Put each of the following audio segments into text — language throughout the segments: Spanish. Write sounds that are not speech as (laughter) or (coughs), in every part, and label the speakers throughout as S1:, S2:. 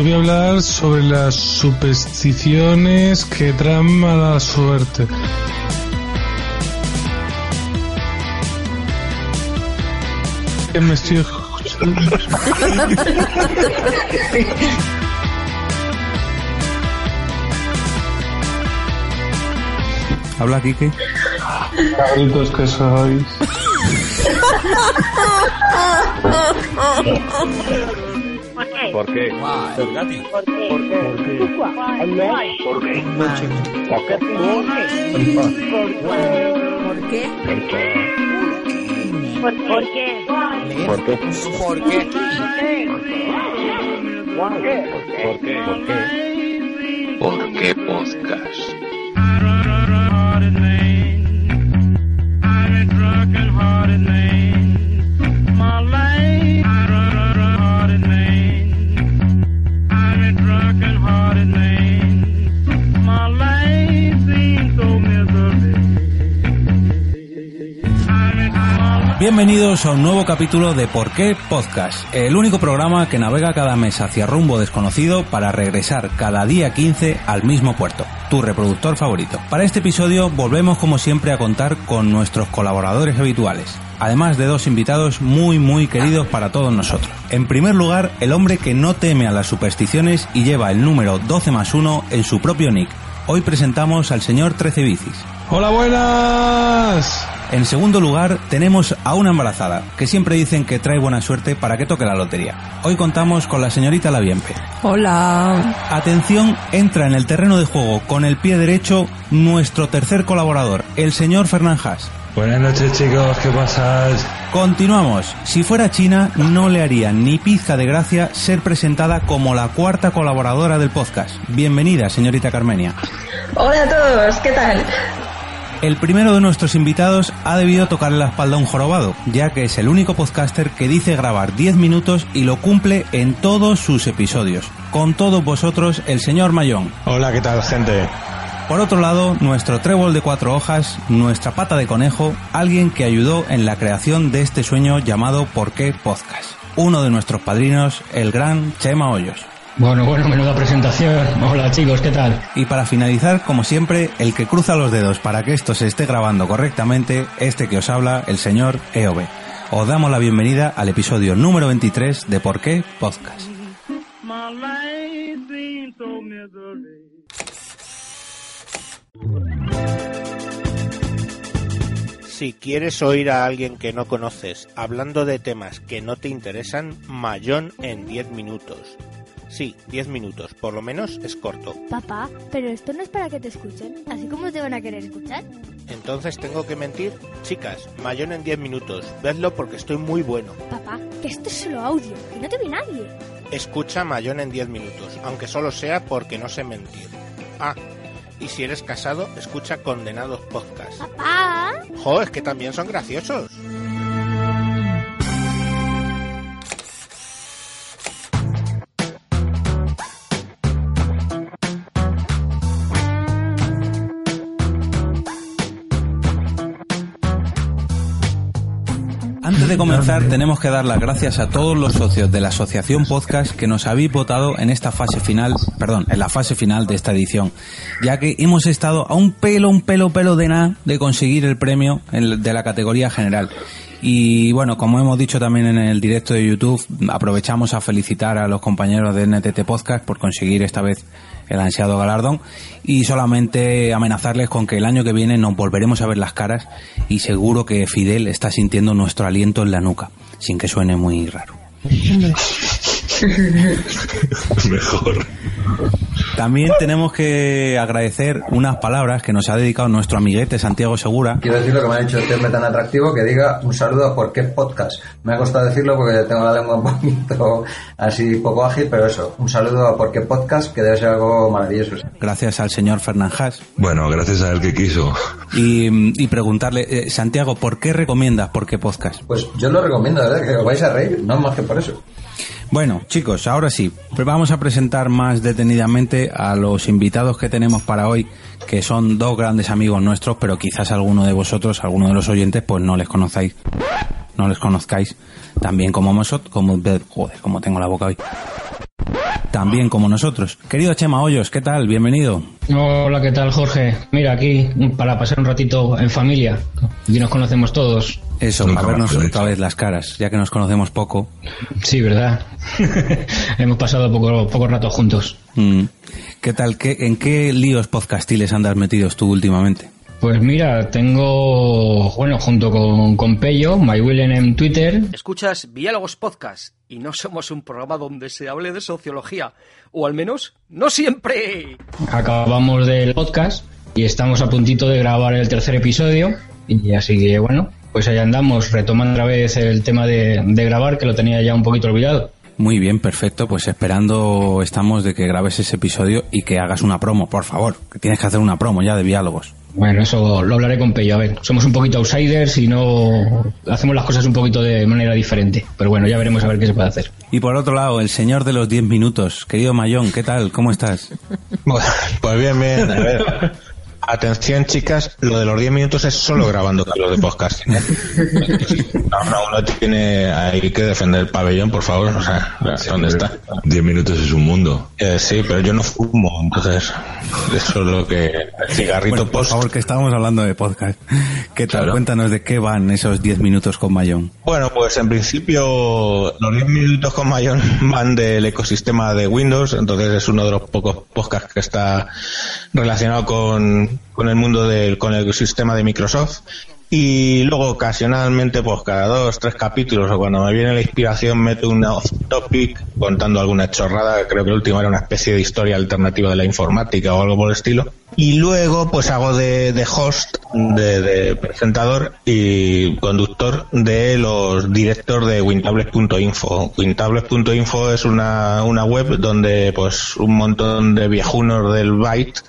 S1: yo voy a hablar sobre las supersticiones que traen mala suerte. Que me estoy escuchando. (laughs)
S2: Habla, Kike.
S1: Cabritos que sois. (laughs)
S3: ¿Por qué?
S4: ¿Por qué? ¿Por qué?
S3: ¿Por qué?
S5: ¿Por qué?
S3: ¿Por qué? ¿Por qué?
S5: ¿Por qué podcast?
S2: Bienvenidos a un nuevo capítulo de Por qué Podcast, el único programa que navega cada mes hacia rumbo desconocido para regresar cada día 15 al mismo puerto, tu reproductor favorito. Para este episodio volvemos como siempre a contar con nuestros colaboradores habituales, además de dos invitados muy muy queridos para todos nosotros. En primer lugar, el hombre que no teme a las supersticiones y lleva el número 12 más 1 en su propio nick. Hoy presentamos al señor 13 Bicis.
S1: Hola, buenas.
S2: En segundo lugar, tenemos a una embarazada, que siempre dicen que trae buena suerte para que toque la lotería. Hoy contamos con la señorita Laviempe.
S4: Hola.
S2: Atención, entra en el terreno de juego con el pie derecho nuestro tercer colaborador, el señor Fernán Haas.
S1: Buenas noches, chicos. ¿Qué pasas?
S2: Continuamos. Si fuera China, no le haría ni pizca de gracia ser presentada como la cuarta colaboradora del podcast. Bienvenida, señorita Carmenia.
S6: Hola a todos, ¿qué tal?
S2: El primero de nuestros invitados ha debido tocarle la espalda a un jorobado, ya que es el único podcaster que dice grabar 10 minutos y lo cumple en todos sus episodios. Con todos vosotros, el señor Mayón.
S1: Hola, ¿qué tal, gente?
S2: Por otro lado, nuestro trébol de cuatro hojas, nuestra pata de conejo, alguien que ayudó en la creación de este sueño llamado ¿Por qué Podcast? Uno de nuestros padrinos, el gran Chema Hoyos.
S7: Bueno, bueno, menuda presentación. Hola chicos, ¿qué tal?
S2: Y para finalizar, como siempre, el que cruza los dedos para que esto se esté grabando correctamente, este que os habla, el señor EOB. Os damos la bienvenida al episodio número 23 de Por qué Podcast.
S3: Si quieres oír a alguien que no conoces hablando de temas que no te interesan, Mayón en 10 minutos. Sí, 10 minutos, por lo menos es corto.
S4: Papá, pero esto no es para que te escuchen. Así como te van a querer escuchar.
S3: Entonces tengo que mentir. Chicas, Mayón en 10 minutos. Vedlo porque estoy muy bueno.
S4: Papá, que esto es solo audio, que no te ve nadie.
S3: Escucha Mayón en 10 minutos, aunque solo sea porque no sé mentir. Ah, y si eres casado, escucha Condenados Podcast.
S4: Papá.
S3: Jo, es que también son graciosos.
S2: De comenzar, tenemos que dar las gracias a todos los socios de la Asociación Podcast que nos habéis votado en esta fase final, perdón, en la fase final de esta edición, ya que hemos estado a un pelo, un pelo, pelo de nada de conseguir el premio en- de la categoría general. Y bueno, como hemos dicho también en el directo de YouTube, aprovechamos a felicitar a los compañeros de NTT Podcast por conseguir esta vez el ansiado galardón y solamente amenazarles con que el año que viene nos volveremos a ver las caras y seguro que Fidel está sintiendo nuestro aliento en la nuca, sin que suene muy raro. (laughs)
S1: Mejor.
S2: También tenemos que agradecer unas palabras que nos ha dedicado nuestro amiguete Santiago Segura.
S8: Quiero decir lo que me ha dicho este hombre tan atractivo que diga un saludo a por qué podcast. Me ha costado decirlo porque tengo la lengua un (laughs) poquito así poco ágil, pero eso, un saludo a por qué podcast que debe ser algo maravilloso.
S2: Gracias al señor Fernán Haas.
S1: Bueno, gracias a él que quiso.
S2: Y, y preguntarle, eh, Santiago, ¿por qué recomiendas por qué podcast?
S8: Pues yo lo recomiendo, ¿verdad? Que os vais a reír, no más que por eso.
S2: Bueno, chicos, ahora sí, pues vamos a presentar más detenidamente a los invitados que tenemos para hoy, que son dos grandes amigos nuestros, pero quizás alguno de vosotros, alguno de los oyentes, pues no les conozcáis, no les conozcáis, también como nosotros, como, joder, como tengo la boca hoy. también como nosotros. Querido Chema Hoyos, ¿qué tal? Bienvenido.
S7: Hola, ¿qué tal, Jorge? Mira, aquí para pasar un ratito en familia. Aquí nos conocemos todos.
S2: Eso, para vernos otra vez las caras, ya que nos conocemos poco.
S7: Sí, ¿verdad? (laughs) Hemos pasado poco, poco rato juntos.
S2: Mm. ¿Qué tal? ¿Qué, ¿En qué líos podcastiles andas metidos tú últimamente?
S7: Pues mira, tengo, bueno, junto con, con Pello, MyWillen en Twitter,
S9: Escuchas Diálogos Podcast y no somos un programa donde se hable de sociología, o al menos no siempre.
S7: acabamos del podcast y estamos a puntito de grabar el tercer episodio. Y así que, bueno, pues ahí andamos, retomando otra vez el tema de, de grabar, que lo tenía ya un poquito olvidado.
S2: Muy bien, perfecto. Pues esperando estamos de que grabes ese episodio y que hagas una promo, por favor. Que tienes que hacer una promo ya de diálogos.
S7: Bueno, eso lo hablaré con Pello. A ver, somos un poquito outsiders y no hacemos las cosas un poquito de manera diferente. Pero bueno, ya veremos a ver qué se puede hacer.
S2: Y por otro lado, el señor de los 10 minutos. Querido Mayón, ¿qué tal? ¿Cómo estás? (laughs)
S10: Pues bien, bien. A ver. Atención, chicas, lo de los 10 minutos es solo grabando Carlos de podcast. ¿eh? (laughs) No, no, uno tiene hay que defender el pabellón, por favor. O sea, ¿dónde está?
S5: 10 minutos es un mundo.
S10: Eh, sí, pero yo no fumo, entonces eso es lo que el cigarrito
S2: Bueno, por
S10: post.
S2: favor, que estábamos hablando de podcast. ¿Qué tal?
S10: Claro.
S2: Cuéntanos de qué van esos 10 minutos con Mayón.
S10: Bueno, pues en principio los 10 minutos con Mayon van del ecosistema de Windows, entonces es uno de los pocos podcasts que está relacionado con, con el mundo del con el ecosistema de Microsoft. Y luego ocasionalmente, pues cada dos, tres capítulos o cuando me viene la inspiración meto una off topic contando alguna chorrada, creo que el último era una especie de historia alternativa de la informática o algo por el estilo. Y luego pues hago de, de host, de, de presentador y conductor de los directos de wintables.info. Wintables.info es una, una web donde pues un montón de viejunos del Byte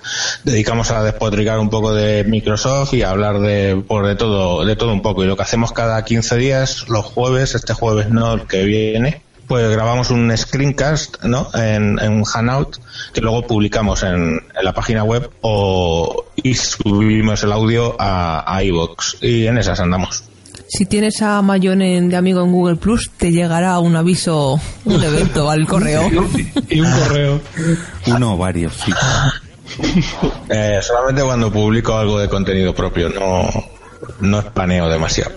S10: dedicamos a despotricar un poco de Microsoft y a hablar de, por de todo, de todo un poco. Y lo que hacemos cada 15 días, los jueves, este jueves no, el que viene, pues grabamos un screencast ¿no? en, en un Hangout que luego publicamos en, en la página web o y subimos el audio a, a iVoox y en esas andamos.
S11: Si tienes a Mayón en- de amigo en Google Plus, te llegará un aviso, un evento al (laughs) correo.
S7: Y un correo.
S2: Uno o varios, sí. (laughs)
S10: Eh, solamente cuando publico algo de contenido propio, no, no espaneo demasiado.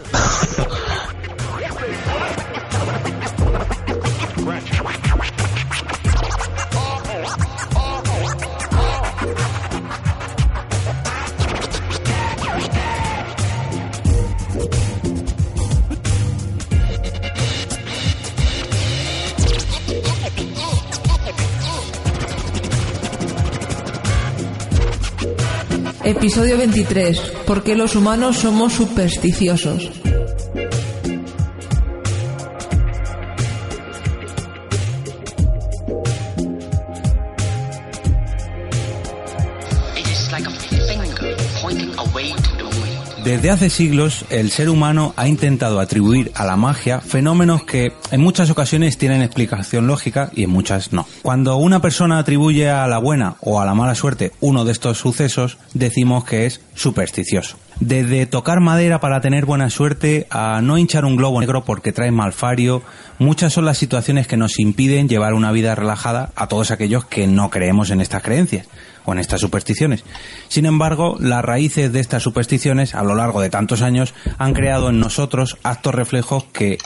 S11: Episodio 23. ¿Por qué los humanos somos supersticiosos?
S2: Desde hace siglos, el ser humano ha intentado atribuir a la magia fenómenos que en muchas ocasiones tienen explicación lógica y en muchas no. Cuando una persona atribuye a la buena o a la mala suerte uno de estos sucesos, decimos que es supersticioso. Desde tocar madera para tener buena suerte a no hinchar un globo negro porque trae malfario, muchas son las situaciones que nos impiden llevar una vida relajada a todos aquellos que no creemos en estas creencias en estas supersticiones. Sin embargo, las raíces de estas supersticiones a lo largo de tantos años han creado en nosotros actos reflejos que,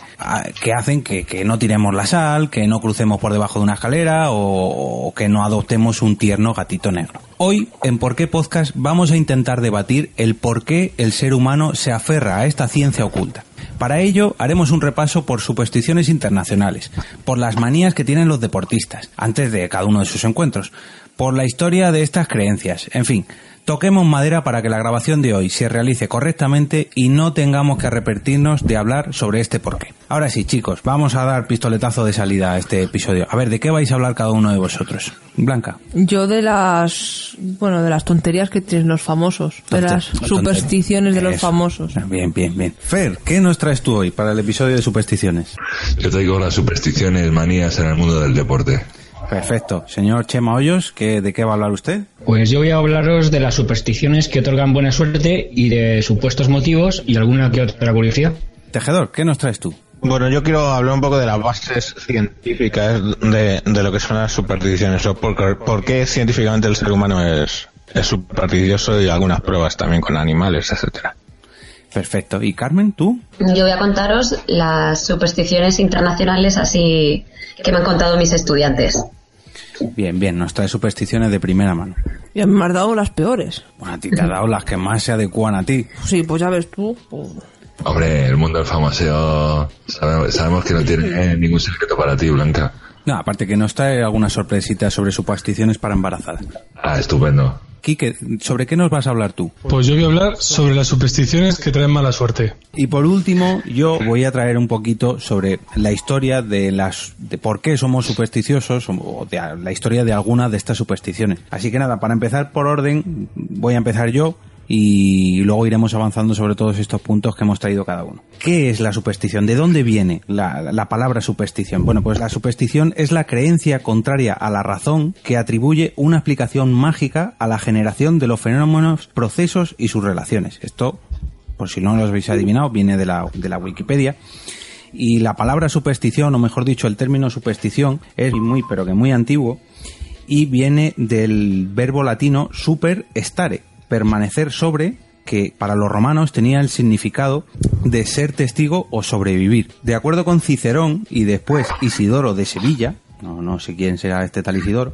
S2: que hacen que, que no tiremos la sal, que no crucemos por debajo de una escalera o, o que no adoptemos un tierno gatito negro. Hoy, en Por qué Podcast, vamos a intentar debatir el por qué el ser humano se aferra a esta ciencia oculta. Para ello, haremos un repaso por supersticiones internacionales, por las manías que tienen los deportistas antes de cada uno de sus encuentros, por la historia de estas creencias, en fin, toquemos madera para que la grabación de hoy se realice correctamente y no tengamos que arrepentirnos de hablar sobre este porqué. Ahora sí, chicos, vamos a dar pistoletazo de salida a este episodio. A ver, ¿de qué vais a hablar cada uno de vosotros? Blanca.
S11: Yo de las, bueno, de las tonterías que tienen los famosos, de las supersticiones de los
S2: Eso.
S11: famosos.
S2: Bien, bien, bien. Fer, ¿qué nos traes tú hoy para el episodio de supersticiones?
S5: Yo traigo las supersticiones, manías en el mundo del deporte.
S2: Perfecto. Señor Chema Hoyos, ¿qué, ¿de qué va a hablar usted?
S7: Pues yo voy a hablaros de las supersticiones que otorgan buena suerte y de supuestos motivos y alguna que otra curiosidad.
S2: Tejedor, ¿qué nos traes tú?
S10: Bueno, yo quiero hablar un poco de las bases científicas de, de lo que son las supersticiones, o por, por qué científicamente el ser humano es, es supersticioso y algunas pruebas también con animales, etcétera.
S2: Perfecto. ¿Y Carmen, tú?
S6: Yo voy a contaros las supersticiones internacionales así que me han contado mis estudiantes.
S2: Bien, bien, nos trae supersticiones de primera mano.
S11: Y me has dado las peores.
S2: Bueno, a ti te ha dado las que más se adecuan a ti.
S11: Sí, pues ya ves tú. pues-
S5: Hombre, el mundo del famoso sabe- sabemos que no tiene ningún secreto para ti, Blanca.
S2: No, aparte que nos trae algunas sorpresitas sobre supersticiones para embarazadas.
S5: Ah, estupendo.
S2: Quique, ¿sobre qué nos vas a hablar tú?
S1: Pues yo voy a hablar sobre las supersticiones que traen mala suerte.
S2: Y por último, yo voy a traer un poquito sobre la historia de las de por qué somos supersticiosos o de la historia de algunas de estas supersticiones. Así que nada, para empezar por orden, voy a empezar yo y luego iremos avanzando sobre todos estos puntos que hemos traído cada uno. ¿Qué es la superstición? ¿De dónde viene la, la palabra superstición? Bueno, pues la superstición es la creencia contraria a la razón que atribuye una explicación mágica a la generación de los fenómenos, procesos y sus relaciones. Esto por si no lo habéis adivinado, viene de la, de la Wikipedia. Y la palabra superstición, o mejor dicho, el término superstición, es muy, pero que muy antiguo, y viene del verbo latino super stare, permanecer sobre, que para los romanos tenía el significado de ser testigo o sobrevivir. De acuerdo con Cicerón y después Isidoro de Sevilla, no, no sé quién será este tal Isidoro,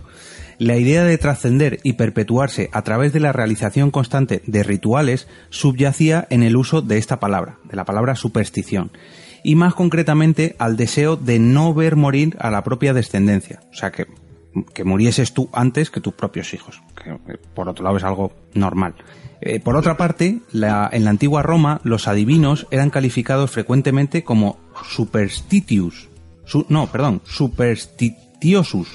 S2: la idea de trascender y perpetuarse a través de la realización constante de rituales subyacía en el uso de esta palabra, de la palabra superstición, y más concretamente al deseo de no ver morir a la propia descendencia, o sea que, que murieses tú antes que tus propios hijos, que eh, por otro lado es algo normal. Eh, por otra parte, la- en la antigua Roma los adivinos eran calificados frecuentemente como superstitius, su- no, perdón, superstitiosus,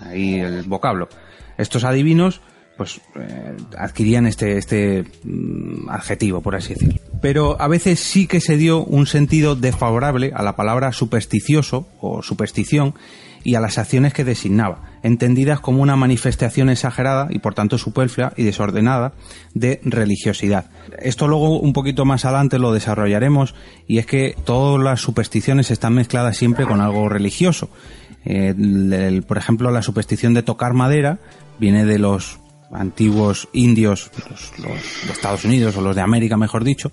S2: ahí el vocablo. Estos adivinos, pues, eh, adquirían este, este mm, adjetivo, por así decirlo. Pero a veces sí que se dio un sentido desfavorable a la palabra supersticioso o superstición y a las acciones que designaba, entendidas como una manifestación exagerada y por tanto superflua y desordenada de religiosidad. Esto luego un poquito más adelante lo desarrollaremos y es que todas las supersticiones están mezcladas siempre con algo religioso. El- el- por ejemplo, la superstición de tocar madera viene de los antiguos indios, los, los de Estados Unidos o los de América, mejor dicho,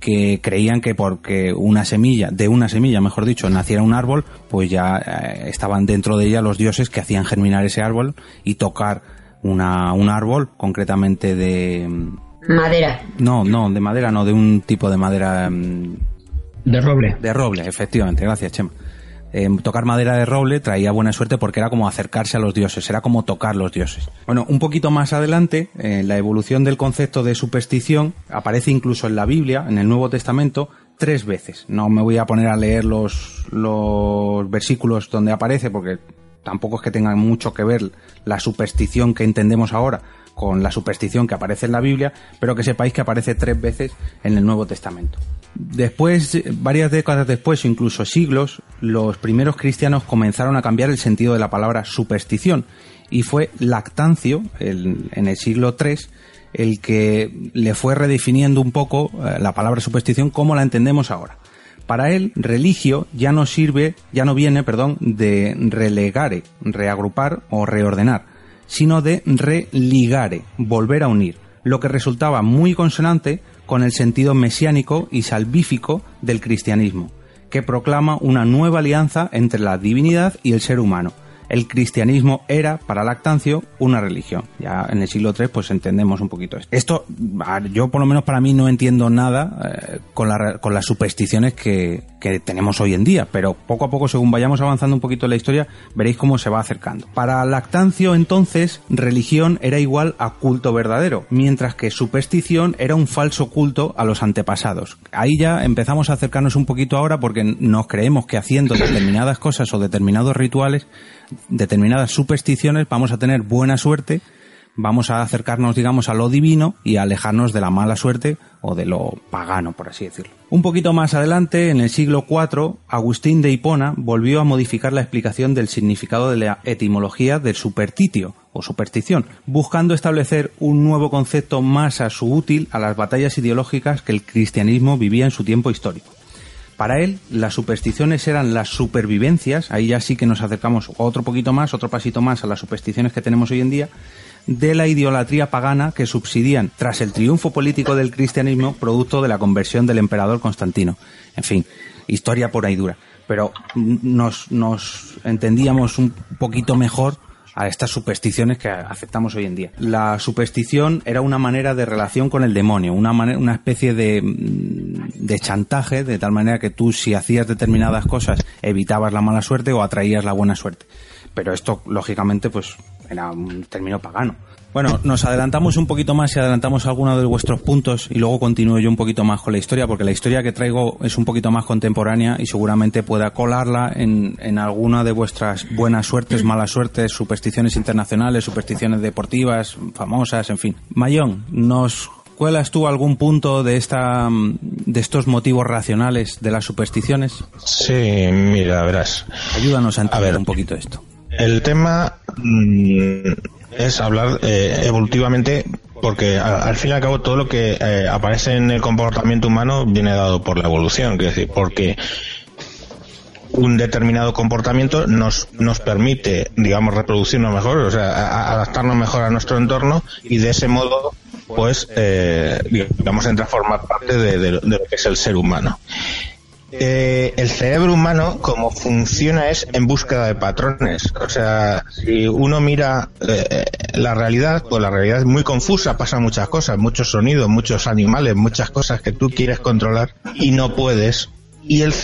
S2: que creían que porque una semilla, de una semilla, mejor dicho, naciera un árbol, pues ya eh, estaban dentro de ella los dioses que hacían germinar ese árbol y tocar una, un árbol, concretamente de...
S6: Madera.
S2: No, no, de madera, no, de un tipo de madera... mm,
S7: De roble.
S2: De roble, efectivamente, gracias, Chema. Eh, tocar madera de roble traía buena suerte porque era como acercarse a los dioses, era como tocar los dioses. Bueno, un poquito más adelante, la evolución del concepto de superstición aparece incluso en la Biblia, en el Nuevo Testamento, tres veces. No me voy a poner a leer los, los versículos donde aparece porque tampoco es que tengan mucho que ver la superstición que entendemos ahora con la superstición que aparece en la Biblia, pero que sepáis que aparece tres veces en el Nuevo Testamento. Después, varias décadas después, o incluso siglos, los primeros cristianos comenzaron a cambiar el sentido de la palabra superstición, y fue Lactancio, en el siglo III, el que le fue redefiniendo un poco eh, la palabra superstición como la entendemos ahora. Para él, religio ya no sirve, ya no viene, perdón, de relegare, reagrupar o reordenar, sino de religare, volver a unir, lo que resultaba muy consonante con el sentido mesiánico y salvífico del cristianismo, que proclama una nueva alianza entre la divinidad y el ser humano. El cristianismo era, para Lactancio, una religión. Ya en el siglo III, pues entendemos un poquito esto. Esto, yo por lo menos para mí no entiendo nada eh, con, la- con las supersticiones que tenemos hoy en día, pero poco a poco, según vayamos avanzando un poquito en la historia, veréis cómo se va acercando. Para Lactancio, entonces, religión era igual a culto verdadero, mientras que superstición era un falso culto a los antepasados. Ahí ya empezamos a acercarnos un poquito ahora porque nos creemos que haciendo (coughs) determinadas cosas o determinados rituales, determinadas supersticiones, vamos a tener buena suerte, vamos a acercarnos, digamos, a lo divino y a alejarnos de la mala suerte o de lo pagano, por así decirlo. Un poquito más adelante, en el siglo IV, Agustín de Hipona volvió a modificar la explicación del significado de la etimología del supertitio o superstición, buscando establecer un nuevo concepto más a su útil a las batallas ideológicas que el cristianismo vivía en su tiempo histórico. Para él, las supersticiones eran las supervivencias, ahí ya sí que nos acercamos otro poquito más, otro pasito más a las supersticiones que tenemos hoy en día, de la idolatría pagana que subsidían tras el triunfo político del cristianismo producto de la conversión del emperador Constantino. En fin, historia por ahí dura. Pero nos, nos entendíamos un poquito mejor a estas supersticiones que aceptamos hoy en día. La superstición era una manera de relación con el demonio, una, una especie de, de chantaje, de tal manera que tú si hacías determinadas cosas evitabas la mala suerte o atraías la buena suerte. Pero esto, lógicamente, pues era un término pagano. Bueno, nos adelantamos un poquito más y adelantamos algunos de vuestros puntos y luego continúo yo un poquito más con la historia, porque la historia que traigo es un poquito más contemporánea y seguramente pueda colarla en, en alguna de vuestras buenas suertes, malas suertes, supersticiones internacionales, supersticiones deportivas, famosas, en fin. Mayón, ¿nos cuelas tú algún punto de esta de estos motivos racionales de las supersticiones?
S10: Sí, mira, verás.
S2: Ayúdanos a entender un poquito esto.
S10: El tema mm, es hablar eh, evolutivamente porque al fin y al cabo todo lo que eh, aparece en el comportamiento humano viene dado por la evolución, es decir, porque un determinado comportamiento nos, nos permite, digamos, reproducirnos mejor, o sea, adaptarnos mejor a nuestro entorno y de ese modo, pues, eh, digamos, entra a formar parte de lo que es el ser humano. Eh, el cerebro humano, como funciona, es en búsqueda de patrones. O sea, si uno mira eh, la realidad, pues la realidad es muy confusa, pasan muchas cosas, muchos sonidos, muchos animales, muchas cosas que tú quieres controlar y no puedes. Y el,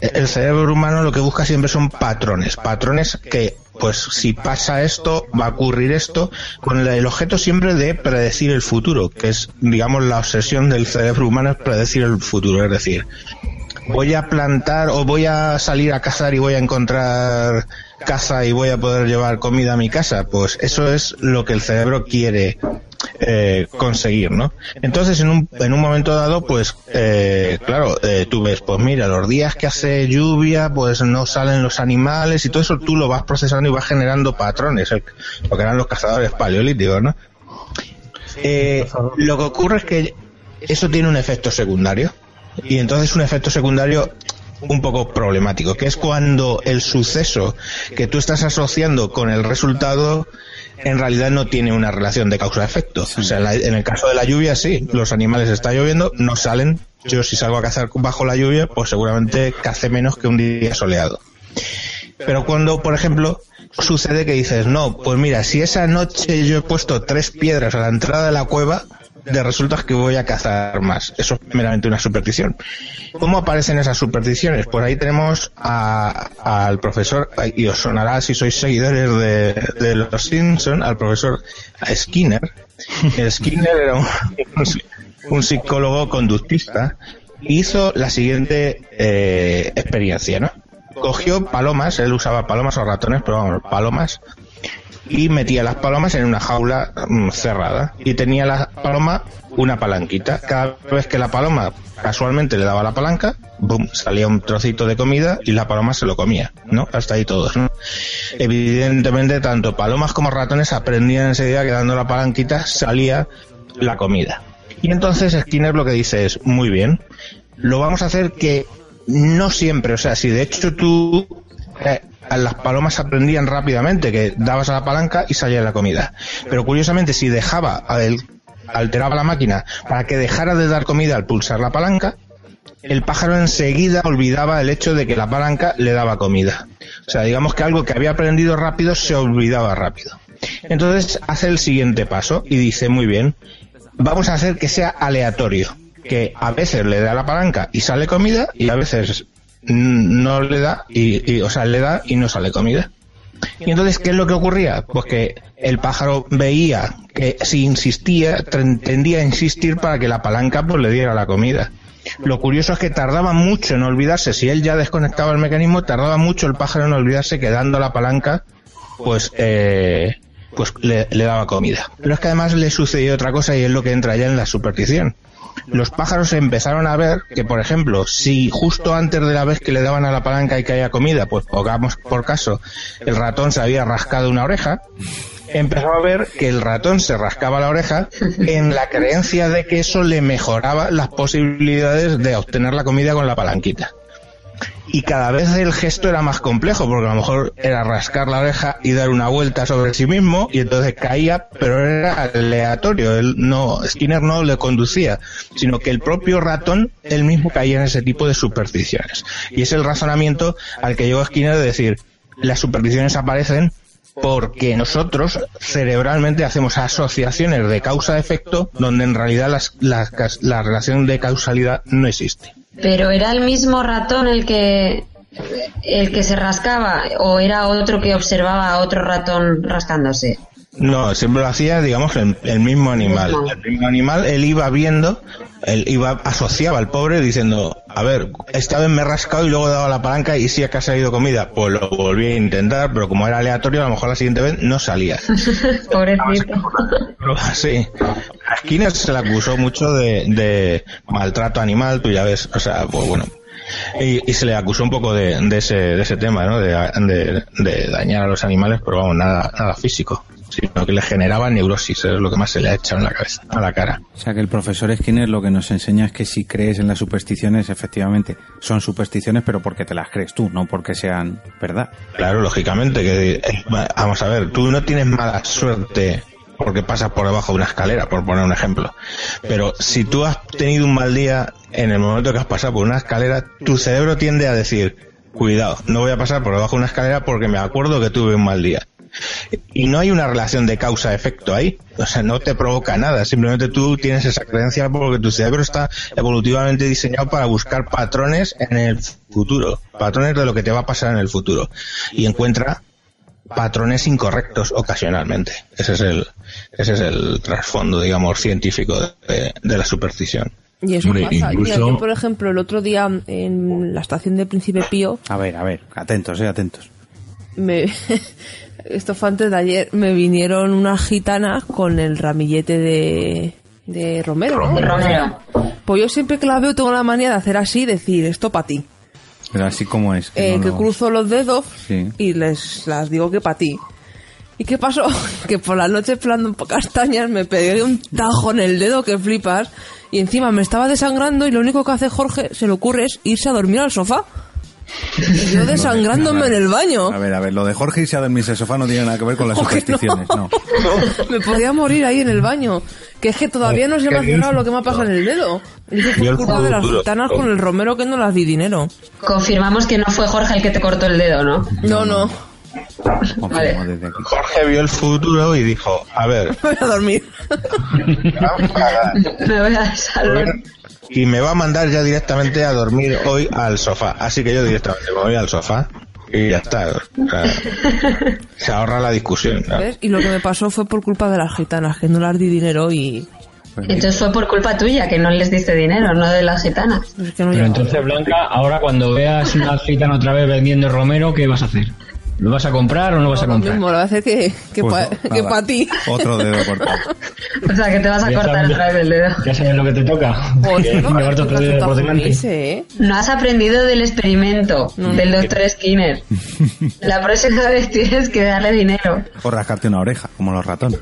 S10: el cerebro humano lo que busca siempre son patrones, patrones que pues si pasa esto, va a ocurrir esto, con el objeto siempre de predecir el futuro, que es, digamos, la obsesión del cerebro humano es predecir el futuro, es decir, voy a plantar o voy a salir a cazar y voy a encontrar caza y voy a poder llevar comida a mi casa, pues eso es lo que el cerebro quiere eh, conseguir, ¿no? Entonces, en un, en un momento dado, pues, eh, claro, eh, tú ves, pues mira, los días que hace lluvia, pues no salen los animales y todo eso tú lo vas procesando y vas generando patrones, lo que eran los cazadores paleolíticos, ¿no? lo que ocurre es que eso tiene un efecto secundario y entonces un efecto secundario un poco problemático, que es cuando el suceso que tú estás asociando con el resultado en realidad no tiene una relación de causa-efecto. O sea, en el caso de la lluvia, sí, los animales está lloviendo, no salen. Yo si salgo a cazar bajo la lluvia, pues seguramente cace menos que un día soleado. Pero cuando, por ejemplo, sucede que dices, no, pues mira, si esa noche yo he puesto tres piedras a la entrada de la cueva, de resultas que voy a cazar más. Eso es meramente una superstición. ¿Cómo aparecen esas supersticiones? Pues ahí tenemos al profesor, y os sonará si sois seguidores de, los Simpson, al profesor Skinner. Skinner era un, psicólogo conductista. Hizo la siguiente eh, experiencia, ¿no? Cogió palomas, él usaba palomas o ratones, pero vamos, palomas, y metía las palomas en una jaula mm, cerrada y tenía la paloma una palanquita. Cada vez que la paloma casualmente le daba la palanca, boom, salía un trocito de comida y la paloma se lo comía, ¿no? Hasta ahí todos, ¿no? Evidentemente, tanto palomas como ratones aprendían enseguida que dando la palanquita salía la comida. Y entonces Skinner lo que dice es, muy bien, lo vamos a hacer que no siempre, o sea, si de hecho tú eh, las palomas aprendían rápidamente que dabas a la palanca y salía la comida. Pero curiosamente, si dejaba, alteraba la máquina para que dejara de dar comida al pulsar la palanca, el pájaro enseguida olvidaba el hecho de que la palanca le daba comida. O sea, digamos que algo que había aprendido rápido se olvidaba rápido. Entonces hace el siguiente paso y dice, muy bien, vamos a hacer que sea aleatorio, que a veces le da la palanca y sale comida y a veces no le da y, o sea, le da y no sale comida. Y entonces, ¿qué es lo que ocurría? Pues que el pájaro veía que si insistía, tendía a insistir para que la palanca pues le diera la comida. Lo curioso es que tardaba mucho en olvidarse, si él ya desconectaba el mecanismo, tardaba mucho el pájaro en olvidarse que dando la palanca, pues, eh, pues le, le daba comida. Pero es que además le sucedió otra cosa y es lo que entra ya en la superstición los pájaros empezaron a ver que, por ejemplo, si justo antes de la vez que le daban a la palanca y caía comida, pues pongamos por caso, el ratón se había rascado una oreja, empezó a ver que el ratón se rascaba la oreja en la creencia de que eso le mejoraba las posibilidades de obtener la comida con la palanquita. Y cada vez el gesto era más complejo, porque a lo mejor era rascar la oreja y dar una vuelta sobre sí mismo, y entonces caía, pero era aleatorio, él no, Skinner no le conducía, sino que el propio ratón, él mismo caía en ese tipo de supersticiones. Y es el razonamiento al que llegó Skinner de decir, las supersticiones aparecen porque nosotros cerebralmente hacemos asociaciones de causa-efecto donde en realidad las- las- la relación de causalidad no existe.
S6: Pero era el mismo ratón el que el que se rascaba o era otro que observaba a otro ratón rascándose.
S10: No, siempre lo hacía, digamos, el, el mismo animal. El mismo animal, él iba viendo, él iba, asociaba al pobre diciendo, a ver, esta vez me he rascado y luego he dado la palanca y sí que ha salido comida. Pues lo volví a intentar, pero como era aleatorio, a lo mejor la siguiente vez no salía. (laughs)
S6: Pobrecito.
S10: Sí. A Skinner se le acusó mucho de, de maltrato animal, tú ya ves, o sea, pues bueno. Y, y se le acusó un poco de, de ese, de ese tema, ¿no? De, de- de dañar a los animales, pero vamos, nada, nada físico. Sino que le generaba neurosis, es lo que más se le ha echado en la cabeza, a la cara.
S2: O sea que el profesor Skinner lo que nos enseña es que si crees en las supersticiones, efectivamente, son supersticiones, pero porque te las crees tú, no porque sean verdad.
S10: Claro, lógicamente, que eh, vamos a ver, tú no tienes mala suerte porque pasas por debajo de una escalera, por poner un ejemplo. Pero si tú has tenido un mal día en el momento que has pasado por una escalera, tu cerebro tiende a decir, cuidado, no voy a pasar por debajo de una escalera porque me acuerdo que tuve un mal día. Y no hay una relación de causa-efecto ahí. O sea, no te provoca nada. Simplemente tú tienes esa creencia porque tu cerebro está evolutivamente diseñado para buscar patrones en el futuro. Patrones de lo que te va a pasar en el futuro. Y encuentra patrones incorrectos ocasionalmente. Ese es el, ese es el trasfondo, digamos, científico de, de la superstición.
S11: Y eso
S10: Hombre,
S11: pasa.
S10: incluso-
S11: Mira, yo, por ejemplo, el otro día en la estación de Príncipe Pío,
S2: A ver, a ver, atentos, eh, atentos.
S11: me... (laughs) esto fue antes de ayer, me vinieron unas gitanas con el ramillete de, de Romero.
S6: Romero.
S11: Pues yo siempre que la veo tengo la manía de hacer así y decir, esto para ti.
S2: Pero así como es.
S11: Eh,
S2: no
S11: que
S2: lo-
S11: cruzo los dedos
S2: Sí.
S11: y les las digo que para ti. ¿Y qué pasó? (laughs) Que por la noche pelando castañas me pegué un tajo en el dedo que flipas y encima me estaba desangrando y lo único que hace Jorge se le ocurre es irse a dormir al sofá. Y yo (laughs) desangrándome en el baño.
S2: A ver, a ver, lo de Jorge y se en mi sofá no tiene nada que ver con las
S11: ¿Cómo que
S2: supersticiones, no. (laughs)
S11: Me podía morir ahí en el baño. Que es que todavía no se me ha cerrado lo que me ha pasado en el dedo. Y fue
S10: el
S11: culpa de las gitanas con el romero que no las di dinero.
S6: Confirmamos que no fue Jorge el que te cortó el dedo, ¿no?
S11: No, no.
S2: Aquí.
S10: Jorge vio el futuro y dijo, a ver, (laughs)
S11: Voy a dormir.
S6: Me voy a salvar.
S10: Y me va a mandar ya directamente a dormir hoy al sofá. Así que yo directamente me voy al sofá y ya está. O sea, se ahorra la discusión. ¿no?
S11: ¿Ves? Y lo que me pasó fue por culpa de las gitanas, que no las di dinero y...
S6: Entonces fue por culpa tuya que no les diste dinero, no de las gitanas.
S11: Es que no
S7: Pero entonces, Blanca, ahora cuando veas una gitana otra vez vendiendo Romero, ¿qué vas a hacer? ¿Lo vas a comprar o no vas a
S11: lo
S7: comprar?
S11: mismo, lo voy a hacer que, que
S2: Pues,
S11: pa- para ti.
S2: Otro dedo (laughs) cortado.
S6: O sea, que te vas a cortar otra vez el dedo.
S7: Ya sabes lo que te toca.
S11: Pues (laughs) no,
S7: otro
S11: no,
S7: dedo por delante.
S11: ese, ¿eh?
S6: No has aprendido del experimento del doctor Skinner. (laughs) La próxima vez tienes que darle dinero.
S2: O rascarte una oreja, como los ratones.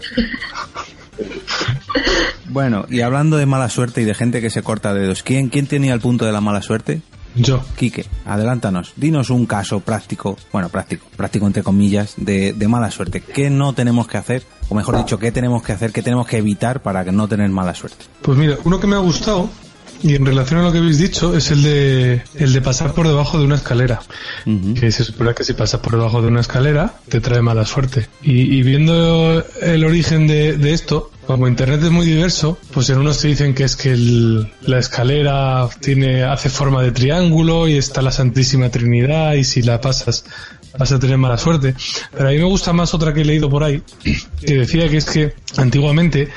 S2: Bueno, y hablando de mala suerte y de gente que se corta dedos, ¿quién, quién tenía el punto de la mala suerte?
S1: Yo.
S2: Quique, adelántanos. Dinos un caso práctico, bueno, práctico, práctico entre comillas, de, de mala suerte. ¿Qué no tenemos que hacer? O mejor dicho, ¿qué tenemos que hacer? ¿Qué tenemos que evitar para que no tener mala suerte?
S1: Pues mira, uno que me ha gustado y en relación a lo que habéis dicho es el de el de pasar por debajo de una escalera. Que se supone que si pasas por debajo de una escalera te trae mala suerte. Y, y viendo el origen de, de esto, como internet es muy diverso, pues en unos te dicen que es que la escalera tiene hace forma de triángulo y está la Santísima Trinidad y si la pasas vas a tener mala suerte. Pero a mí me gusta más otra que he leído por ahí, que decía que es que antiguamente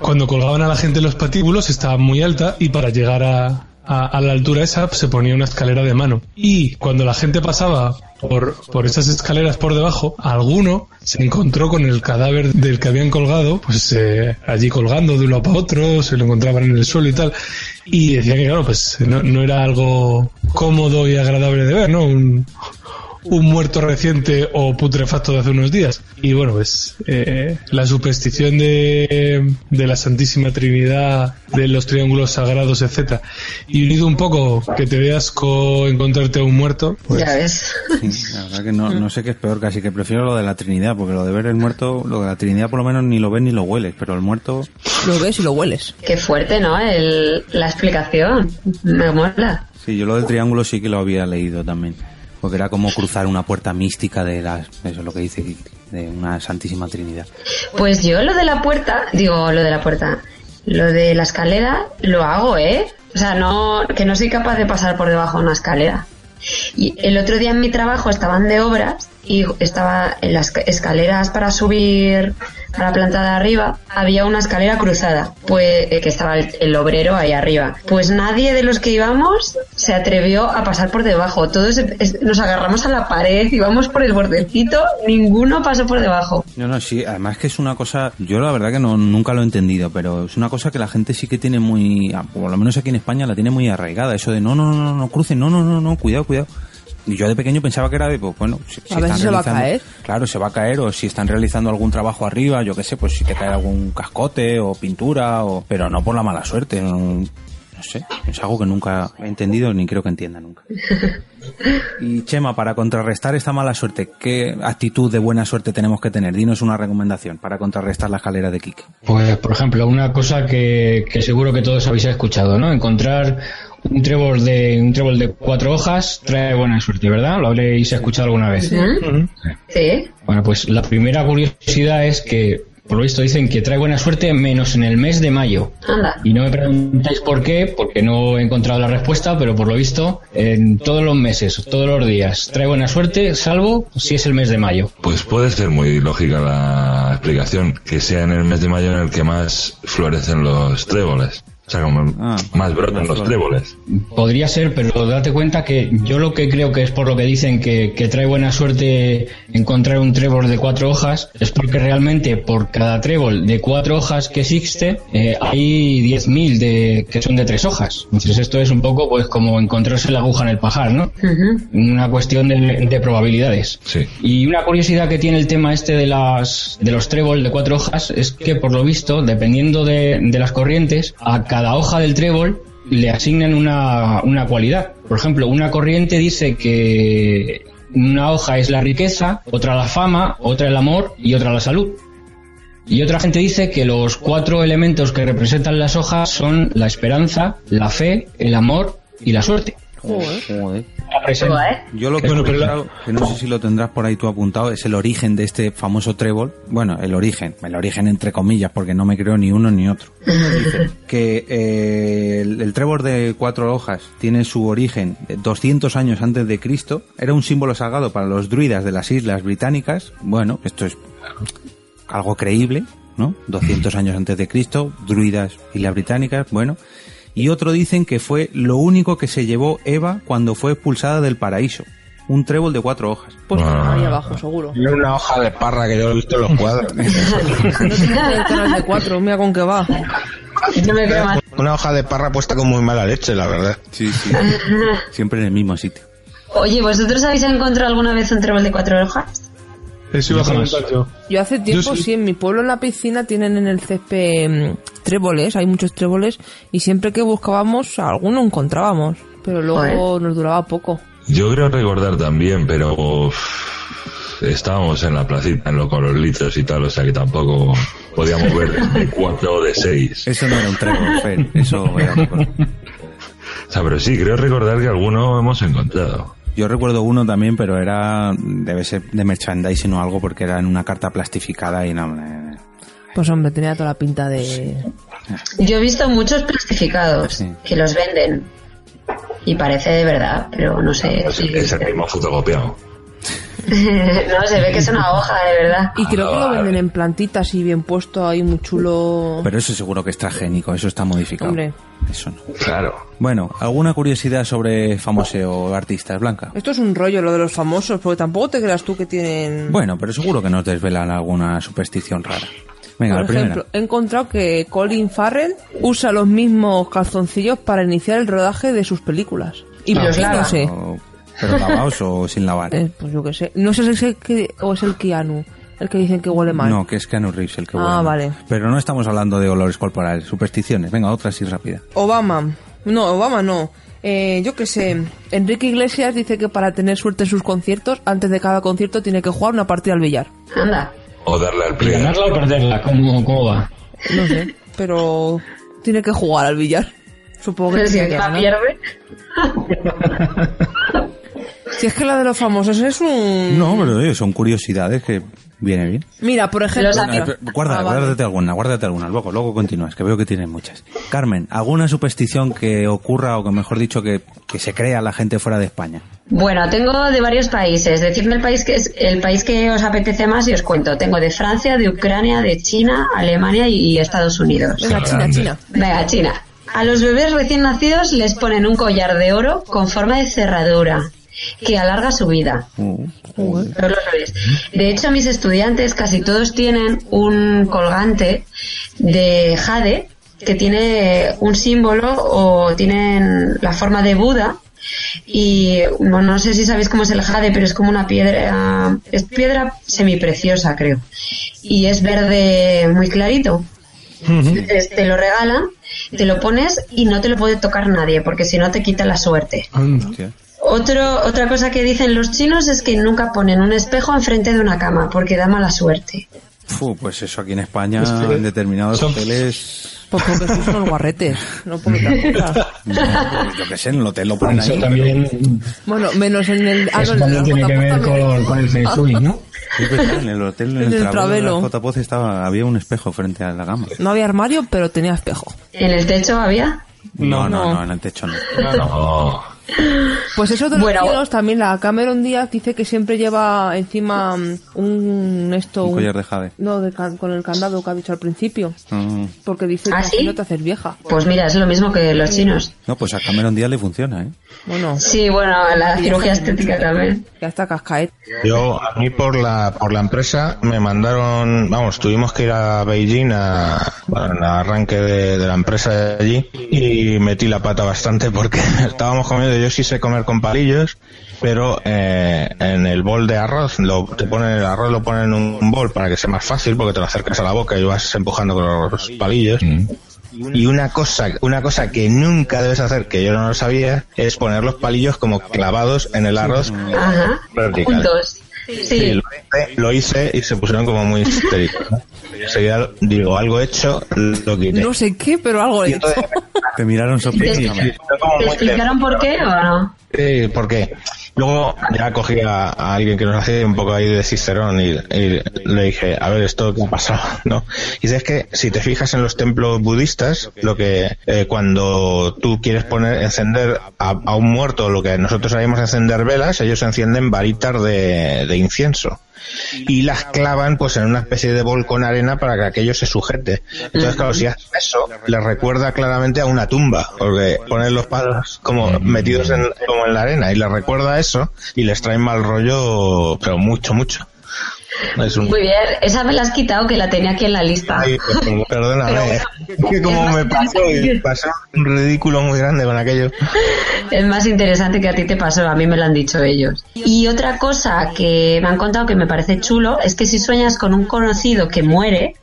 S1: cuando colgaban a la gente en los patíbulos estaba muy alta y para llegar a, a- la altura esa se ponía una escalera de mano. Y cuando la gente pasaba por, por esas escaleras por debajo, alguno se encontró con el cadáver del que habían colgado, pues eh, allí colgando de un lado para otro, se lo encontraban en el suelo y tal. Y decían que claro, pues no, no era algo cómodo y agradable de ver, ¿no? Un, un muerto reciente o putrefacto de hace unos días. Y bueno, pues eh, la superstición de, de la Santísima Trinidad, de los triángulos sagrados, etcétera, y unido un poco que te veas con encontrarte a un muerto, pues
S6: Ya ves.
S2: Sí, la verdad que no, no sé qué es peor, casi que prefiero lo de la Trinidad, porque lo de ver el muerto, lo de la Trinidad por lo menos ni lo ves ni lo hueles, pero el muerto,
S11: Lo ves y lo hueles.
S6: Qué fuerte, ¿no? El, la explicación. Me mola.
S2: sí, yo lo del triángulo sí que lo había leído también, porque era como cruzar una puerta mística de las, eso es lo que dice, de una Santísima Trinidad.
S6: Pues yo lo de la puerta, digo, lo de la puerta, lo de la escalera, lo hago, ¿eh? O sea, no, que no soy capaz de pasar por debajo de una escalera. Y el otro día en mi trabajo estaban de obras y estaba en las escaleras para subir a la planta de arriba, había una escalera cruzada, pues eh, que estaba el, obrero ahí arriba. Pues nadie de los que íbamos se atrevió a pasar por debajo. Todos nos agarramos a la pared, íbamos por el bordecito, ninguno pasó por debajo.
S2: No, no, sí, además que es una cosa, yo la verdad que no, nunca lo he entendido, pero es una cosa que la gente sí que tiene muy, ah, por lo menos aquí en España la tiene muy arraigada, eso de no, no, no, no, no crucen, no, no, no, no, cuidado, cuidado. Y yo de pequeño pensaba que era de, pues bueno, si, si
S11: A
S2: están
S11: se va a caer.
S2: Claro, se va a caer, o si están realizando algún trabajo arriba, yo qué sé, pues si te cae algún cascote o pintura, o, pero no por la mala suerte, no, no sé, es algo que nunca he entendido ni creo que entienda nunca. (laughs) Y Chema, para contrarrestar esta mala suerte, ¿qué actitud de buena suerte tenemos que tener? Dinos una recomendación para contrarrestar la escalera de Kike.
S7: Pues, por ejemplo, una cosa que, que seguro que todos habéis escuchado, ¿no? Encontrar un trébol de un trébol de cuatro hojas trae buena suerte, ¿verdad? ¿Lo habréis escuchado alguna vez?
S6: Sí.
S7: Bueno, pues la primera curiosidad es que, por lo visto, dicen que trae buena suerte menos en el mes de mayo.
S6: Anda.
S7: Y no me preguntáis por qué, porque no he encontrado la respuesta, pero por lo visto, en todos los meses, todos los días, trae buena suerte, salvo si es el mes de mayo.
S5: Pues puede ser muy lógica la explicación, que sea en el mes de mayo en el que más florecen los tréboles. O sea, como
S2: Ah,
S5: más brotan los tréboles.
S7: Podría ser, pero date cuenta que yo lo que creo que es por lo que dicen que, que trae buena suerte encontrar un trébol de cuatro hojas, es porque realmente por cada trébol de cuatro hojas que existe, eh, hay 10.000 de, que son de tres hojas. Entonces esto es un poco pues como encontrarse la aguja en el pajar, ¿no? Una cuestión de, de probabilidades.
S5: Sí.
S7: Y una curiosidad que tiene el tema este de las de los trébol de cuatro hojas es que por lo visto, dependiendo de, de las corrientes, a cada hoja del trébol le asignan una, una cualidad. Por ejemplo, una corriente dice que una hoja es la riqueza, otra la fama, otra el amor y otra la salud. Y otra gente dice que los cuatro elementos que representan las hojas son la esperanza, la fe, el amor y la suerte.
S2: Joder.
S6: ¿Eh?
S2: Yo lo que,
S1: Bueno,
S2: he
S1: pero la-
S2: escuchado, que no sé si lo tendrás por ahí tú apuntado, es el origen de este famoso trébol. Bueno, el origen, el origen entre comillas, porque no me creo ni uno ni otro. Dice (laughs) que eh, el, el trébol de cuatro hojas tiene su origen de 200 años antes de Cristo. Era un símbolo sagrado para los druidas de las islas británicas. Bueno, esto es algo creíble, ¿no? 200 años antes de Cristo, druidas islas británicas, bueno. Y otro dicen que fue lo único que se llevó Eva cuando fue expulsada del paraíso. Un trébol de cuatro hojas.
S11: Pues
S5: Ah.
S11: ahí abajo, seguro.
S10: Y una hoja de parra que yo he visto en los cuadros. (laughs)
S11: No tiene de cuatro, mira con qué va.
S10: Una hoja de parra puesta con muy mala leche, la verdad.
S2: Sí, sí. (laughs) Siempre en el mismo sitio.
S6: Oye, ¿vosotros habéis encontrado alguna vez un trébol de cuatro hojas?
S1: Eso iba a
S7: Yo
S11: hace tiempo,
S1: Yo sí.
S11: sí, en mi pueblo en la piscina tienen en el césped mm, tréboles, hay muchos tréboles, y siempre que buscábamos, alguno encontrábamos, pero luego nos duraba poco.
S5: Yo creo recordar también, pero uf, estábamos en la placita en lo, con los litros y tal, o sea que tampoco podíamos ver (laughs) de cuatro o de seis.
S2: Eso no era un trébol, Fer. Eso era cosa. (laughs)
S5: O sea, pero sí, creo recordar que alguno hemos encontrado.
S2: Yo recuerdo uno también, pero era. Debe ser de merchandising o algo, porque era en una carta plastificada y no. eh,
S11: Pues hombre, tenía toda la pinta de...
S6: Yo he visto muchos plastificados
S2: Sí.
S6: que los venden. Y parece de verdad, pero no sé.
S5: Es,
S6: si-
S5: es el mismo fotocopiado. (laughs)
S6: no, se ve que es una hoja, de verdad.
S11: Y creo que lo venden en plantitas y bien puesto ahí, muy chulo.
S2: Pero eso seguro que es transgénico, eso está modificado.
S11: Hombre,
S2: Eso no.
S5: Claro.
S2: Bueno, ¿alguna curiosidad sobre famoseo artistas, Blanca?
S11: esto es un rollo lo de los famosos, porque tampoco te creas tú que tienen...
S2: Bueno, pero seguro que nos desvelan alguna superstición rara. Venga,
S11: Por
S2: primera.
S11: ejemplo, he encontrado que Colin Farrell usa los mismos calzoncillos para iniciar el rodaje de sus películas. Y
S6: Ah,
S11: qué
S6: claro.
S11: no sé.
S2: O- ¿Pero lavados o sin lavar?
S11: Eh, pues yo qué sé. No sé si es el que, o es el Keanu, el que dicen que huele mal.
S2: No, que es Keanu Reeves el que
S11: Ah,
S2: huele mal.
S11: vale.
S2: Pero no estamos hablando de olores corporales, supersticiones. Venga, otra así rápida.
S11: Obama. No, Obama no. Eh, yo qué sé. Enrique Iglesias dice que para tener suerte en sus conciertos, antes de cada concierto tiene que jugar una partida al billar.
S6: Anda.
S5: O darle al
S7: ¿Y
S5: play.
S7: ganarla o perderla? ¿Cómo, cómo va?
S11: No sé, pero tiene que jugar al billar. Supongo que
S6: Pero si
S11: tiene que
S6: encima
S11: ganar.
S6: pierde. (laughs)
S11: Si es que la de los famosos es un...
S2: No, pero oye, son curiosidades que viene bien.
S11: Mira, por ejemplo...
S2: Bueno, eh, guarda,
S11: Ah, vale.
S2: guárdate alguna, guárdate alguna. Luego, luego continúas, que veo que tienes muchas. Carmen, ¿alguna superstición que ocurra o que mejor dicho que, que se crea la gente fuera de España?
S6: Bueno, tengo de varios países. Decidme el país que es el país que os apetece más y os cuento. Tengo de Francia, de Ucrania, de China, Alemania y Estados Unidos.
S11: Venga, China, China.
S6: Venga, China. A los bebés recién nacidos les ponen un collar de oro con forma de cerradura que alarga su vida.
S2: Uh,
S6: Todos los bebés. De hecho, mis estudiantes casi todos tienen un colgante de jade que tiene un símbolo o tienen la forma de Buda y bueno, no sé si sabéis cómo es el jade, pero es como una piedra, es piedra semipreciosa, creo. Y es verde muy clarito. Entonces, te lo regalan, te lo pones y no te lo puede tocar nadie, porque si no te quita la suerte.
S2: hostia.
S6: Otro, otra cosa que dicen los chinos es que nunca ponen un espejo enfrente de una cama, porque da mala suerte.
S2: Fu, pues eso aquí en España,
S1: Es que
S2: en determinados
S1: son-
S2: hoteles...
S11: Pues porque son (laughs) unos guarretes, no por otra cosa.
S2: No, yo qué sé, en el hotel lo ponen
S7: Eso
S2: ahí.
S7: también,
S11: Bueno, menos en el... ah, no,
S7: eso
S11: de
S7: también tiene que ver
S11: también.
S7: con, con el Feng Shui, ¿no?
S2: Qué sé, en el hotel, en
S11: En
S2: el,
S11: el
S2: travelo, JPOZ estaba, había un espejo frente a la gama.
S11: No había armario, pero tenía espejo.
S6: ¿En el techo había?
S2: No, no,
S11: No.
S2: no, en el techo no.
S5: No.
S11: Pues eso de los
S6: Bueno.
S11: chinos, también la Cameron Díaz dice que siempre lleva encima mm, un esto
S2: Un
S11: un-
S2: collar de jade.
S11: no de con el candado que ha dicho al principio
S2: Mm.
S11: porque dice
S6: ¿Ah,
S11: que así no te haces vieja
S6: Pues mira, es lo mismo que los chinos.
S2: No, pues a Cameron Díaz le funciona, ¿eh?
S11: Bueno.
S6: Sí, bueno, la cirugía estética también.
S11: ya está cascaet
S10: Yo, a mí por la, por la empresa me mandaron, vamos, tuvimos que ir a Beijing a, bueno, en arranque de, de la empresa de allí y metí la pata bastante porque (laughs) estábamos comiendo, yo sí sé comer con palillos, pero eh, en el bol de arroz, lo, te ponen el arroz lo ponen en un bol para que sea más fácil porque te lo acercas a la boca y vas empujando con los palillos. Y una cosa, una cosa que nunca debes hacer, que yo no lo sabía, es poner los palillos como clavados en el arroz
S6: Ajá.
S10: vertical.
S6: Juntos.
S10: Sí,
S6: Sí.
S10: lo hice, lo hice y se pusieron como muy histéricos. ¿no? Y enseguida digo, algo hecho, lo quité.
S11: no sé qué pero algo hecho
S2: Te miraron (laughs)
S6: ¿Te,
S2: sospechosamente.
S10: fue como
S6: te explicaron por qué o no?
S10: Sí, porque luego ya cogí a, alguien que nos hacía un poco ahí de cicerón y, le dije, a ver, esto qué ha pasado, (laughs) ¿no? Y es que si te fijas en los templos budistas, lo que eh, cuando tú quieres poner, encender a, a un muerto, lo que nosotros sabemos encender velas, ellos encienden varitas de incienso y las clavan pues en una especie de bol con arena para que aquello se sujete. Entonces, claro, si haces eso, le recuerda claramente a una tumba, porque ponen los palos como metidos en, como en la arena y le recuerda eso y les trae mal rollo, pero mucho, mucho. Es un...
S6: Muy bien, esa me la has quitado que la tenía aquí en la lista.
S10: Ay, perdóname, es que como (laughs) me pasó, pasó un ridículo muy grande con aquello.
S6: Es más interesante que a ti te pasó, a mí me lo han dicho ellos. Y otra cosa que me han contado que me parece chulo es que si sueñas con un conocido que muere,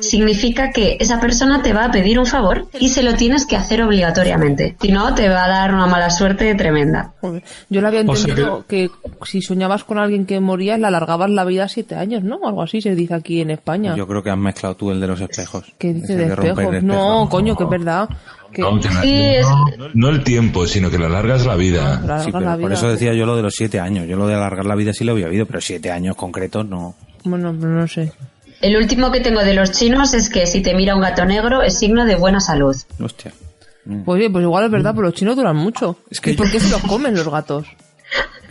S6: significa que esa persona te va a pedir un favor y se lo tienes que hacer obligatoriamente. Si no, te va a dar una mala suerte tremenda.
S11: Joder, yo le había
S1: O sea
S11: entendido que... si soñabas con alguien que moría le alargabas la vida a siete años ¿no? algo así se dice aquí en España
S2: Yo creo que has mezclado tú el de los espejos.
S11: ¿Qué dice de espejos?
S2: el
S11: No, coño, que es verdad. Que
S5: No, que la-
S6: Sí, es-
S5: no, no el tiempo, sino que le alargas la vida.
S11: alarga
S2: Sí, pero
S11: la
S2: por
S11: vida.
S2: eso decía yo lo de los siete años. Yo lo de alargar la vida sí lo había oído, pero siete años concretos no.
S11: Bueno, pero no sé.
S6: El último que tengo de los chinos es que si te mira un gato negro es signo de buena salud.
S2: Hostia.
S11: Pues oye, pues igual es verdad, pero los chinos duran mucho.
S2: Es que-
S11: ¿Y por qué se los comen los gatos?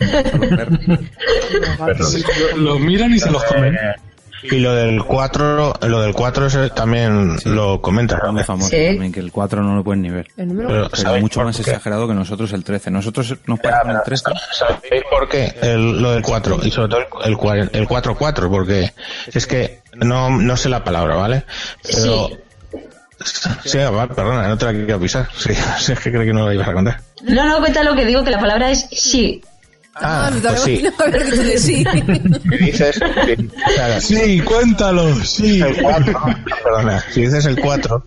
S11: (laughs) Los gatos.
S1: Los miran y se los comen.
S10: Y lo del 4, lo del 4 es, también lo comenta.
S2: Era muy famoso
S6: Sí.
S2: también, que el 4 no lo pueden ni ver.
S11: El número
S10: Pero,
S2: Pero
S10: ¿sabéis
S2: mucho más
S10: qué?
S2: exagerado que nosotros el 13. Nosotros nos parece el 13.
S10: ¿Sabéis por qué? El- lo del 4 y sobre todo el, el, cuar- el 4-4, porque es que no, no sé la palabra, ¿vale? Pero.
S6: Sí.
S10: Sí, va, perdona, no te la quiero pisar. (laughs) Sí, sí, es que creo que no la ibas a contar.
S6: No, no, cuenta lo que digo, que la palabra es shi.
S7: Ah,
S11: me
S7: pues sí.
S11: que sí.
S10: Si dices, sí, claro,
S1: Sí, cuéntalo, sí.
S10: el 4, perdona, si dices el 4,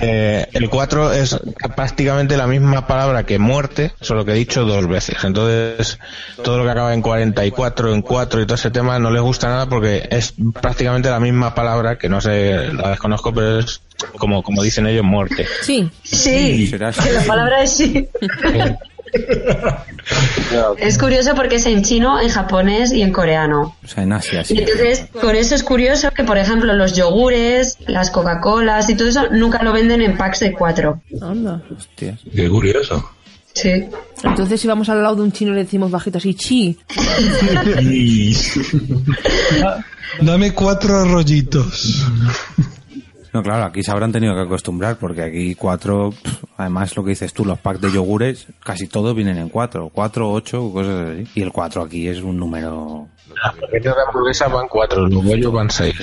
S10: eh, el 4 es prácticamente la misma palabra que muerte, solo que he dicho dos veces. Entonces, todo lo que acaba en 44, en 4 y todo ese tema no les gusta nada porque es prácticamente la misma palabra, que no sé, la desconozco, pero es como, como dicen ellos, muerte.
S11: Sí.
S6: Sí, que la palabra es sí. (laughs) Es curioso porque es en chino, en japonés y en coreano.
S2: O sea, en Asia, sí.
S6: Y entonces, por eso es curioso que, por ejemplo, los yogures, las Coca-Colas y todo eso nunca lo venden en packs de cuatro.
S11: Anda.
S2: Hostias.
S5: Qué curioso.
S6: Sí.
S11: Entonces, si vamos al lado de un chino le decimos bajito así, chi. (laughs) (laughs)
S1: Dame cuatro rollitos.
S2: No, claro, aquí se habrán tenido que acostumbrar porque aquí cuatro, además lo que dices tú, los packs de yogures, casi todos vienen en cuatro, cuatro, ocho, cosas así. Y el cuatro aquí es un número...
S10: Las paquetes de hamburguesa van 4, los bollos van 6.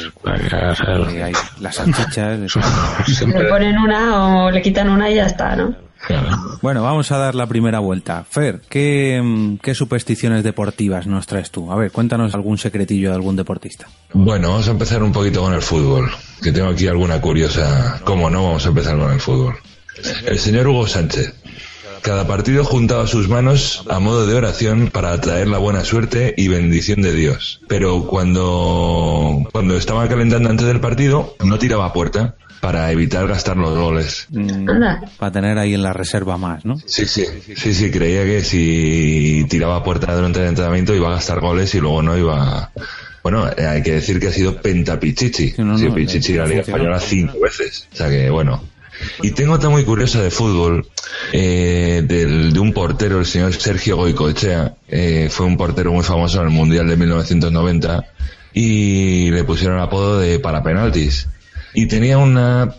S2: que hay las salchichas... (laughs)
S6: Le ponen una o le quitan una y ya está, ¿no?
S2: Bueno, vamos a dar la primera vuelta. Fer, ¿qué, mm, ¿qué supersticiones deportivas nos traes tú? A ver, cuéntanos algún secretillo de algún deportista.
S5: Bueno, vamos a empezar un poquito con el fútbol, que tengo aquí alguna curiosa. ¿Cómo no? Vamos a empezar con el fútbol. El señor Hugo Sánchez. Cada partido juntaba sus manos a modo de oración para atraer la buena suerte y bendición de Dios. Pero cuando, cuando estaba calentando antes del partido, no tiraba a puerta para evitar gastar los goles.
S6: Anda.
S2: Para tener ahí en la reserva más, ¿no?
S5: Sí, sí, sí, sí, creía que si tiraba puerta durante el entrenamiento iba a gastar goles y luego no iba... Bueno, hay que decir que ha sido pentapichichi.
S2: no,
S5: sí,
S2: no,
S5: pichichi de la Liga. Española cinco veces. O sea que, bueno. Y tengo otra muy curiosa de fútbol, eh, del, de un portero, el señor Sergio Goicoechea. Eh, fue un portero muy famoso en el Mundial de 1990 y le pusieron el apodo de para penaltis. Y tenía una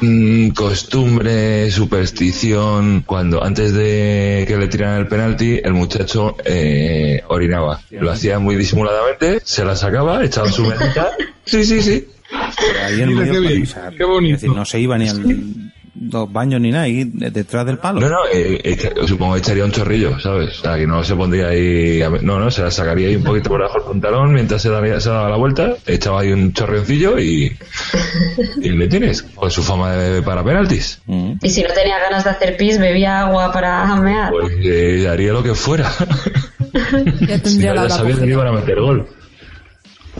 S5: mm, costumbre, superstición, cuando antes de que le tiraran el penalti, el muchacho eh, orinaba. Lo hacía muy disimuladamente, se la sacaba, echaba su (laughs) medita. Sí, sí, sí.
S2: Ahí en medio,
S1: qué bien,
S2: o sea,
S1: qué bonito.
S2: es decir, no se iba ni al los baños ni nada, ahí de- detrás del palo.
S5: No, no, eh, supongo que echaría un chorrillo, ¿sabes? O sea, que no se pondría ahí... a- No, no, se la sacaría ahí un poquito por debajo del pantalón mientras se daba, se daba la vuelta, echaba ahí un chorrioncillo y... Y le tienes, con su fama de para penaltis.
S2: Mm.
S6: Y si no tenía ganas de hacer pis, bebía agua para mear.
S5: Pues eh, haría lo que fuera.
S11: Ya
S5: Si
S11: tendría
S5: no,
S11: la
S5: ya sabía que iban a meter gol.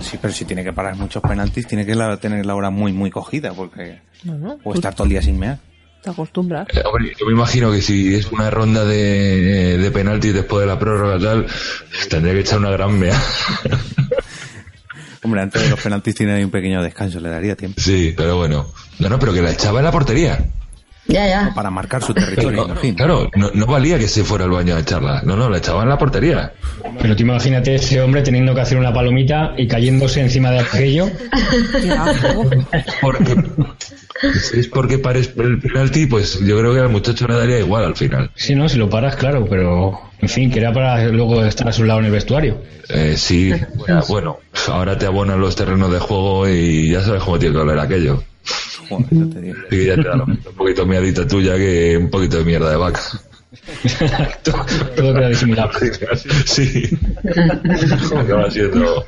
S2: Sí, pero si tiene que parar muchos penaltis, tiene que la- tener la hora muy, muy cogida, porque...
S11: No, no.
S2: O estar todo el día sin mear.
S11: Te acostumbras.
S5: Eh, hombre, yo me imagino que si es una ronda de, de penaltis después de la prórroga y tal, tendría que echar una gran mea. (laughs)
S2: Hombre, antes de los penaltis tiene ahí un pequeño descanso, le daría tiempo.
S5: Sí, pero bueno. No, no, pero que la echaba en la portería.
S6: Ya, ya.
S2: Para marcar su territorio.
S5: Claro, no, no valía que se fuera al baño a echarla. No, no, la echaba en la portería.
S7: Pero tú imagínate ese hombre teniendo que hacer una palomita y cayéndose encima de aquello.
S5: Porque, si es porque pares el penalti, pues yo creo que al muchacho le daría igual al final.
S7: Si no, si lo paras, claro, pero en fin, que era para luego estar a su lado en el vestuario.
S5: Eh, sí, bueno, ahora te abonan los terrenos de juego y ya sabes cómo tiene que oler aquello.
S2: Joder, ya te digo.
S5: Y ya te da un poquito miadita tuya que un poquito de mierda de vaca.
S7: todo, todo queda disimulado.
S5: Sí. Acaba siendo...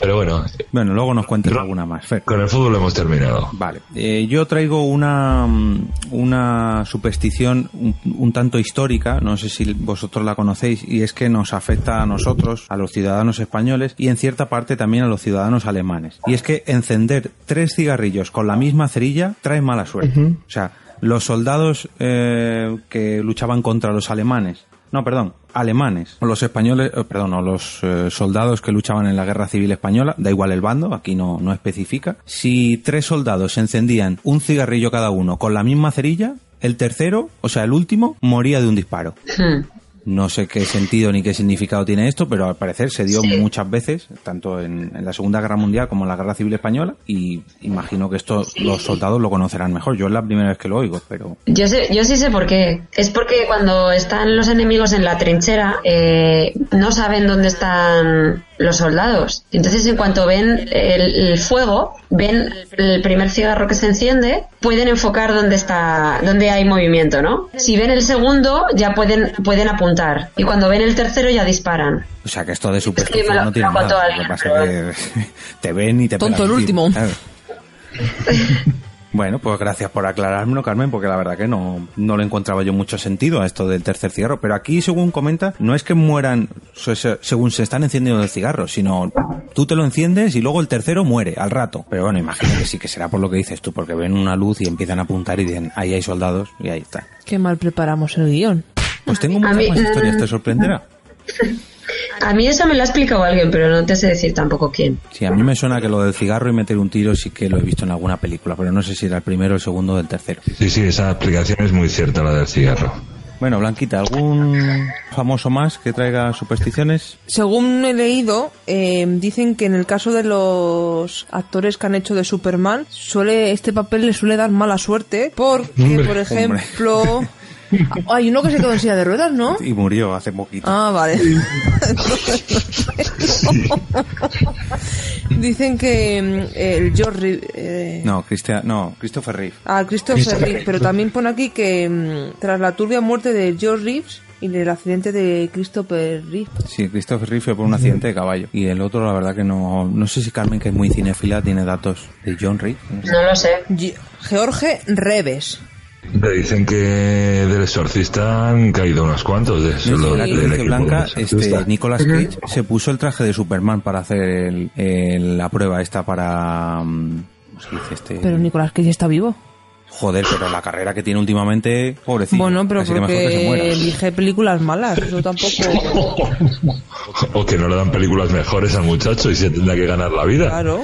S5: Pero bueno,
S2: Bueno, luego nos cuentes alguna más, Fer.
S5: con el fútbol hemos terminado.
S2: Vale, eh, yo traigo una, mm, una superstición un, un tanto histórica, no sé si vosotros la conocéis, y es que nos afecta a nosotros, a los ciudadanos españoles, y en cierta parte también a los ciudadanos alemanes. Y es que encender tres cigarrillos con la misma cerilla trae mala suerte. O sea, los soldados eh, que luchaban contra los alemanes, no, perdón, alemanes, o los españoles, eh, perdón, o los eh, soldados que luchaban en la guerra civil española, da igual el bando, aquí no, no especifica. Si tres soldados encendían un cigarrillo cada uno con la misma cerilla, el tercero, o sea, el último, moría de un disparo.
S6: Hmm.
S2: No sé qué sentido ni qué significado tiene esto, pero al parecer se dio
S6: Sí.
S2: muchas veces, tanto en, en la Segunda Guerra Mundial como en la Guerra Civil Española, y imagino que esto los soldados lo conocerán mejor. Yo es la primera vez que lo oigo, pero
S6: Yo, sé, yo sí sé por qué. Es porque cuando están los enemigos en la trinchera, eh, no saben dónde están los soldados. Entonces, en cuanto ven el, el fuego, ven el primer cigarro que se enciende, pueden enfocar dónde está, dónde hay movimiento, ¿no? Si ven el segundo, ya pueden, pueden apuntar contar. Y cuando ven el tercero ya disparan.
S2: O sea que esto de
S6: Es que
S2: superstición no tiene
S6: me lo contó
S2: nada. Lo que pasa es que (laughs) te ven y te
S11: Tonto el último.
S2: Bueno, pues gracias por aclarármelo, Carmen, porque la verdad que no, no le encontraba yo mucho sentido a esto del tercer cigarro. Pero aquí, según comenta, no es que mueran se- se- según se están encendiendo el cigarro, sino tú te lo enciendes y luego el tercero muere al rato. Pero bueno, imagino que sí que será por lo que dices tú, porque ven una luz y empiezan a apuntar y dicen, ahí hay soldados y ahí está.
S11: Qué mal preparamos el guion.
S2: Pues tengo
S6: A
S2: muchas
S6: mí-
S2: más historias, te sorprenderá.
S6: A mí eso me lo ha explicado alguien, pero no te sé decir tampoco quién.
S2: Sí, a mí me suena que lo del cigarro y meter un tiro sí que lo he visto en alguna película, pero no sé si era el primero, el segundo o el tercero.
S5: Sí, sí, esa explicación es muy cierta, la del cigarro.
S2: Bueno, Blanquita, ¿algún famoso más que traiga supersticiones?
S11: Según he leído, eh, dicen que en el caso de los actores que han hecho de Superman, suele este papel le suele dar mala suerte porque,
S2: Hombre,
S11: por ejemplo, (laughs) hay uno que se quedó en silla de ruedas, ¿no?
S2: Y murió hace poquito.
S11: Ah, vale. (laughs) Dicen que mm, el George Reeve, eh,
S2: No, Cristian, no, Christopher Reeve.
S11: Ah, Christopher Reeve, pero también pone aquí que mm, tras la turbia muerte de George Reeves y del accidente de Christopher Reeve.
S2: Sí, Christopher Reeve fue por un accidente de caballo. Y el otro, la verdad que no... No sé si Carmen, que es muy cinéfila, tiene datos de John Reeve. No sé.
S6: No lo sé.
S11: Ge- George Reves.
S5: Me dicen que del exorcista han caído unos cuantos de eso.
S2: No,
S5: equipo
S2: Blanca, este, Nicolas Cage se puso el traje de Superman para hacer el- el- la prueba esta para... mm, ¿Cómo se dice este?
S11: Pero Nicolás Cage está vivo.
S2: Joder, pero la carrera que tiene últimamente, pobrecito.
S11: bueno, pero
S2: Así que mejor que se
S11: porque
S2: muera.
S11: elige películas malas. Eso tampoco. (laughs)
S5: O que no le dan películas mejores al muchacho y se tendrá que ganar la vida.
S11: Claro.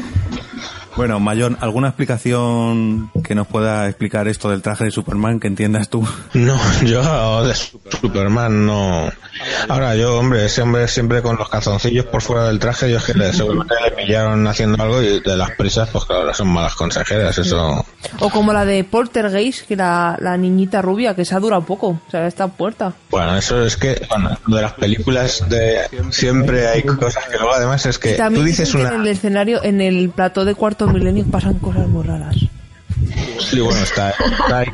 S2: Bueno, Mayón, ¿alguna explicación que nos pueda explicar esto del traje de Superman que entiendas tú?
S10: No, (laughs) yo de Superman no. Ahora yo, hombre, ese hombre siempre con los calzoncillos por fuera del traje, yo es que le, seguramente le pillaron haciendo algo y de las prisas, pues claro, son malas consejeras, eso.
S11: O como la de Poltergeist, que la, la niñita rubia, que se ha durado poco. O sea, está puerta.
S10: Bueno, eso es que, bueno, de las películas de siempre hay cosas que luego además es que
S11: También
S10: tú dices una...
S11: en el escenario, en el plató de cuarto milenio pasan cosas muy raras.
S10: Sí, bueno, está, está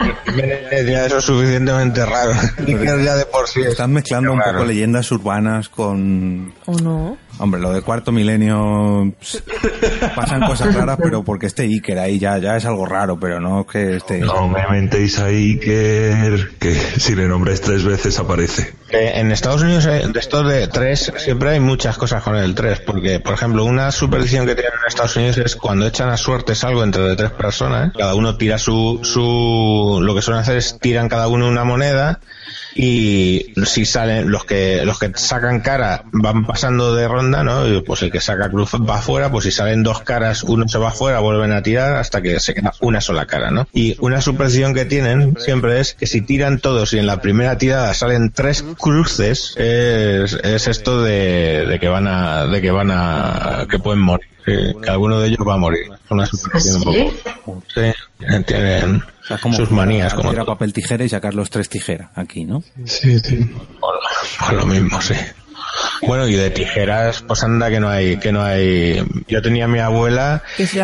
S10: ya eso es suficientemente raro. Y ya de por sí es
S2: Están mezclando un
S10: raro.
S2: poco leyendas urbanas con...
S11: ¿O no?
S2: Hombre, lo de cuarto milenio pss, pasan cosas raras, (laughs) pero porque esté Iker ahí ya, ya es algo raro, pero no que esté...
S5: No me mentéis ahí que, que si le nombráis tres veces aparece.
S10: Eh, en Estados Unidos, eh, de estos de tres, siempre hay muchas cosas con el tres, porque, por ejemplo, una superstición que tienen en Estados Unidos es cuando echan a suertes algo entre de tres personas, cada uno tira su, su, lo que suelen hacer es tiran cada uno una moneda y si salen, los que, los que sacan cara van pasando de ronda, ¿no? Y, pues el que saca cruz va afuera, pues si salen dos caras, uno se va afuera, vuelven a tirar hasta que se queda una sola cara, ¿no? Y una superstición que tienen siempre es que si tiran todos y en la primera tirada salen tres cruces, es, es esto de, de que van a, de que van a, que pueden morir. Sí, que alguno de ellos va a morir. Es Una superstición un
S6: ¿Sí?
S10: poco. Sí, tienen
S2: O sea, como
S10: sus manías como
S2: Era papel tijera y sacar los tres tijeras aquí, ¿no?
S1: Sí, sí.
S10: Pues lo mismo, sí. Bueno, y de tijeras, pues anda que no hay, que no hay. Yo tenía a mi abuela
S11: Que si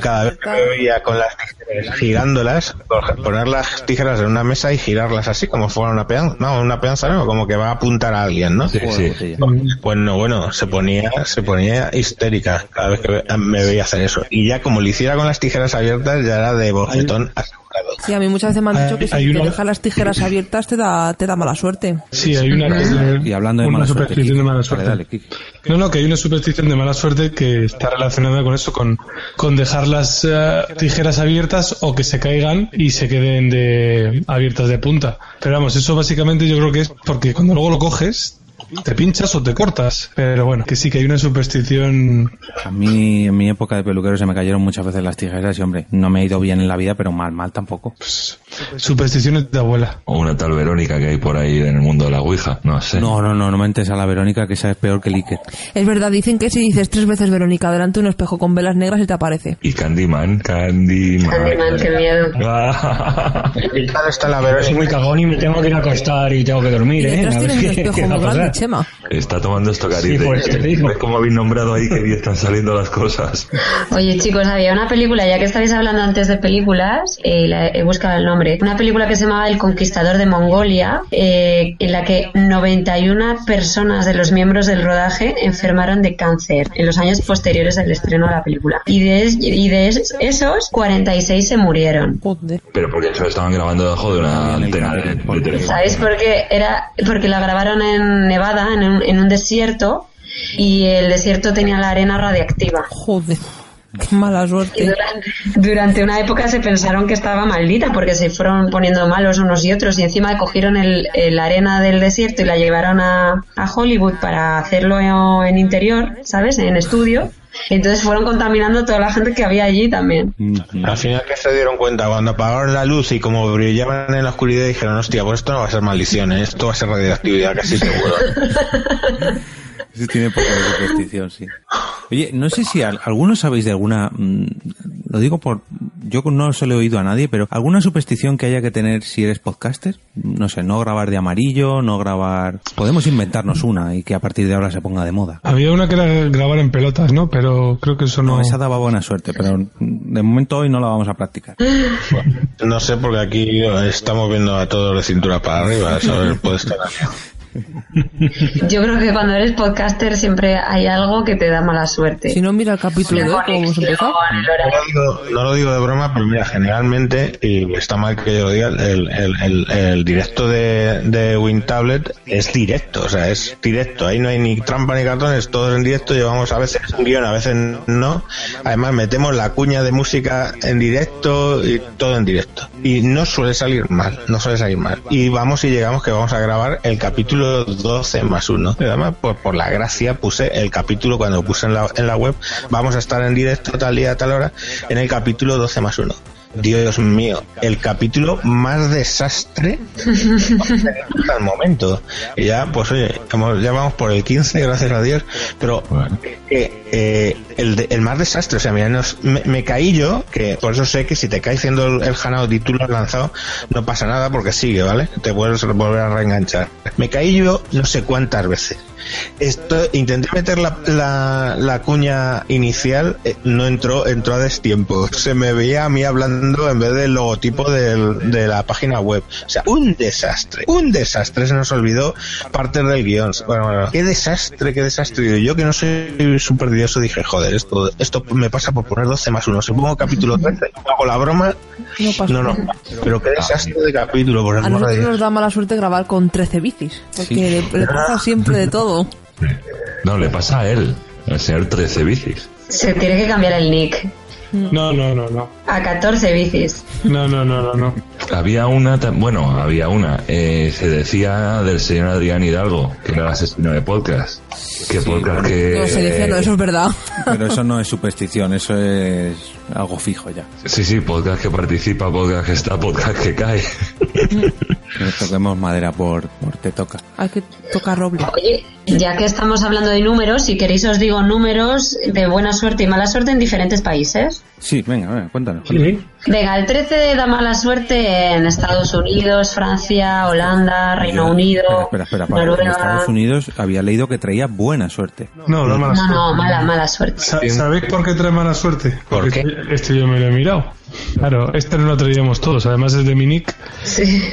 S10: cada vez que me veía con las tijeras girándolas, por- poner las tijeras en una mesa y girarlas así como fuera una peanza, no, una peanza no, como que va a apuntar a alguien, ¿no?
S5: Sí, sí.
S10: Pues no, bueno, se ponía, se ponía histérica cada vez que me veía hacer eso. Y ya como lo hiciera con las tijeras abiertas, ya era de bofetón
S11: Sí, a mí muchas veces me han dicho que si
S1: Hay
S11: te
S1: una-
S11: dejas las tijeras abiertas te da, te da mala suerte.
S1: Sí, hay una,
S2: Y hablando de
S1: una
S2: mala suerte,
S1: superstición de mala suerte.
S2: Dale, dale, Kiki.
S1: No, no, que hay una superstición de mala suerte que está relacionada con eso, con, con dejar las eh, tijeras abiertas o que se caigan y se queden de abiertas de punta. Pero vamos, eso básicamente yo creo que es porque cuando luego lo coges te pinchas o te cortas. Pero bueno, que sí que hay una superstición.
S2: A mí, en mi época de peluquero, se me cayeron muchas veces las tijeras y, hombre, no me ha ido bien en la vida, pero mal, mal tampoco.
S1: Supersticiones de abuela.
S5: O una tal Verónica que hay por ahí en el mundo de la Ouija. No sé.
S2: No, no, no, no mentes a la Verónica, que esa es peor que el Iker.
S11: Es verdad, dicen que si dices tres veces Verónica delante de un espejo con velas negras y te aparece.
S5: Y Candyman, Candyman.
S6: Candyman, qué miedo. (laughs)
S10: ¿Qué tal está la
S12: Pero soy
S10: Verónica?
S12: muy cagón y me tengo que ir a acostar y tengo que dormir, ¿eh? A ver qué, qué va a
S11: muy grande,
S12: pasar.
S11: Chema.
S5: Está tomando esto cariño.
S7: Sí, te digo.
S5: ¿Ves cómo habéis nombrado ahí que bien están saliendo las cosas?
S6: Oye, chicos, había una película, ya que estabais hablando antes de películas, eh, la- he buscado el nombre, una película que se llamaba El Conquistador de Mongolia, eh, en la que 91 personas de los miembros del rodaje enfermaron de cáncer en los años posteriores al estreno de la película. Y de, es- y de es- esos, 46 se murieron.
S5: Pero porque eso estaban grabando debajo de una antena de, de teléfono.
S6: ¿Sabéis por qué? Era porque la grabaron en Nevada, en un, en un desierto, y el desierto tenía la arena radiactiva.
S11: Joder. Qué mala
S6: Y
S11: suerte.
S6: durante, durante una época se pensaron que estaba maldita porque se fueron poniendo malos unos y otros y encima cogieron el, el arena del desierto y la llevaron a, a Hollywood para hacerlo en interior, ¿sabes? En estudio. Entonces fueron contaminando toda la gente que había allí también.
S10: Al final que se dieron cuenta, cuando apagaron la luz y como brillaban en la oscuridad, dijeron, hostia, pues esto no va a ser maldición, ¿eh? esto va a ser radioactividad casi seguro. (laughs)
S2: Sí, tiene poco de superstición, sí. Oye, no sé si al- algunos sabéis de alguna, mm, lo digo por, yo no se lo he oído a nadie, pero alguna superstición que haya que tener si eres podcaster, no sé, no grabar de amarillo, no grabar, podemos inventarnos una y que a partir de ahora se ponga de moda.
S1: Había una que era grabar en pelotas, ¿no? Pero creo que eso no...
S2: No, esa daba buena suerte, pero de momento hoy no la vamos a practicar.
S10: No sé, porque aquí estamos viendo a todos de cintura para arriba, ¿sabes? Puede estar
S6: Yo creo que cuando eres podcaster siempre hay algo que te da mala suerte.
S11: Si no, mira el capítulo de hoy, cómo hemos empezado.
S10: No lo, digo, no lo digo de broma, pero mira, generalmente, y está mal que yo lo diga, el, el, el, el directo de, de WinTablet es directo, o sea, es directo. Ahí no hay ni trampa ni cartones, todo es en directo. Llevamos a veces un guion, a veces no. Además, metemos la cuña de música en directo y todo en directo. Y no suele salir mal, no suele salir mal. Y vamos y llegamos que vamos a grabar el capítulo 12 más uno. Y además, por, por la gracia, puse el capítulo cuando lo puse en la, en la web. Vamos a estar en directo tal día, tal hora, en el capítulo 12 más uno. Dios mío, el capítulo más desastre hasta el momento. Y ya, pues oye, hemos- ya vamos por el 15, gracias a Dios, pero eh, eh, el, el más desastre, o sea, mira, nos- me, me caí yo, que por eso sé que si te caes haciendo el, el Hanao y tú lo has lanzado, no pasa nada porque sigue, ¿vale? Te puedes volver a reenganchar. Me caí yo no sé cuántas veces. Esto, intenté meter la, la, la cuña inicial, eh, no entró, entró a destiempo. Se me veía a mí hablando en vez del logotipo del- de la página web. O sea, un desastre, un desastre. Se nos olvidó parte del guion. Bueno, bueno, qué desastre, qué desastre. Yo que no soy súper dioso dije, joder, esto, esto me pasa por poner 12 más 1. Si pongo capítulo 13, (laughs) hago la broma.
S11: No pasa
S10: No, no,
S11: nada.
S10: pero qué desastre de capítulo, por el
S11: A
S10: de
S11: nosotros
S10: Dios.
S11: nos da mala suerte grabar con 13 bicis, porque le, le pasa siempre de todo.
S5: No, le pasa a él, al señor 13 bicis.
S6: Se tiene que cambiar el nick
S1: No, no, no, no.
S6: a 14 bicis.
S1: No, no, no, no, no.
S5: Había una, bueno, había una, eh, se decía del señor Adrián Hidalgo, que era el asesino de podcast. Que podcast que...
S11: No, se decía, no, eso es verdad.
S2: Pero (laughs) eso no es superstición, eso es algo fijo ya.
S5: Sí, sí, podcast que participa, podcast que está, podcast que cae. (laughs)
S2: Que nos toquemos madera por, por te toca.
S11: Hay que tocar roble.
S6: Oye, ya que estamos hablando de números, si queréis os digo números de buena suerte y mala suerte en diferentes países.
S2: Sí, venga, venga, cuéntanos. cuéntanos.
S6: Venga, el 13 da mala suerte en Estados Unidos, Francia, Holanda, Reino Unido,
S2: Espera, espera, para. En. Estados Unidos había leído que traía buena suerte.
S1: No, da mala
S6: No,
S1: suerte.
S6: no, mala, mala suerte.
S1: Sa- ¿Sabéis por qué trae mala suerte?
S10: ¿Por
S1: Porque
S10: qué?
S1: Este, este yo me lo he mirado. Claro, este no lo traíamos todos, además es de mi nick.
S6: Sí. (laughs)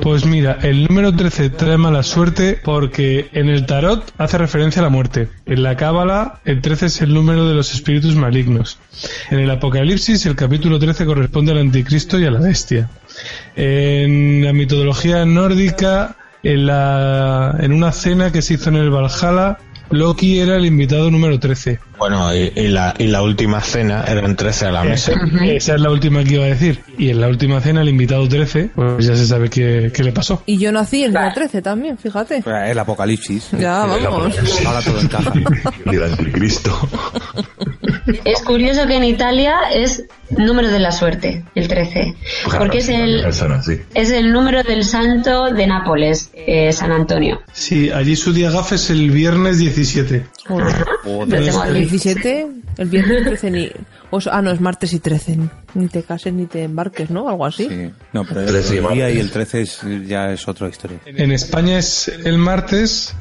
S1: Pues mira, el número 13 trae mala suerte porque en el tarot hace referencia a la muerte. En la cábala, el 13 es el número de los espíritus malignos. En el Apocalipsis, el capítulo 13 corresponde al anticristo y a la bestia. En la mitología nórdica, en, la, en una cena que se hizo en el Valhalla, Loki era el invitado número 13.
S10: Bueno, y, y la, y la última cena eran 13 a la mesa.
S1: Esa, es la última que iba a decir. Y en la última cena, el invitado 13, pues ya se sabe qué, qué le pasó.
S11: Y yo nací el día 13 también, fíjate.
S2: El apocalipsis.
S11: Ya, vamos.
S2: Ahora todo encaja.
S5: Y el anticristo.
S6: Es curioso que en Italia es número de la suerte, el 13. Porque es el, es el número del santo de Nápoles, eh, San Antonio.
S1: Sí, allí su día gaf es el viernes 17.
S11: Joder. El
S6: aquí.
S11: 17, el viernes 13 ni... o sea, ah, no, es martes y 13. Ni te cases ni te embarques, ¿no? Algo así.
S2: Sí. No, pero el,
S5: 13 y
S2: el día y el 13 es, ya es otra historia.
S1: En España es el martes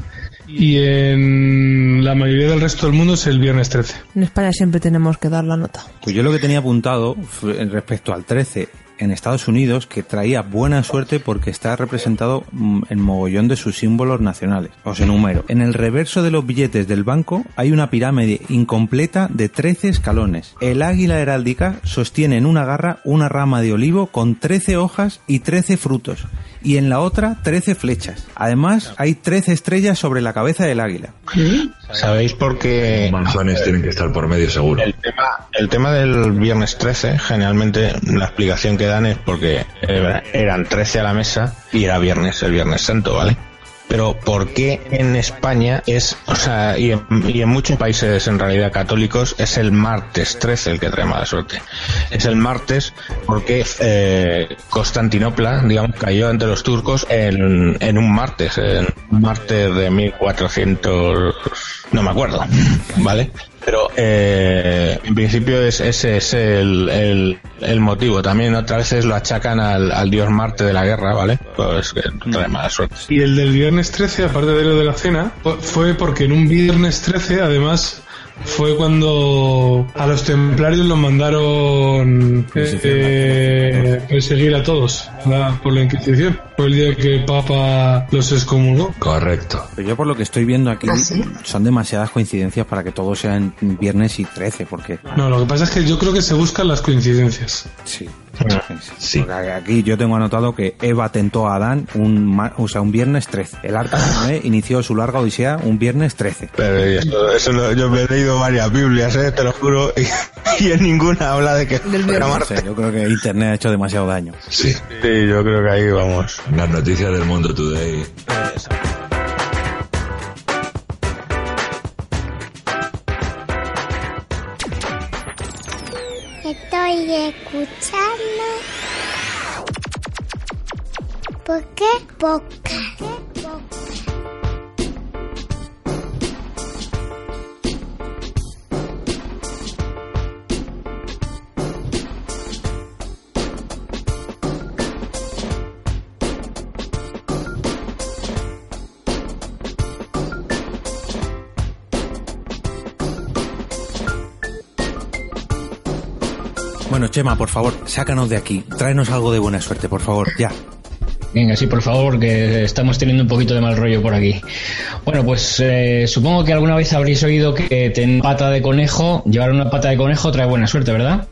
S1: y en la mayoría del resto del mundo es el viernes 13.
S11: En España siempre tenemos que dar la nota.
S2: Pues yo lo que tenía apuntado respecto al 13 en Estados Unidos que traía buena suerte porque está representado mm, en mogollón de sus símbolos nacionales. Os enumero. En el reverso de los billetes del banco hay una pirámide incompleta de 13 escalones. El águila heráldica sostiene en una garra una rama de olivo con 13 hojas y 13 frutos y en la otra 13 flechas. Además, hay 13 estrellas sobre la cabeza del águila.
S10: ¿Sabéis por qué?
S5: Manzanes tienen que estar por medio seguro.
S10: El tema, el tema del viernes 13, generalmente la explicación que dan es porque eh, eran 13 a la mesa y era viernes, el viernes santo, ¿vale? Pero ¿por qué en España es, o sea, y en, y en muchos países en realidad católicos es el martes 13 el que trae mala suerte? Es el martes porque eh, Constantinopla, digamos, cayó ante los turcos en, en un martes, en un martes de 1400, no me acuerdo, ¿vale? Pero eh, en principio es, ese es el, el, el motivo. También otras veces lo achacan al, al dios Marte de la guerra, ¿vale? Pues que trae mala suerte.
S1: Y el del viernes 13, aparte de lo de la cena, fue porque en un viernes 13, además, fue cuando a los templarios los mandaron eh, eh, perseguir a todos ¿verdad? por la Inquisición. Fue el día que el Papa los excomulgó.
S5: Correcto.
S2: Pero yo por lo que estoy viendo aquí
S6: ¿Ah, sí?
S2: son demasiadas coincidencias para que todo sea en viernes y 13, porque
S1: No, lo que pasa es que yo creo que se buscan las coincidencias.
S2: sí.
S5: Sí.
S2: Porque aquí yo tengo anotado que Eva tentó a Adán un, ma- o sea, un viernes 13. El arca de Noé inició su larga odisea un viernes 13.
S10: Pero eso, eso lo- yo me he leído varias Biblias, ¿eh? te lo juro, y, (laughs) y en ninguna habla de que
S11: Del.
S2: No sé, yo creo que Internet ha hecho demasiado daño.
S5: Sí.
S10: Sí, yo creo que ahí vamos.
S5: Las noticias del mundo today.
S12: Estoy escuchando. ¿Por qué podcast?
S2: Chema, por favor, sácanos de aquí. Tráenos algo de buena suerte, por favor, ya.
S7: Venga, sí, por favor, que estamos teniendo un poquito de mal rollo por aquí. Bueno, pues eh, supongo que alguna vez habréis oído que tener pata de conejo, llevar una pata de conejo trae buena suerte, ¿verdad?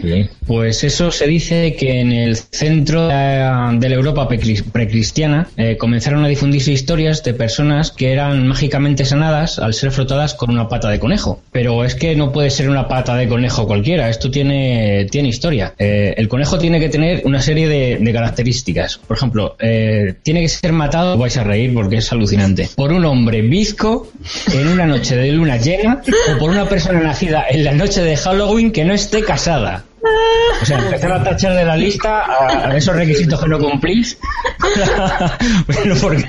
S6: Sí.
S7: Pues eso se dice que en el centro de la Europa precris- precristiana eh, comenzaron a difundirse historias de personas que eran mágicamente sanadas al ser frotadas con una pata de conejo. Pero es que no puede ser una pata de conejo cualquiera, esto tiene, tiene historia. Eh, el conejo tiene que tener una serie de, de características. Por ejemplo, eh, tiene que ser matado, vais a reír porque es alucinante, por un hombre bizco en una noche de luna llena o por una persona nacida en la noche de Halloween que no esté casada. O sea, empezar a tachar de la lista a, esos requisitos que no cumplís. (laughs) bueno, porque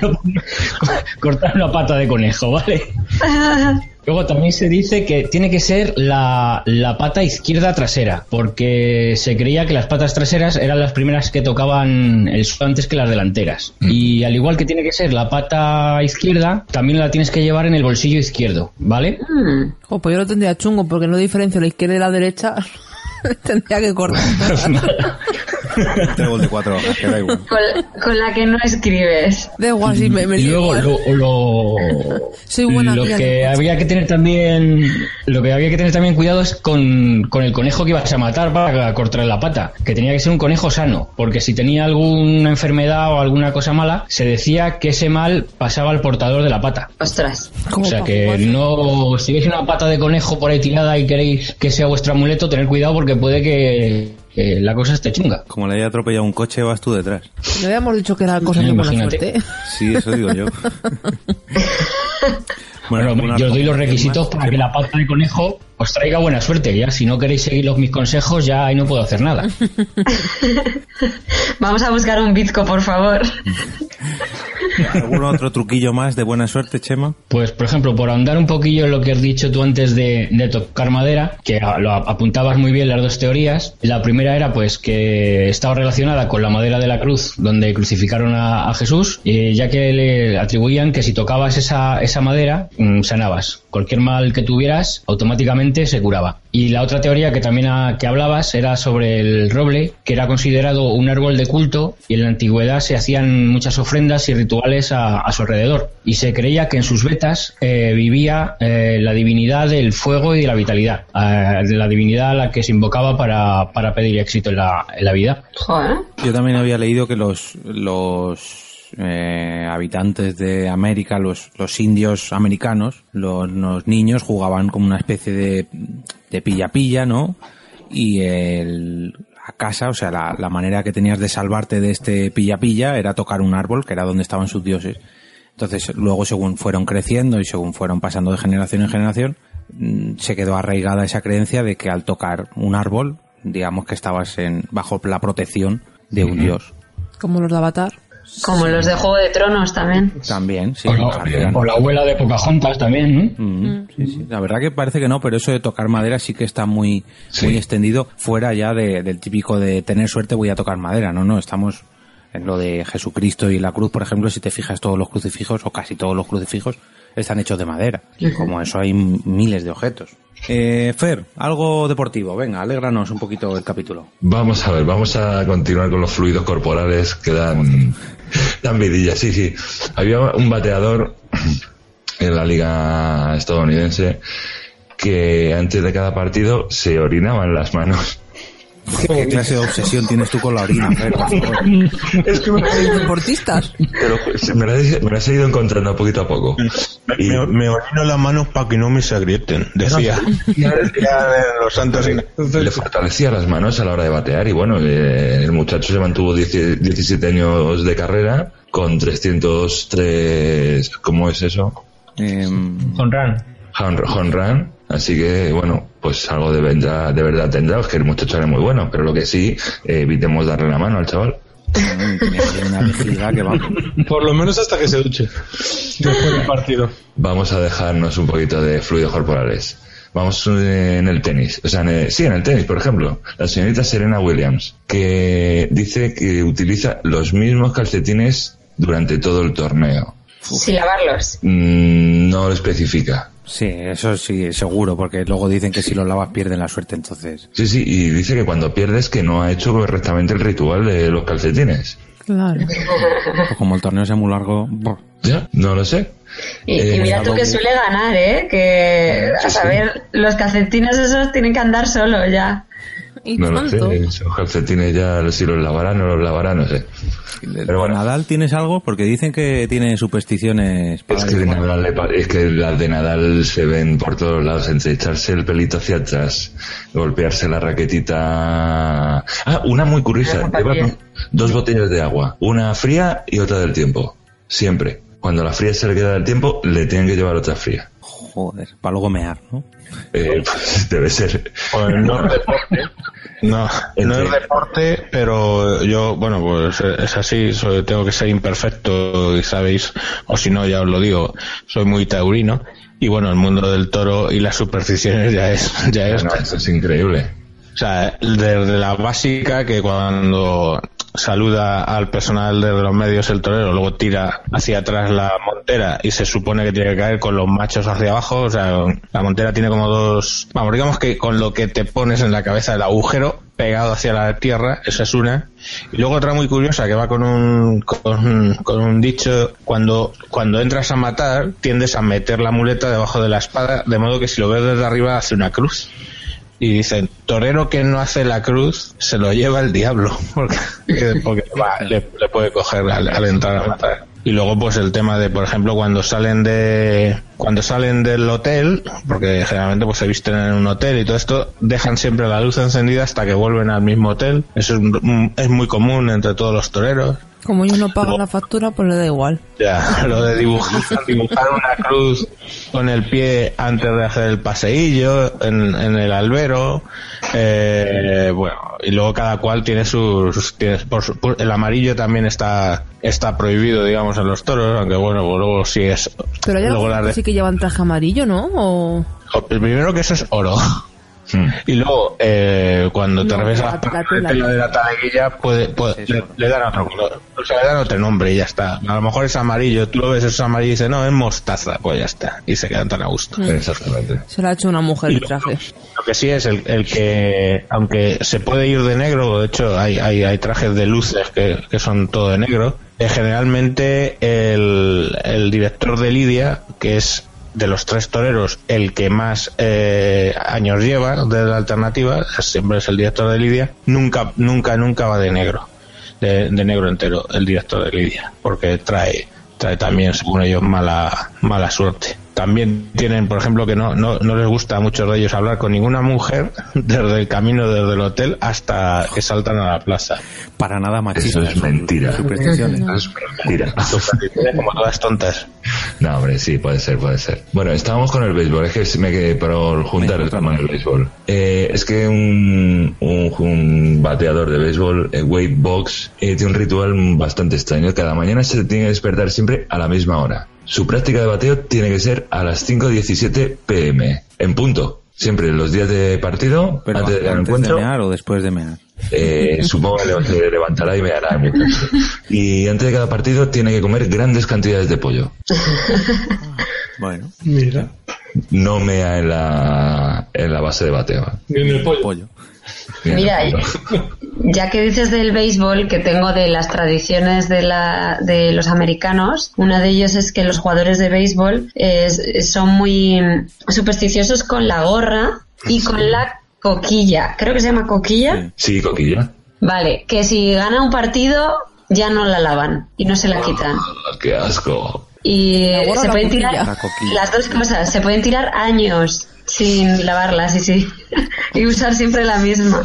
S7: cortar una pata de conejo, ¿vale? (laughs) Luego también se dice que tiene que ser la, la pata izquierda trasera, porque se creía que las patas traseras eran las primeras que tocaban el suelo antes que las delanteras. Y al igual que tiene que ser la pata izquierda, también la tienes que llevar en el bolsillo izquierdo, ¿vale?
S6: Mm.
S11: Oh, pues yo lo tendría chungo porque no diferencio la izquierda y la derecha. (laughs) tendría que cortar. (laughs) (laughs)
S2: Trébol de cuatro hojas, que da igual.
S6: Con, con la que no escribes.
S11: Da igual si me, me
S7: y luego lo, lo,
S11: Soy buena
S7: lo que había que tener también lo que había que tener también cuidado es con, con el conejo que ibas a matar para cortarle la pata que tenía que ser un conejo sano porque si tenía alguna enfermedad o alguna cosa mala se decía que ese mal pasaba al portador de la pata
S6: Ostras.
S7: O sea que no si veis una pata de conejo por ahí tirada y queréis que sea vuestro amuleto tener cuidado porque puede que, que la cosa esté chunga
S2: Como le haya atropellado un coche, vas tú detrás.
S11: No habíamos dicho que era cosa de buena
S7: Imagínate.
S11: suerte.
S2: Sí, eso digo yo. (laughs)
S7: Bueno,
S2: una-
S7: yo os doy los requisitos
S2: más,
S7: para que la pata de conejo os traiga buena suerte. Ya, si no queréis seguir los mis consejos, ya ahí no puedo hacer nada. (laughs)
S6: Vamos a buscar un bizco, por favor. (laughs)
S2: ¿Algún otro truquillo más de buena suerte, Chema?
S7: Pues, por ejemplo, por ahondar un poquillo en lo que has dicho tú antes de, de tocar madera, que lo apuntabas muy bien las dos teorías. La primera era, pues, que estaba relacionada con la madera de la cruz, donde crucificaron a, a Jesús, eh, ya que le atribuían que si tocabas esa, esa madera, mm, sanabas. Cualquier mal que tuvieras, automáticamente se curaba. Y la otra teoría que también que hablabas era sobre el roble, que era considerado un árbol de culto y en la antigüedad se hacían muchas ofrendas y rituales a, a su alrededor. Y se creía que en sus vetas eh, vivía eh, la divinidad del fuego y de la vitalidad, eh, la divinidad a la que se invocaba para, para pedir éxito en la, en la vida.
S2: Yo también había leído que los, los eh, habitantes de América, los, los indios americanos, los, los niños jugaban como una especie de, de pilla-pilla, ¿no? Y el, la casa, o sea, la, la manera que tenías de salvarte de este pilla-pilla era tocar un árbol, que era donde estaban sus dioses. Entonces, luego según fueron creciendo y según fueron pasando de generación en generación, mm, se quedó arraigada esa creencia de que al tocar un árbol, digamos que estabas en, bajo la protección de un dios.
S11: Como los de Avatar.
S6: Como los de Juego de Tronos también.
S2: También, sí.
S7: O la,
S2: Guardián.
S7: o la abuela de Pocahontas también, ¿no?
S2: Mm, sí, sí. La verdad que parece que no, pero eso de tocar madera sí que está muy, muy extendido fuera ya de- del típico de tener suerte voy a tocar madera. No, no, estamos en lo de Jesucristo y la cruz, por ejemplo, si te fijas todos los crucifijos o casi todos los crucifijos están hechos de madera.
S6: Ujú.
S2: Como eso hay miles de objetos. Eh, Fer, algo deportivo, venga, alégranos un poquito el capítulo.
S5: Vamos a ver, vamos a continuar con los fluidos corporales que dan, (laughs) dan vidilla. Sí, sí. Había un bateador en la liga estadounidense que antes de cada partido se orinaba en las manos.
S2: ¿Qué clase de obsesión tienes tú con la orina, Fer, por favor?
S1: Es que me,
S11: deportistas.
S5: Pero pues, me las, he- me las he ido encontrando poquito a poco. Y-
S10: Me, me orino las manos para que no me se agrieten, decía. Decía de los santos
S5: le fortalecía las manos a la hora de batear y bueno, eh, el muchacho se mantuvo 10 17 años de carrera con 303, ¿cómo es eso?
S2: Em,
S7: Con Ran.
S5: Así que bueno, pues algo de, vendrá, de verdad tendrá, es que el muchacho era muy bueno, pero lo que sí, eh, evitemos darle la mano al chaval.
S2: Una (laughs) que.
S1: Por lo menos hasta que se duche. Después del partido.
S5: Vamos a dejarnos un poquito de fluidos corporales. Vamos eh, en el tenis, o sea, en el- sí, en el tenis, por ejemplo, la señorita Serena Williams, que dice que utiliza los mismos calcetines durante todo el torneo.
S6: Sin lavarlos.
S5: Mm, no lo especifica.
S2: Sí, eso sí, seguro, porque luego dicen que si los lavas pierden la suerte, entonces.
S5: Sí, sí, y dice que cuando pierdes que no ha hecho correctamente el ritual de los calcetines.
S11: Claro.
S2: Pues como el torneo sea muy largo.
S5: Ya, no lo sé.
S6: Y,
S5: Eh,
S6: y mira tú que suele ganar, ¿eh? Que, a saber, los calcetines esos tienen que andar solos ya.
S11: Y
S5: No lo sé, esos calcetines ya si los lavarán o no los lavarán, no sé. Pero bueno,
S2: Nadal tienes algo porque dicen que tiene supersticiones.
S5: es que, de Nadal le es que las de Nadal se ven por todos lados, entre echarse el pelito hacia atrás, golpearse la raquetita... Ah, una muy curiosa, dos botellas de agua, una fría y otra del tiempo, siempre. Cuando la fría se le queda del tiempo, le tienen que llevar otra fría.
S2: Joder, para luego mear, ¿no?
S5: Eh, pues, debe ser.
S10: Pues no es deporte. No, no es deporte, pero yo, bueno, pues es así, tengo que ser imperfecto y sabéis, o si no, ya os lo digo, soy muy taurino y bueno, el mundo del toro y las supersticiones ya es, ya es,
S5: No, eso es increíble.
S10: o sea, desde la básica que cuando saluda al personal de los medios el torero, luego tira hacia atrás la montera y se supone que tiene que caer con los machos hacia abajo, o sea, la montera tiene como dos, vamos, digamos que con lo que te pones en la cabeza el agujero pegado hacia la tierra, esa es una. Y luego otra muy curiosa que va con un, con, con un dicho, cuando, cuando entras a matar, tiendes a meter la muleta debajo de la espada, de modo que si lo ves desde arriba hace una cruz y dicen torero que no hace la cruz se lo lleva el diablo (laughs) porque, le, puede coger al, entrar a matar. Y luego pues el tema de por ejemplo cuando salen de cuando salen del hotel porque generalmente pues se visten en un hotel y todo esto dejan siempre la luz encendida hasta que vuelven al mismo hotel. Eso es, es muy común entre todos los toreros
S11: Como ellos no pagan la factura, pues le da igual.
S10: Ya, (laughs) lo de dibujar, (laughs) dibujar una cruz con el pie antes de hacer el paseillo en, en el albero. Eh, bueno, y luego cada cual tiene sus. Tiene, por su- por- el amarillo también está está prohibido, digamos, en los toros, aunque bueno, pues luego sí es.
S11: Pero hay
S10: luego la
S11: sí que llevan traje amarillo, ¿no? O...
S10: el primero que eso es oro. Y luego, eh, cuando te revisas
S11: la-
S10: la,
S11: la
S10: parte
S11: tela.
S10: de la taleguilla, puede, puede- le, le dan otro color. O sea, le dan otro nombre y ya está. A lo mejor es amarillo, tú lo ves, es amarillo y dices, no, es mostaza, pues ya está. Y se quedan tan a gusto.
S11: Mm.
S5: Exactamente.
S11: Se lo ha hecho una mujer el traje.
S10: Lo que sí es el, el que, aunque se puede ir de negro, de hecho hay, hay, hay trajes de luces que, que son todo de negro, eh, generalmente el, el director de Lidia, que es de los tres toreros el que más eh, años lleva de la alternativa, siempre es el director de Lidia, nunca, nunca, nunca va de negro, de, de negro entero el director de Lidia, porque trae, trae también, según ellos, mala, mala suerte. También tienen, por ejemplo, que no, no, no les gusta a muchos de ellos hablar con ninguna mujer (laughs) desde el camino, desde el hotel hasta que saltan a la plaza.
S2: Para nada machista.
S5: Eso es mentira.
S2: Supersticiones.
S5: Eso es mentira. (laughs)
S10: Como todas tontas.
S5: No, hombre, sí, puede ser, puede ser. Bueno, estábamos con el béisbol, es que me quedé por juntar el tema del béisbol. Eh, es que un, un, un bateador de béisbol, eh, Wade Box, eh, tiene un ritual bastante extraño. Cada mañana se tiene que despertar siempre a la misma hora. Su práctica de bateo tiene que ser a las 5.17 pm, en punto. Siempre los días de partido,
S2: Pero
S5: antes del
S2: de
S5: encuentro.
S2: mear o después de mear.
S5: Eh, (laughs) supongo que se levantará y me hará. Y antes de cada partido tiene que comer grandes cantidades de pollo.
S2: Bueno.
S1: Mira.
S5: No mea en la, en la base de bateo.
S1: Ni en el pollo.
S6: Mira, ya que dices del béisbol, que tengo de las tradiciones de, la, de los americanos, una de ellos es que los jugadores de béisbol es- son muy supersticiosos con la gorra y con la coquilla. Creo que se llama coquilla.
S5: Sí, coquilla.
S6: Vale, que si gana un partido ya no la lavan y no se la quitan.
S5: Ah, ¡Qué asco!
S6: Y
S11: ¿La gorra o
S6: se pueden
S11: coquilla?
S6: tirar
S11: La
S6: las dos cosas, se pueden tirar años sin lavarlas y sí, (laughs) y usar siempre la misma.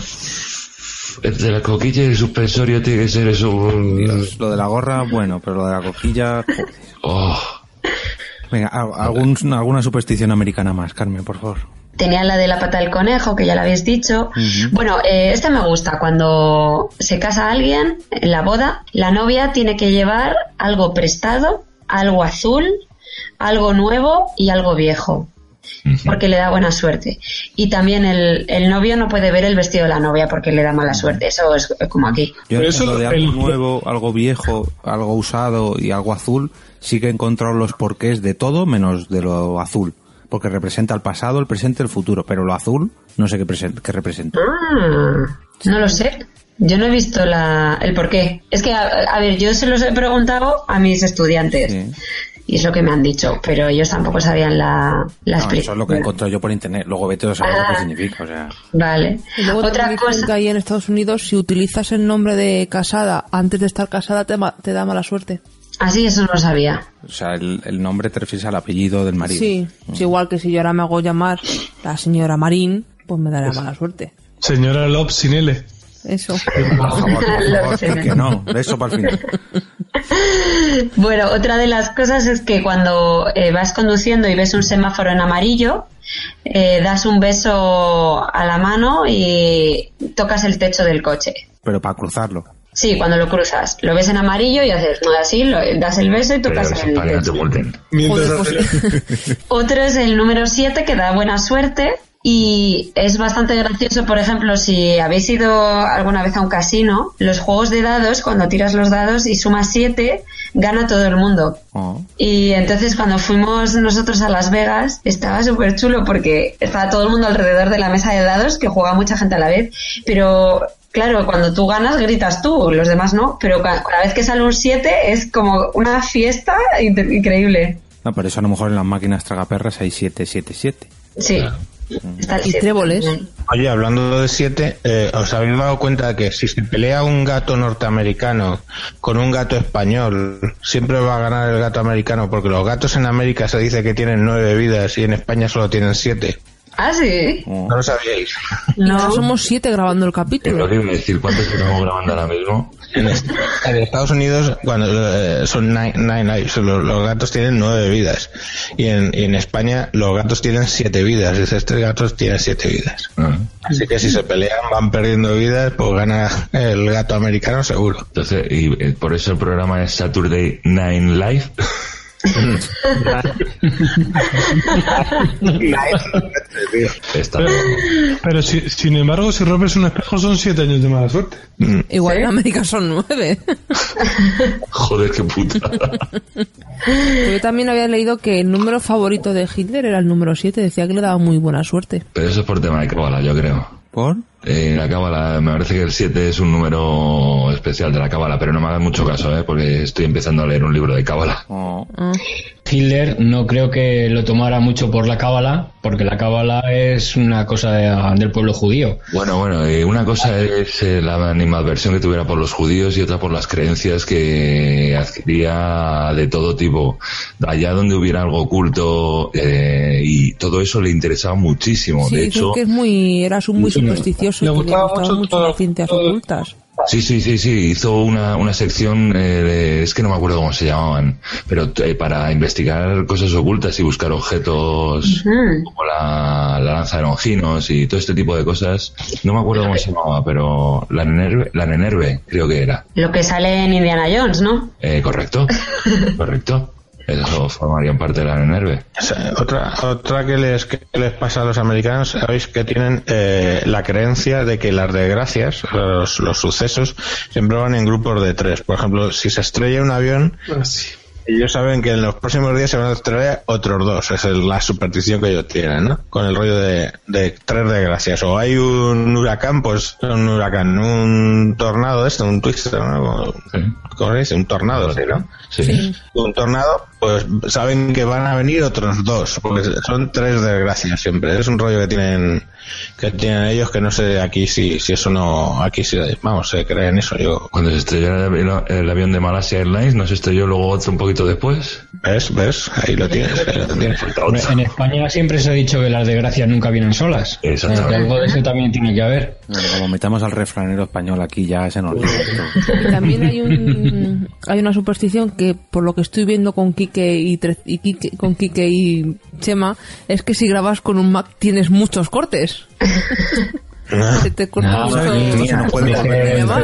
S5: El de la coquilla y el suspensorio tiene que ser eso.
S2: Dios, lo de la gorra, bueno, pero lo de la coquilla.
S5: Oh.
S2: Venga, algún, alguna superstición americana más, Carmen, por favor.
S6: Tenía la de la pata del conejo, que ya la habéis dicho. Bueno, eh, esta me gusta. Cuando se casa alguien en la boda, la novia tiene que llevar algo prestado, algo azul, algo nuevo y algo viejo. Porque le da buena suerte. Y también el, el novio no puede ver el vestido de la novia porque le da mala suerte. Eso es como aquí.
S2: Yo lo de algo nuevo, algo viejo, algo usado y algo azul, sí que he encontrado los porqués de todo menos de lo azul. Porque representa el pasado, el presente, el futuro. Pero lo azul, no sé qué, presen- qué representa.
S6: Ah, no lo sé. Yo no he visto la, el por qué. Es que, a, a ver, yo se los he preguntado a mis estudiantes. Y es lo que me han dicho, pero ellos tampoco sabían la, la
S2: No, eso es lo que he
S6: explicación.
S2: encontrado yo por internet. Luego vete a saber lo
S6: Ah.
S2: que significa. O sea,
S6: Vale.
S11: Y luego
S6: Otra cosa.
S11: que ahí en Estados Unidos, si utilizas el nombre de casada antes de estar casada, te, ma- te da mala suerte.
S6: Así, eso no lo sabía.
S2: o sea el, el nombre te refieres al apellido del marido.
S11: Sí, es igual que si yo ahora me hago llamar la señora Marín, pues me dará mala suerte.
S1: Señora Lop sin L.
S11: Eso.
S2: Por favor, por (laughs) favor, que no. Eso para el final. (laughs)
S6: Bueno, otra de las cosas es que cuando eh, vas conduciendo y ves un semáforo en amarillo, eh, das un beso a la mano y tocas el techo del coche.
S2: Pero para cruzarlo.
S6: Sí, cuando lo cruzas. Lo ves en amarillo y haces ¿no? así, lo- das el beso y tocas el techo.
S1: Mientras hace- (laughs)
S6: Otro es el número 7 que da buena suerte y es bastante gracioso, por ejemplo, si habéis ido alguna vez a un casino, los juegos de dados, cuando tiras los dados y sumas 7, gana todo el mundo.
S2: Oh.
S6: Y entonces cuando fuimos nosotros a Las Vegas estaba súper chulo porque estaba todo el mundo alrededor de la mesa de dados que juega mucha gente a la vez, pero claro, cuando tú ganas gritas tú, los demás no, pero ca- cada vez que sale un 7 es como una fiesta in- increíble.
S2: No, por eso a lo mejor en las máquinas tragaperras hay 777.
S6: Sí. Está
S11: Y tréboles.
S10: Oye, hablando de siete, eh, ¿os habéis dado cuenta que si se pelea un gato norteamericano con un gato español, siempre va a ganar el gato americano? Porque los gatos en América se dice que tienen nueve vidas y en España solo tienen siete.
S6: Ah, sí.
S10: No lo sabíais.
S11: No. Somos siete grabando el capítulo.
S5: Es horrible decir cuántos estamos grabando ahora mismo.
S10: En, est- en Estados Unidos cuando eh, son nine, nine lives, los, los gatos tienen nueve vidas y en, y en España los gatos tienen siete vidas. Dices tres gatos tienen siete vidas.
S5: Ah.
S10: Así que si se pelean van perdiendo vidas, pues gana el gato americano seguro.
S5: Entonces, y eh, por eso el programa es Saturday Nine Live. (laughs)
S1: Pero, pero si- sin embargo, si rompes un espejo son siete años de mala suerte.
S11: Igual en América son nueve. (laughs)
S5: Joder, qué puta.
S11: Yo también había leído que el número favorito de Hitler era el número 7. Decía que le daba muy buena suerte.
S5: Pero eso es por tema de cábala, yo creo.
S2: ¿Por?
S5: Eh, la cábala, me parece que el 7 es un número especial de la cábala, pero no me hagas mucho caso, ¿eh? porque estoy empezando a leer un libro de cábala.
S7: Hitler no creo que lo tomara mucho por la cábala, porque la cábala es una cosa de- del pueblo judío.
S5: Bueno, bueno, eh, una cosa es eh, la animadversión que tuviera por los judíos y otra por las creencias que adquiría de todo tipo. Allá donde hubiera algo oculto eh, y todo eso le interesaba muchísimo.
S11: Sí,
S5: de hecho,
S11: que es muy, era su- muy supersticioso y que le gustaban mucho las ciencias ocultas.
S5: Sí, sí, sí, sí, hizo una, una sección, eh, de- es que no me acuerdo cómo se llamaban, pero eh, para investigar cosas ocultas y buscar objetos como la, la lanza de Longinos y todo este tipo de cosas, no me acuerdo cómo se llamaba, pero la Nenerve, la Nenerve creo que era.
S6: Lo que sale en Indiana Jones, ¿no?
S5: Eh, ¿Correcto? ¿Correcto? Eso formaría parte de la.
S10: O sea, otra, otra que les, que les pasa a los americanos, sabéis que tienen eh, la creencia de que las desgracias, los, los sucesos, siempre van en grupos de tres. Por ejemplo, si se estrella un avión, ellos saben que en los próximos días se van a estrellar otros dos. Esa es la superstición que ellos tienen, ¿no? Con el rollo de, de tres desgracias. O hay un huracán, pues un huracán, un tornado esto, un twister, ¿no? ¿Cómo se dice? Un tornado, ¿sí, no?
S5: Sí.
S10: Un tornado, pues saben que van a venir otros dos, porque son tres desgracias siempre. Es un rollo que tienen que tienen ellos que no sé aquí si, si eso no, aquí sí, vamos, se creen eso yo.
S5: Cuando se estrelló el, el avión de Malasia Airlines, ¿no se estrelló luego otro un poquito después?
S10: ¿Ves? ¿Ves? Ahí lo tienes. ahí lo tienes. (laughs)
S7: Hombre, En España siempre se ha dicho que las desgracias nunca vienen solas.
S5: Exactamente.
S7: Algo de eso también tiene que haber.
S2: Bueno, como metamos al refranero español aquí ya se nos
S11: también hay un hay una superstición que por lo que estoy viendo con Quique y, Tre- y Quique- con Quique y Chema es que si grabas con un Mac tienes muchos cortes. Se te corta
S7: No,
S11: mucho.
S7: mira, me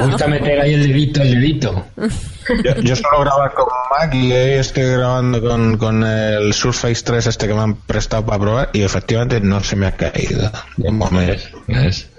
S7: gusta meter ahí el dedito, el dedito.
S10: Yo, yo suelo grabar con Mac y hoy estoy grabando con, con el Surface 3 este que me han prestado para probar y efectivamente no se me ha caído. De momento.
S5: ¿Ves?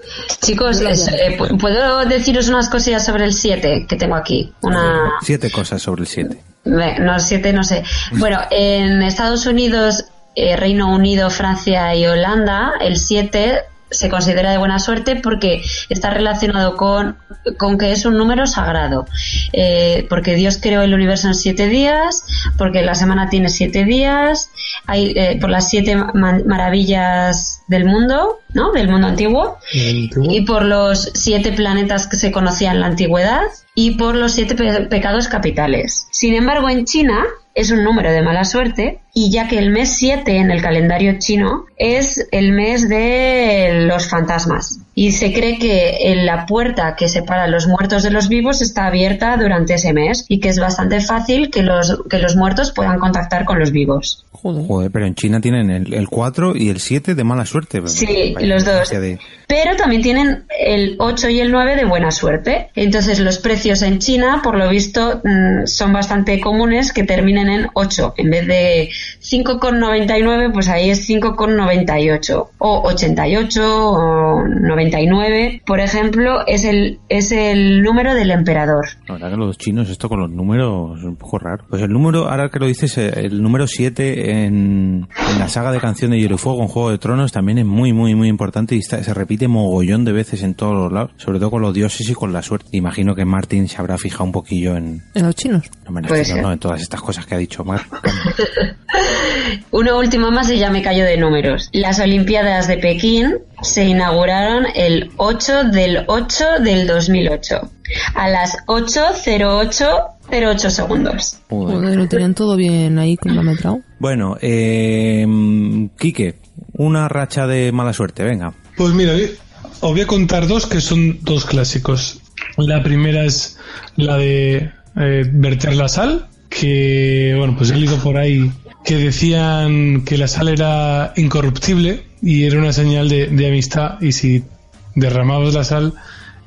S6: Chicos, es- eh, pu- ¿puedo deciros unas cosillas sobre el 7 que tengo aquí? Una...
S2: Siete cosas sobre el 7.
S6: Ve, No, 7 no sé. Bueno, en Estados Unidos, eh, Reino Unido, Francia y Holanda, el 7 se considera de buena suerte porque está relacionado con, con que es un número sagrado. Eh, porque Dios creó el universo en siete días, porque la semana tiene siete días, hay eh, por las siete ma- maravillas del mundo, ¿no? Del mundo antiguo y por los siete planetas que se conocían en la antigüedad y por los siete pe- pecados capitales. Sin embargo, en China es un número de mala suerte y ya que el mes 7 en el calendario chino es el mes de los fantasmas y se cree que en la puerta que separa los muertos de los vivos está abierta durante ese mes y que es bastante fácil que los, que los muertos puedan contactar con los vivos.
S2: Joder, pero en China tienen el, el 4 y el 7 de mala suerte.
S6: Sí,
S2: Vaya
S6: los dos.
S2: de-
S6: Pero también tienen el 8 y el 9 de buena suerte. Entonces los precios en China, por lo visto, mm, son bastante comunes que terminen en 8. En vez de 5,99, pues ahí es 5,98. O 88 o 99, por ejemplo, es el, es el número del emperador.
S2: La verdad que los chinos, esto con los números es un poco raro. Pues el número, ahora que lo dices, eh, el número 7 en, en la saga de canción de Hielo y Fuego en Juego de Tronos también es muy, muy, muy importante y está- se repite mogollón de veces en todos los lados, sobre todo con los dioses y con la suerte. Imagino que Martin se habrá fijado un poquillo en,
S11: En los chinos.
S2: no, me
S6: ser.
S2: ¿no? en todas estas cosas que ha dicho Mar. (laughs)
S6: Uno último más y ya me callo de números. Las Olimpiadas de Pekín se inauguraron el 8 del 8 del 2008 a las 8.08.08 segundos.
S11: Joder, lo tenían todo bien ahí cronometrado.
S2: Bueno, eh, Quique, una racha de mala suerte, venga.
S1: Pues mira, os voy a contar dos que son dos clásicos. La primera es la de eh, verter la sal, que, bueno, pues he leído por ahí que decían que la sal era incorruptible y era una señal de, de amistad y si derramabas la sal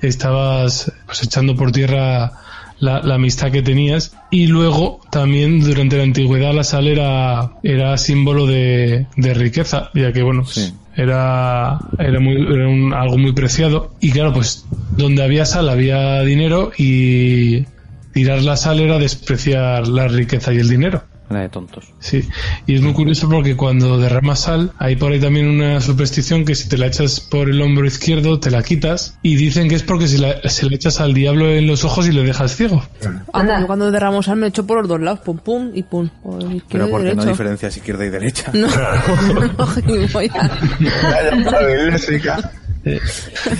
S1: estabas pues echando por tierra la, la amistad que tenías. Y luego también durante la antigüedad la sal era, era símbolo de, de riqueza ya que bueno pues, era era muy era un- algo muy preciado. Y claro pues donde había sal había dinero y tirar la sal era despreciar la riqueza y el dinero
S2: La de tontos.
S1: Sí, y es muy curioso porque cuando derramas sal, hay por ahí también una superstición que si te la echas por el hombro izquierdo, te la quitas. Y dicen que es porque si la, se la echas al diablo en los ojos y le dejas ciego.
S11: Anda. Yo cuando derramo sal me echo por los dos lados, pum pum y pum. Izquierdo
S2: Pero porque no diferencias izquierda y derecha.
S11: No, (laughs) (laughs) no, gilipollas.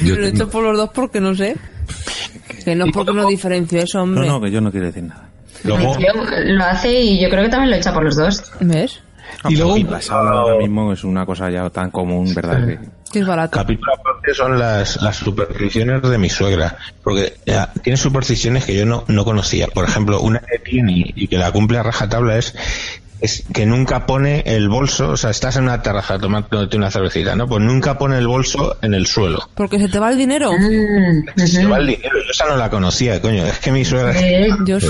S11: Lo he hecho por los dos porque no sé. Que no es porque no diferencio eso,
S2: No,
S11: hombre.
S2: no, que yo no quiero decir nada.
S6: Yo lo hace y yo creo que también lo echa por los dos.
S11: ¿Ves?
S2: Y luego ahora mismo es una cosa ya tan común, ¿verdad? Que-
S11: Que es barato.
S10: Capítulo aparte son las, las supersticiones de mi suegra, porque ya, tiene supersticiones que yo no, no conocía. Por ejemplo, una que tiene y que la cumple a rajatabla es, es que nunca pone el bolso, o sea, estás en una terraza tomando una cervecita, ¿no? Pues nunca pone el bolso en el suelo.
S11: Porque se te va el dinero.
S10: Se va el dinero, yo esa no la conocía, coño. Es que mi suegra
S11: Eh, yo sí.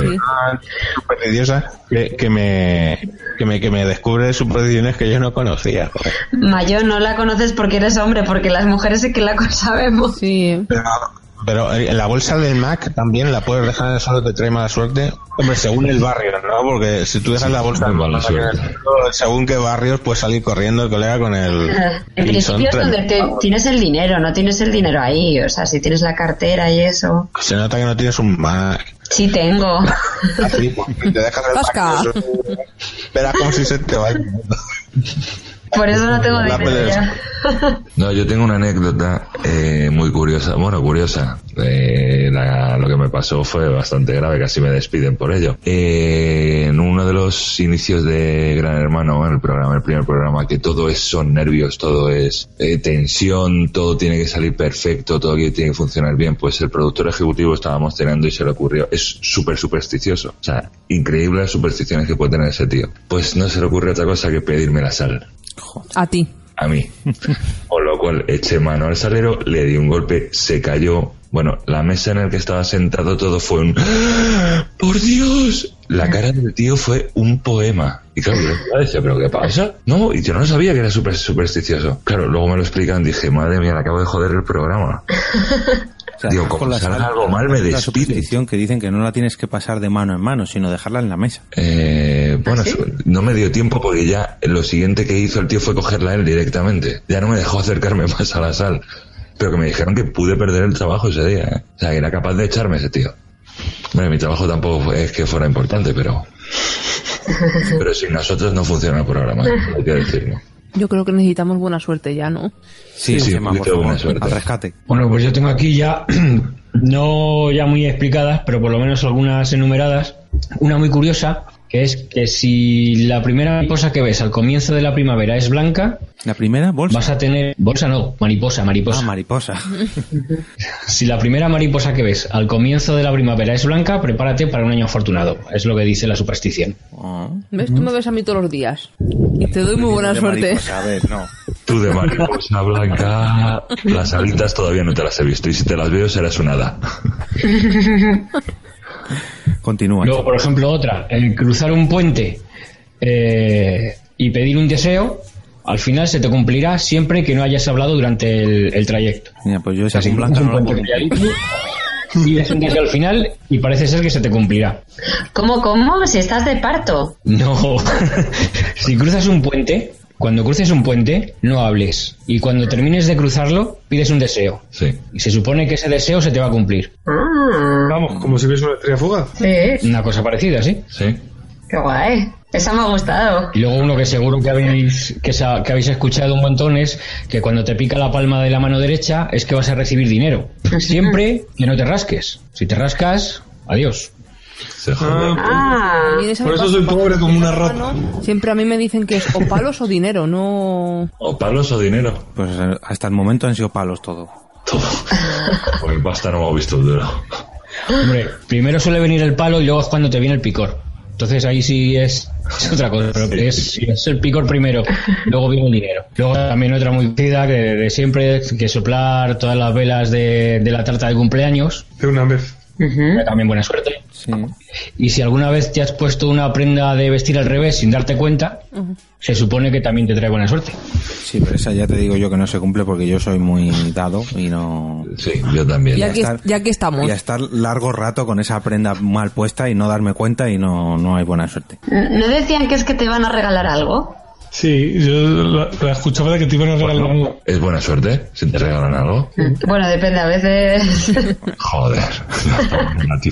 S10: supersticiosa que, que me, que me, que me descubre supersticiones que yo no conocía. joder.
S6: Mayo, no la conoces porque eres hombre, porque las mujeres sí que la (laughs) sabemos.
S11: Sí.
S10: Pero, pero en la bolsa del Mac también la puedes dejar en el suelo, te trae mala suerte. Hombre, según el barrio, ¿no? Porque si tú dejas la bolsa del Mac según qué barrios, puedes salir corriendo el colega con el...
S6: En principio es donde te- tienes el dinero, no tienes el dinero ahí. O sea, si tienes la cartera y eso.
S10: Se nota que no tienes un Mac.
S6: Sí tengo.
S10: Así, te dejas el Mac Verás como si se te va el mundo.
S6: Por eso no tengo
S5: La
S6: dinero ya.
S5: No, yo tengo una anécdota eh, muy curiosa, bueno, curiosa. Eh, la- lo que me pasó fue bastante grave, casi me despiden por ello. Eh, en uno de los inicios de Gran Hermano, en el programa, el primer programa, que todo es son nervios, todo es eh, tensión, todo tiene que salir perfecto, todo tiene que funcionar bien, pues el productor ejecutivo estábamos cenando y se le ocurrió, es súper supersticioso, o sea, increíble las supersticiones que puede tener ese tío. Pues no se le ocurre otra cosa que pedirme la sal
S11: A ti.
S5: a mí. (laughs) Con lo cual eché mano al salero, le di un golpe, se cayó. Bueno, la mesa en la que estaba sentado todo fue un... ¡Ah! (gasps) ¡Por Dios! La cara del tío fue un poema. Y claro, yo (laughs) decía, ¿pero qué pasa? No, y yo no sabía que era súper supersticioso. Claro, luego me lo explican, dije, madre mía, le acabo de joder el programa. (laughs)
S2: O sea,
S5: Digo,
S2: con
S5: como
S2: la
S5: salga
S2: sal,
S5: algo mal, me
S2: la
S5: despide.
S2: superstición que dicen que no la tienes que pasar de mano en mano, sino dejarla en la mesa.
S5: Eh, bueno, no me dio tiempo porque ya lo siguiente que hizo el tío fue cogerla él directamente. Ya no me dejó acercarme (laughs) más a la sal. Pero que me dijeron que pude perder el trabajo ese día. ¿eh? O sea, que era capaz de echarme ese tío. Bueno, mi trabajo tampoco fue- es que fuera importante, pero... (laughs) Pero sin nosotros no funciona el programa, hay que decirlo.
S11: Yo creo que necesitamos buena suerte ya, ¿no?
S5: Sí, sí,
S2: por
S5: buena suerte.
S2: al rescate.
S7: Bueno, pues yo tengo aquí ya, (clears throat) no ya muy explicadas, pero por lo menos algunas enumeradas. Una muy curiosa, que es que si la primera mariposa que ves al comienzo de la primavera es blanca,
S2: ¿La primera bolsa?
S7: vas a tener... Bolsa no, mariposa, mariposa.
S2: Ah, mariposa. (laughs)
S7: Si la primera mariposa que ves al comienzo de la primavera es blanca, prepárate para un año afortunado. Es lo que dice la superstición.
S11: ¿Ves? Tú me ves a mí todos los días. Y te doy muy buena
S2: De
S11: suerte.
S2: mariposa, a ver, no.
S5: Tú de mariposa blanca, las alitas todavía no te las he visto y si te las veo serás una hada. (laughs)
S2: Continúa.
S7: Luego, por ejemplo, otra, el cruzar un puente eh, y pedir un deseo, al final se te cumplirá siempre que no hayas hablado durante el, el trayecto.
S2: Mira, pues yo esa
S7: si
S2: blanca no
S7: calladito, pides un deseo al final y parece ser que se te cumplirá.
S6: ¿Cómo, cómo? Si estás de parto.
S7: No, (laughs) si cruzas un puente, cuando cruces un puente, no hables. Y cuando termines de cruzarlo, pides un deseo.
S5: Sí.
S7: Y se supone que ese deseo se te va a cumplir.
S1: Vamos, como si hubiese una estrella fugaz.
S6: Sí,
S7: Una cosa parecida, ¿sí?
S5: Sí.
S6: qué guay. Esa me ha gustado.
S7: Y luego uno que seguro que habéis, que, sa- que habéis escuchado un montón es que cuando te pica la palma de la mano derecha es que vas a recibir dinero. Siempre que no te rasques. Si te rascas, adiós.
S5: Se jode.
S6: Ah,
S11: A mí esa
S1: Por
S11: me
S1: eso
S11: pasa.
S1: soy pobre como una rata.
S11: Siempre a mí me dicen que es o palos o dinero, no...
S5: O palos o dinero.
S2: Pues eh, hasta el momento han sido palos todo.
S5: Todo. Pues basta no hemos visto el duro.
S7: Hombre, primero suele venir el palo y luego es cuando te viene el picor. Entonces ahí sí es, es otra cosa, pero es, es el picor primero, luego viene el dinero. Luego también otra muy conocida que de siempre, que soplar todas las velas de, de la tarta de cumpleaños,
S1: De una vez.
S7: También buena suerte.
S2: Sí.
S7: Y si alguna vez te has puesto una prenda de vestir al revés sin darte cuenta, se supone que también te trae buena suerte.
S2: Sí, pero esa ya te digo yo que no se cumple porque yo soy muy dado y no...
S5: Sí, yo también.
S11: Ya que,
S2: estar-
S11: ya que estamos.
S2: Y a estar largo rato con esa prenda mal puesta y no darme cuenta y no, no hay buena suerte.
S6: ¿no decían que es que te van a regalar algo?
S1: Sí, yo la, la escuchaba de que te iban a regalar algo.
S5: Es buena suerte si te regalan algo.
S6: Bueno, depende, a veces... (laughs)
S5: Joder.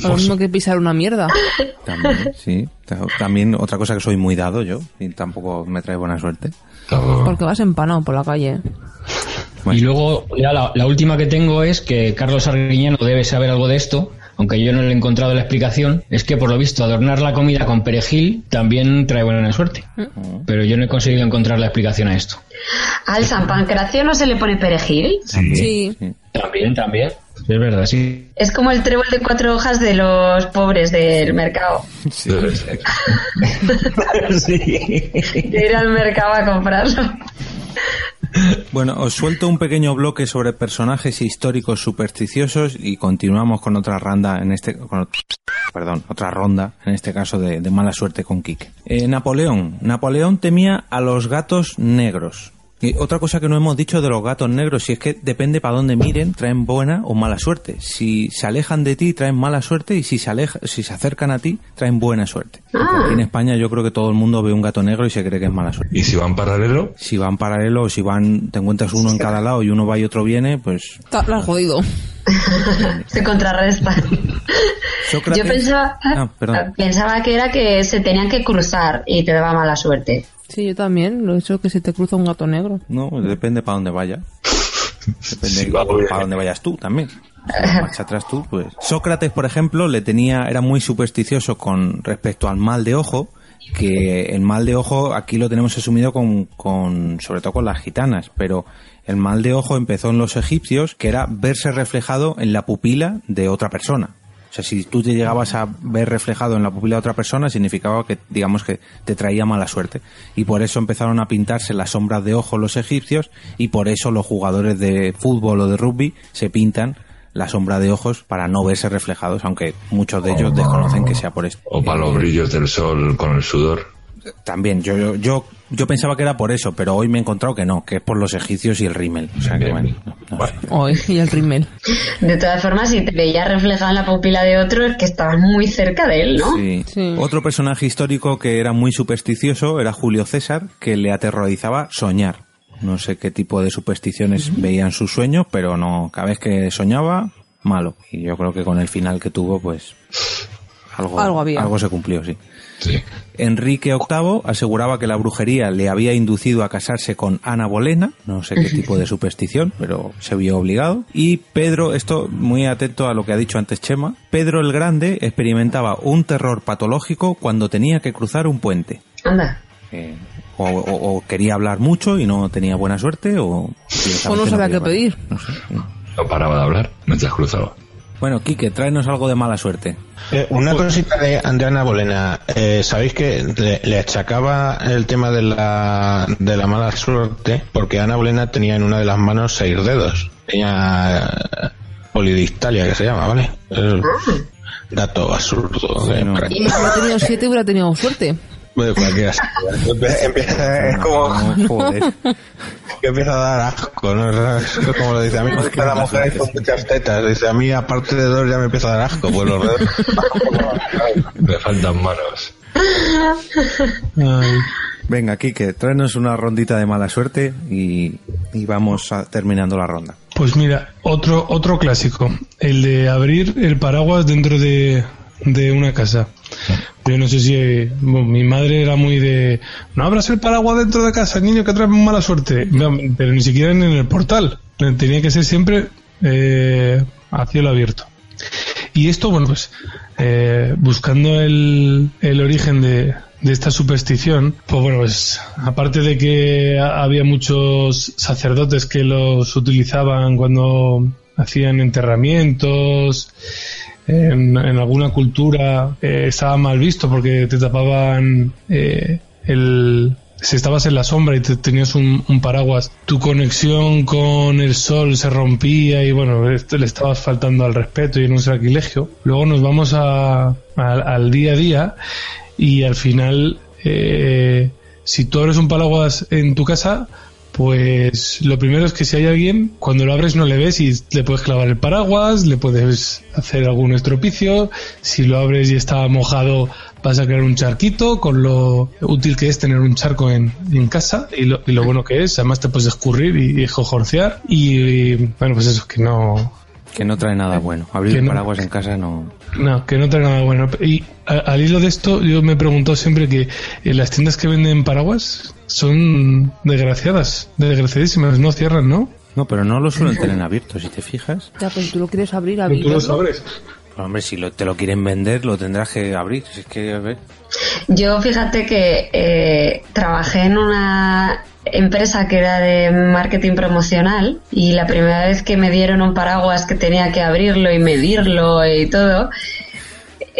S11: Lo mismo que pisar una mierda.
S2: También, sí. Ta- También otra cosa que soy muy dado yo y tampoco me trae buena suerte.
S11: Porque vas empanado por la calle.
S7: Y luego ya la, la última que tengo es que Carlos Arguiñano debe saber algo de esto, aunque yo no le he encontrado la explicación, es que por lo visto adornar la comida con perejil también trae buena suerte. Pero yo no he conseguido encontrar la explicación a esto.
S6: ¿Al San Pancracio no se le pone perejil?
S11: Sí.
S7: También, también. Es verdad, sí.
S6: Es como el trébol de cuatro hojas de los pobres del mercado. (laughs) De ir al mercado a comprarlo.
S2: Bueno, os suelto un pequeño bloque sobre personajes históricos supersticiosos y continuamos con otra ronda en este con perdón, otra ronda en este caso de, de mala suerte con Kike. Eh, Napoleón, Napoleón temía a los gatos negros. Y otra cosa que no hemos dicho de los gatos negros, si es que depende para dónde miren, traen buena o mala suerte. Si se alejan de ti, traen mala suerte y si se aleja, si se acercan a ti, traen buena suerte. Aquí en España yo creo que todo el mundo ve un gato negro y se cree que es mala suerte.
S5: ¿Y si van paralelo?
S2: Si van paralelo o si van, te encuentras uno en cada lado y uno va y otro viene, pues
S11: Está- Lo has jodido. (laughs)
S6: Se contrarresta.
S2: Sócrates-
S6: Yo pensaba,
S2: Ah,
S6: pensaba que era que se tenían que cruzar y te daba mala suerte.
S11: Sí, yo también. Lo he hecho que se te cruza un gato negro.
S2: No, depende para dónde vaya. Depende
S5: Sí,
S2: para dónde vayas tú también. Si atrás tú, pues. Sócrates, por ejemplo, le tenía, era muy supersticioso con respecto al mal de ojo, que el mal de ojo aquí lo tenemos asumido con, con, sobre todo con las gitanas, pero el mal de ojo empezó en los egipcios, que era verse reflejado en la pupila de otra persona. O sea, si tú te llegabas a ver reflejado en la pupila de otra persona, significaba que, digamos, que te traía mala suerte. Y por eso empezaron a pintarse las sombras de ojo los egipcios y por eso los jugadores de fútbol o de rugby se pintan la sombra de ojos para no verse reflejados, aunque muchos de ellos desconocen que sea por esto.
S5: O para los brillos del sol con el sudor.
S2: También, yo, yo, yo, yo pensaba que era por eso, pero hoy me he encontrado que no, que es por los egipcios y el rímel. O sea que bueno. no.
S11: Hoy, y el rímel.
S6: De todas formas, si te veías reflejado en la pupila de otro, es que estabas muy cerca de él, ¿no?
S2: Sí. Otro personaje histórico que era muy supersticioso era Julio César, que le aterrorizaba soñar. No sé qué tipo de supersticiones veían sus sueños, pero no, cada vez que soñaba, malo. Y yo creo que con el final que tuvo, pues algo,
S11: Algo había.
S2: algo se cumplió, sí. Enrique VIII aseguraba que la brujería le había inducido a casarse con Ana Bolena, no sé qué tipo de superstición, pero se vio obligado. Y Pedro, esto muy atento a lo que ha dicho antes Chema, Pedro el Grande experimentaba un terror patológico cuando tenía que cruzar un puente.
S6: Anda.
S2: Eh, o, o- o quería hablar mucho y no tenía buena suerte, o...
S11: O no sabía qué pedir.
S2: No sé.
S5: No paraba de hablar mientras cruzaba.
S2: Bueno, Quique, tráenos algo de mala suerte.
S10: Eh, una cosita de, de Ana Bolena. Eh, ¿Sabéis que le, le achacaba el tema de la, de la mala suerte? Porque Ana Bolena tenía en una de las manos seis dedos. Tenía eh, polidictalia, que se llama, ¿vale? Es dato absurdo. de-
S11: Si hubiera tenido siete, hubiera tenido suerte.
S10: Cualquiera se- Empieza- empieza- (laughs) es como (laughs) que empieza a dar asco, ¿no? Es como lo dice, a mí me gusta la mujer con muchas tetas. Dice, a mí aparte de dos ya me empieza a dar asco, pues los dedos. (laughs)
S5: Me faltan manos.
S2: Venga, Quique, tráenos una rondita de mala suerte y, y vamos a- terminando la ronda.
S1: Pues mira, otro, otro clásico, el de abrir el paraguas dentro de, de una casa. Yo no sé si eh, mi madre era muy de no abras el paraguas dentro de casa, niño que trae mala suerte, pero ni siquiera en el portal, tenía que ser siempre eh, a cielo abierto. Y esto, bueno, pues eh, buscando el, el origen de, de esta superstición, pues bueno, pues aparte de que ha- había muchos sacerdotes que los utilizaban cuando hacían enterramientos, en, alguna cultura eh, estaba mal visto porque te tapaban eh, el si estabas en la sombra y te tenías un, paraguas, tu conexión con el sol se rompía y bueno, le estabas faltando al respeto y en un sacrilegio. Luego nos vamos a, al día a día y al final, eh, si tú abres un paraguas en tu casa, pues lo primero es que si hay alguien, cuando lo abres no le ves y le puedes clavar el paraguas, le puedes hacer algún estropicio, si lo abres y está mojado vas a crear un charquito, con lo útil que es tener un charco en, en casa y lo, y lo bueno que es, además te puedes escurrir y, y jojorcear y, bueno pues eso, que no,
S2: Que no trae nada bueno. Abrir
S1: no-
S2: paraguas en casa no.
S1: no, que no trae nada bueno. Y a- al hilo de esto, yo me he preguntado siempre que eh, las tiendas que venden paraguas son desgraciadas, desgraciadísimas, no cierran, ¿no?
S2: No, pero no lo suelen tener abierto, si te fijas.
S11: Ya, pues tú lo quieres abrir,
S1: Pero tú lo
S11: abrirlo.
S1: sabes.
S2: Pues, hombre, si lo- te lo quieren vender, lo tendrás que abrir. Si es que, a ver.
S6: Yo fíjate que eh, trabajé en una empresa que era de marketing promocional y la primera vez que me dieron un paraguas que tenía que abrirlo y medirlo y todo,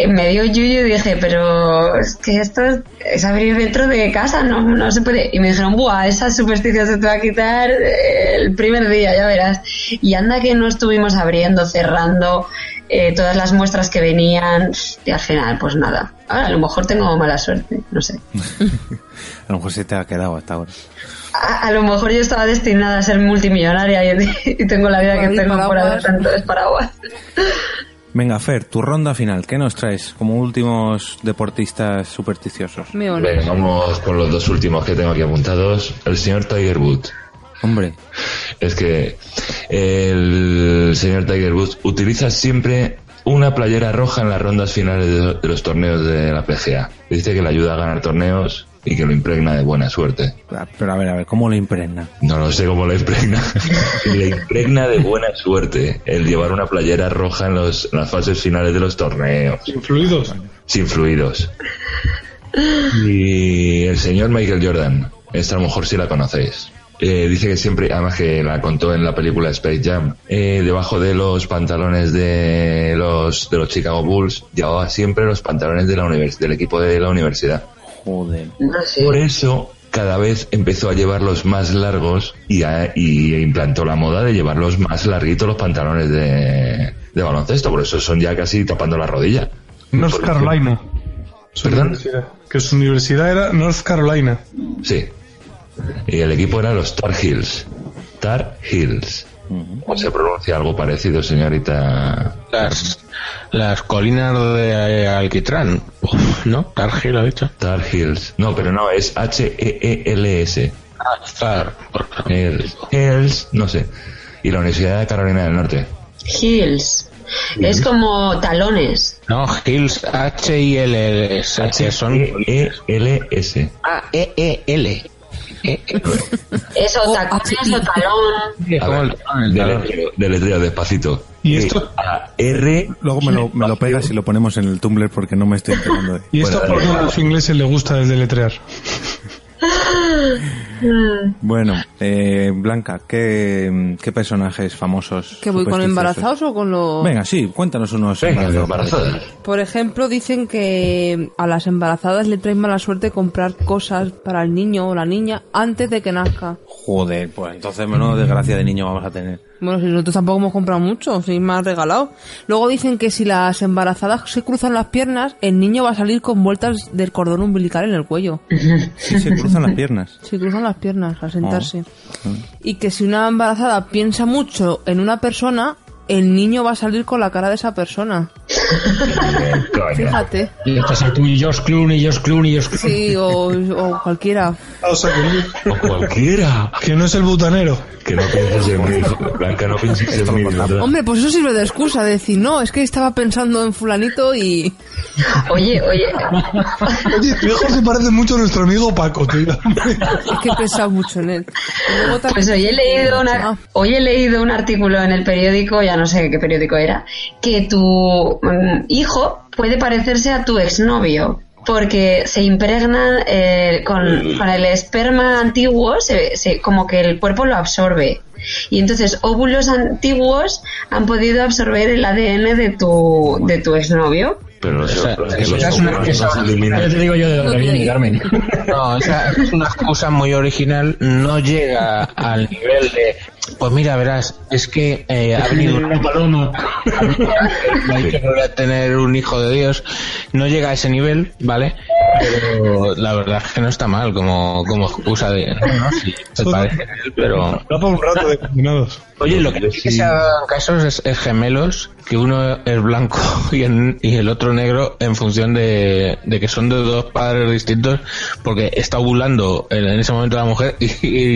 S6: me dio yuyu y dije, pero es que esto es, es abrir dentro de casa, no, no se puede. Y me dijeron, buah, esa superstición se te va a quitar el primer día, ya verás. Y anda que no estuvimos abriendo, cerrando eh, todas las muestras que venían y al final, pues nada. Ahora, a lo mejor tengo mala suerte, no sé. (laughs)
S2: A lo mejor se te ha quedado hasta ahora.
S6: A, a lo mejor yo estaba destinada a ser multimillonaria y, (laughs) y tengo la vida que tengo por haber tantos paraguas. (laughs)
S2: Venga, Fer, tu ronda final. ¿Qué nos traes como últimos deportistas supersticiosos?
S11: Me
S5: Venga, vamos con los dos últimos que tengo aquí apuntados. El señor Tiger Woods.
S2: Hombre,
S5: Es que el señor Tiger Woods utiliza siempre una playera roja en las rondas finales de los torneos de la PGA. Dice que le ayuda a ganar torneos y que lo impregna de buena suerte.
S2: pero a ver, a ver, ¿cómo lo impregna?
S5: No lo sé cómo lo impregna. (laughs) le impregna de buena suerte el llevar una playera roja en, los, en las fases finales de los torneos.
S1: Influidos.
S5: Sin fluidos. Y el señor Michael Jordan, esta a lo mejor sí la conocéis. Eh, dice que siempre, además que la contó en la película Space Jam, eh, debajo de los pantalones de los, de los Chicago Bulls, llevaba siempre los pantalones de la univers- del equipo de la universidad.
S2: Joder.
S5: Por eso, cada vez empezó a llevarlos más largos y, a- y implantó la moda de llevarlos más larguitos los pantalones de, de baloncesto. Por eso son ya casi tapando la rodilla.
S1: North Carolina. Su
S5: ¿Perdón?
S1: universidad. Que su universidad era North Carolina.
S5: Sí. Y el equipo era los Tar Heels. Tar Heels. ¿Cómo se pronuncia algo parecido, señorita?
S10: Las, las colinas de eh, Alquitrán. Uf, ¿No? Targil lo ha dicho.
S5: Tar Heels. No, pero no, es E H-E-E-L-S.
S10: Ah, Tar.
S5: Hills. Hills, no sé. Y la Universidad de Carolina del Norte.
S6: Heels. Es como talones.
S10: No, Hills H-I-L-S. que son.
S5: E-E-L-S.
S10: Ah, E-E-L. (laughs)
S6: Eso, tacones o talón.
S5: A ver, deletreo, deletreo, despacito.
S1: ¿Y esto?
S5: R.
S2: Luego me lo, me lo pegas y lo ponemos en el Tumblr porque no me estoy enterando.
S1: Y esto
S5: Bueno,
S1: porque a los ingleses les gusta deletrear. (laughs) (laughs)
S2: Bueno, eh, Blanca, ¿qué, ¿qué personajes famosos?
S11: ¿Que voy con embarazados o con los...?
S2: Venga, sí, cuéntanos unos
S5: Venga,
S2: embarazados.
S11: Por ejemplo, dicen que a las embarazadas le trae mala suerte comprar cosas para el niño o la niña antes de que nazca.
S2: Joder, pues entonces menos desgracia de niño vamos a tener.
S11: Bueno, si nosotros tampoco hemos comprado mucho, si me has regalado. Luego dicen que si las embarazadas se cruzan las piernas, el niño va a salir con vueltas del cordón umbilical en el cuello. (laughs)
S2: Sí, se cruzan las piernas.
S11: Se cruzan las piernas al sentarse. Y que si una embarazada piensa mucho en una persona, el niño va a salir con la cara de esa persona. Fíjate.
S7: Y estás a tú y George Clooney, George Clooney, George Clooney.
S11: Sí, o, o cualquiera.
S1: O sea, que,
S5: O cualquiera.
S1: que no es el butanero.
S5: Que no pienses en mí, Blanca, no pienses en mí.
S11: Hombre, pues eso sirve de excusa, de decir, no, es que estaba pensando en fulanito y...
S6: Oye, oye.
S1: Oye, tu hijo se parece mucho a nuestro amigo Paco, tío.
S11: Es que he pensado mucho en él.
S6: Pues hoy he leído una, hoy he leído un artículo en el periódico, ya no sé qué periódico era, que tu mm, hijo puede parecerse a tu exnovio porque se impregna eh, con, con el esperma antiguo, se, se- como que el cuerpo lo absorbe. Y entonces óvulos antiguos han podido absorber el ADN de tu, de tu exnovio.
S5: Pero eso,
S10: es una-.
S7: Ya te digo yo de dónde viene, Carmen.
S10: No, esa es una excusa muy original. No llega al nivel de. Pues mira, verás, es que eh, ha venido una paloma. Me ha dicho que voy a tener un hijo de Dios. No llega a ese nivel, ¿vale? Pero la verdad es que no está mal como, como excusa de. No, no, sí, se parece a él, pero.
S1: Para un rato de combinados.
S10: Oye, lo que sí que se ha dado en casos es, es gemelos, que uno es blanco (laughs) y, en- y el otro negro en función de, de que son de dos padres distintos, porque está ovulando en, en ese momento la mujer (laughs) y,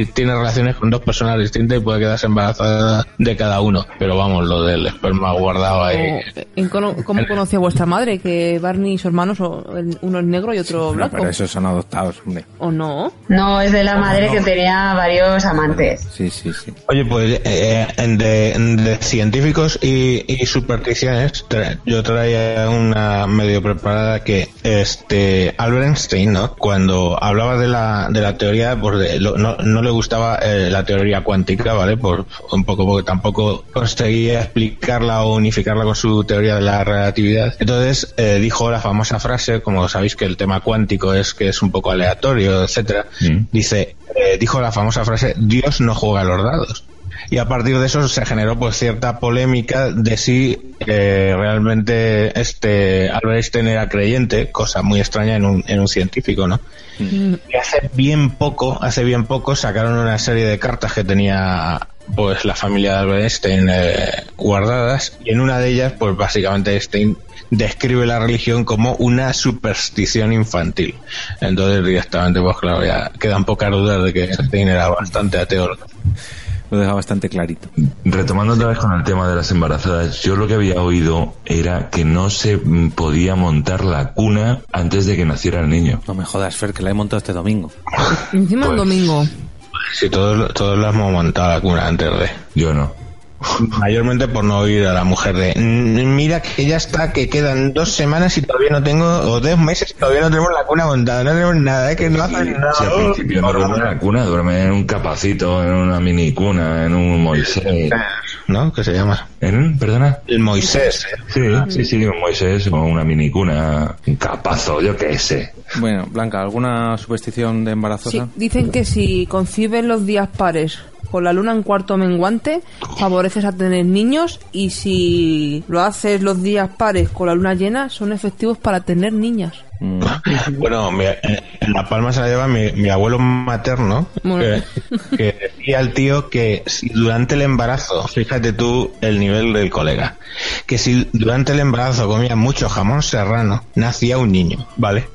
S10: y tiene relaciones con dos personas distintas y puede quedarse embarazada de cada uno. Pero vamos, lo del esperma guardado ahí.
S11: O, ¿en cono- ¿Cómo conoció vuestra madre? Que Barney y su hermano, son- uno es negro y otro
S2: No,
S11: blanco.
S2: pero esos son adoptados, hombre.
S11: ¿O no?
S6: No, es de la madre que tenía varios amantes.
S2: Sí, sí, sí.
S10: Oye, pues eh, en de, en de científicos y, y supersticiones, tra- yo traía una medio preparada que este Albert Einstein, ¿no? Cuando hablaba de la, de la teoría, pues de- lo- no, no le gustaba eh, la teoría cuántica, ¿vale? Por un poco porque tampoco conseguía explicarla o unificarla con su teoría de la relatividad. Entonces eh, dijo la famosa frase, como sabéis que el tema cuántico es que es un poco aleatorio, etcétera. Dice, eh, dijo la famosa frase, Dios no juega a los dados. Y a partir de eso se generó pues cierta polémica de si eh, realmente este Albert Einstein era creyente, cosa muy extraña en un, en un científico, ¿no? Y hace bien poco, hace bien poco sacaron una serie de cartas que tenía pues la familia de Albert Einstein eh, guardadas y en una de ellas pues básicamente Einstein describe la religión como una superstición infantil. Entonces directamente pues claro ya quedan pocas dudas de que Einstein era bastante ateo.
S2: Lo deja bastante clarito.
S5: Retomando otra vez con el tema de las embarazadas, yo lo que había oído era que no se podía montar la cuna antes de que naciera el niño.
S2: No me jodas, Fer, que la he montado este domingo.
S11: Encima
S5: Pues,
S11: el domingo.
S10: Si todos, todos la hemos montado la cuna antes de.
S5: Yo no.
S10: Mayormente por no oír a la mujer de "Mm, mira que ya está, que quedan dos semanas y todavía no tengo, o dos meses y todavía no tenemos la cuna montada, no tenemos nada, es que no hacen nada.
S5: Si al principio no duerme en la cuna, duerme en un capacito, en una mini cuna, en un Moisés.
S10: ¿No? ¿Qué se llama?
S5: ¿En? ¿Perdona?
S10: El Moisés. ¿eh?
S5: Sí, sí, sí, un Moisés o una mini cuna, un capazo, yo qué sé.
S2: Bueno, Blanca, ¿alguna superstición de embarazosa?
S11: Sí, dicen que si concibes los días pares con la luna en cuarto menguante, favoreces a tener niños y si lo haces los días pares con la luna llena, son efectivos para tener niñas. (laughs)
S10: Bueno, mi- en La Palma se la lleva mi, mi abuelo materno,
S11: Bueno.
S10: que, que decía al tío que si durante el embarazo, fíjate tú el nivel del colega, que si durante el embarazo comía mucho jamón serrano, nacía un niño, ¿vale?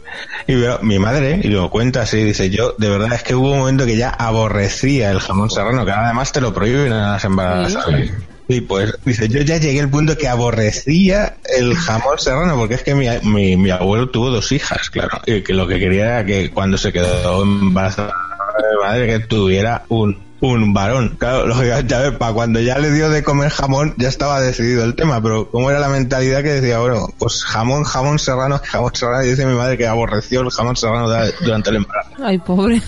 S10: Y veo, mi madre, y lo cuenta así, dice, yo de verdad es que hubo un momento que ya aborrecía el jamón serrano, que además te lo prohíben a las embarazadas. Y pues, dice, yo ya llegué al punto que aborrecía el jamón serrano, porque es que mi, mi, mi abuelo tuvo dos hijas, claro, y que lo que quería era que cuando se quedó embarazada, mi madre que tuviera un, un varón. Claro, lógicamente, a ver, para cuando ya le dio de comer jamón, ya estaba decidido el tema, pero ¿cómo era la mentalidad que decía, bueno, pues jamón, jamón serrano, jamón serrano, y dice mi madre que aborreció el jamón serrano durante el embarazo.
S11: Ay, pobre.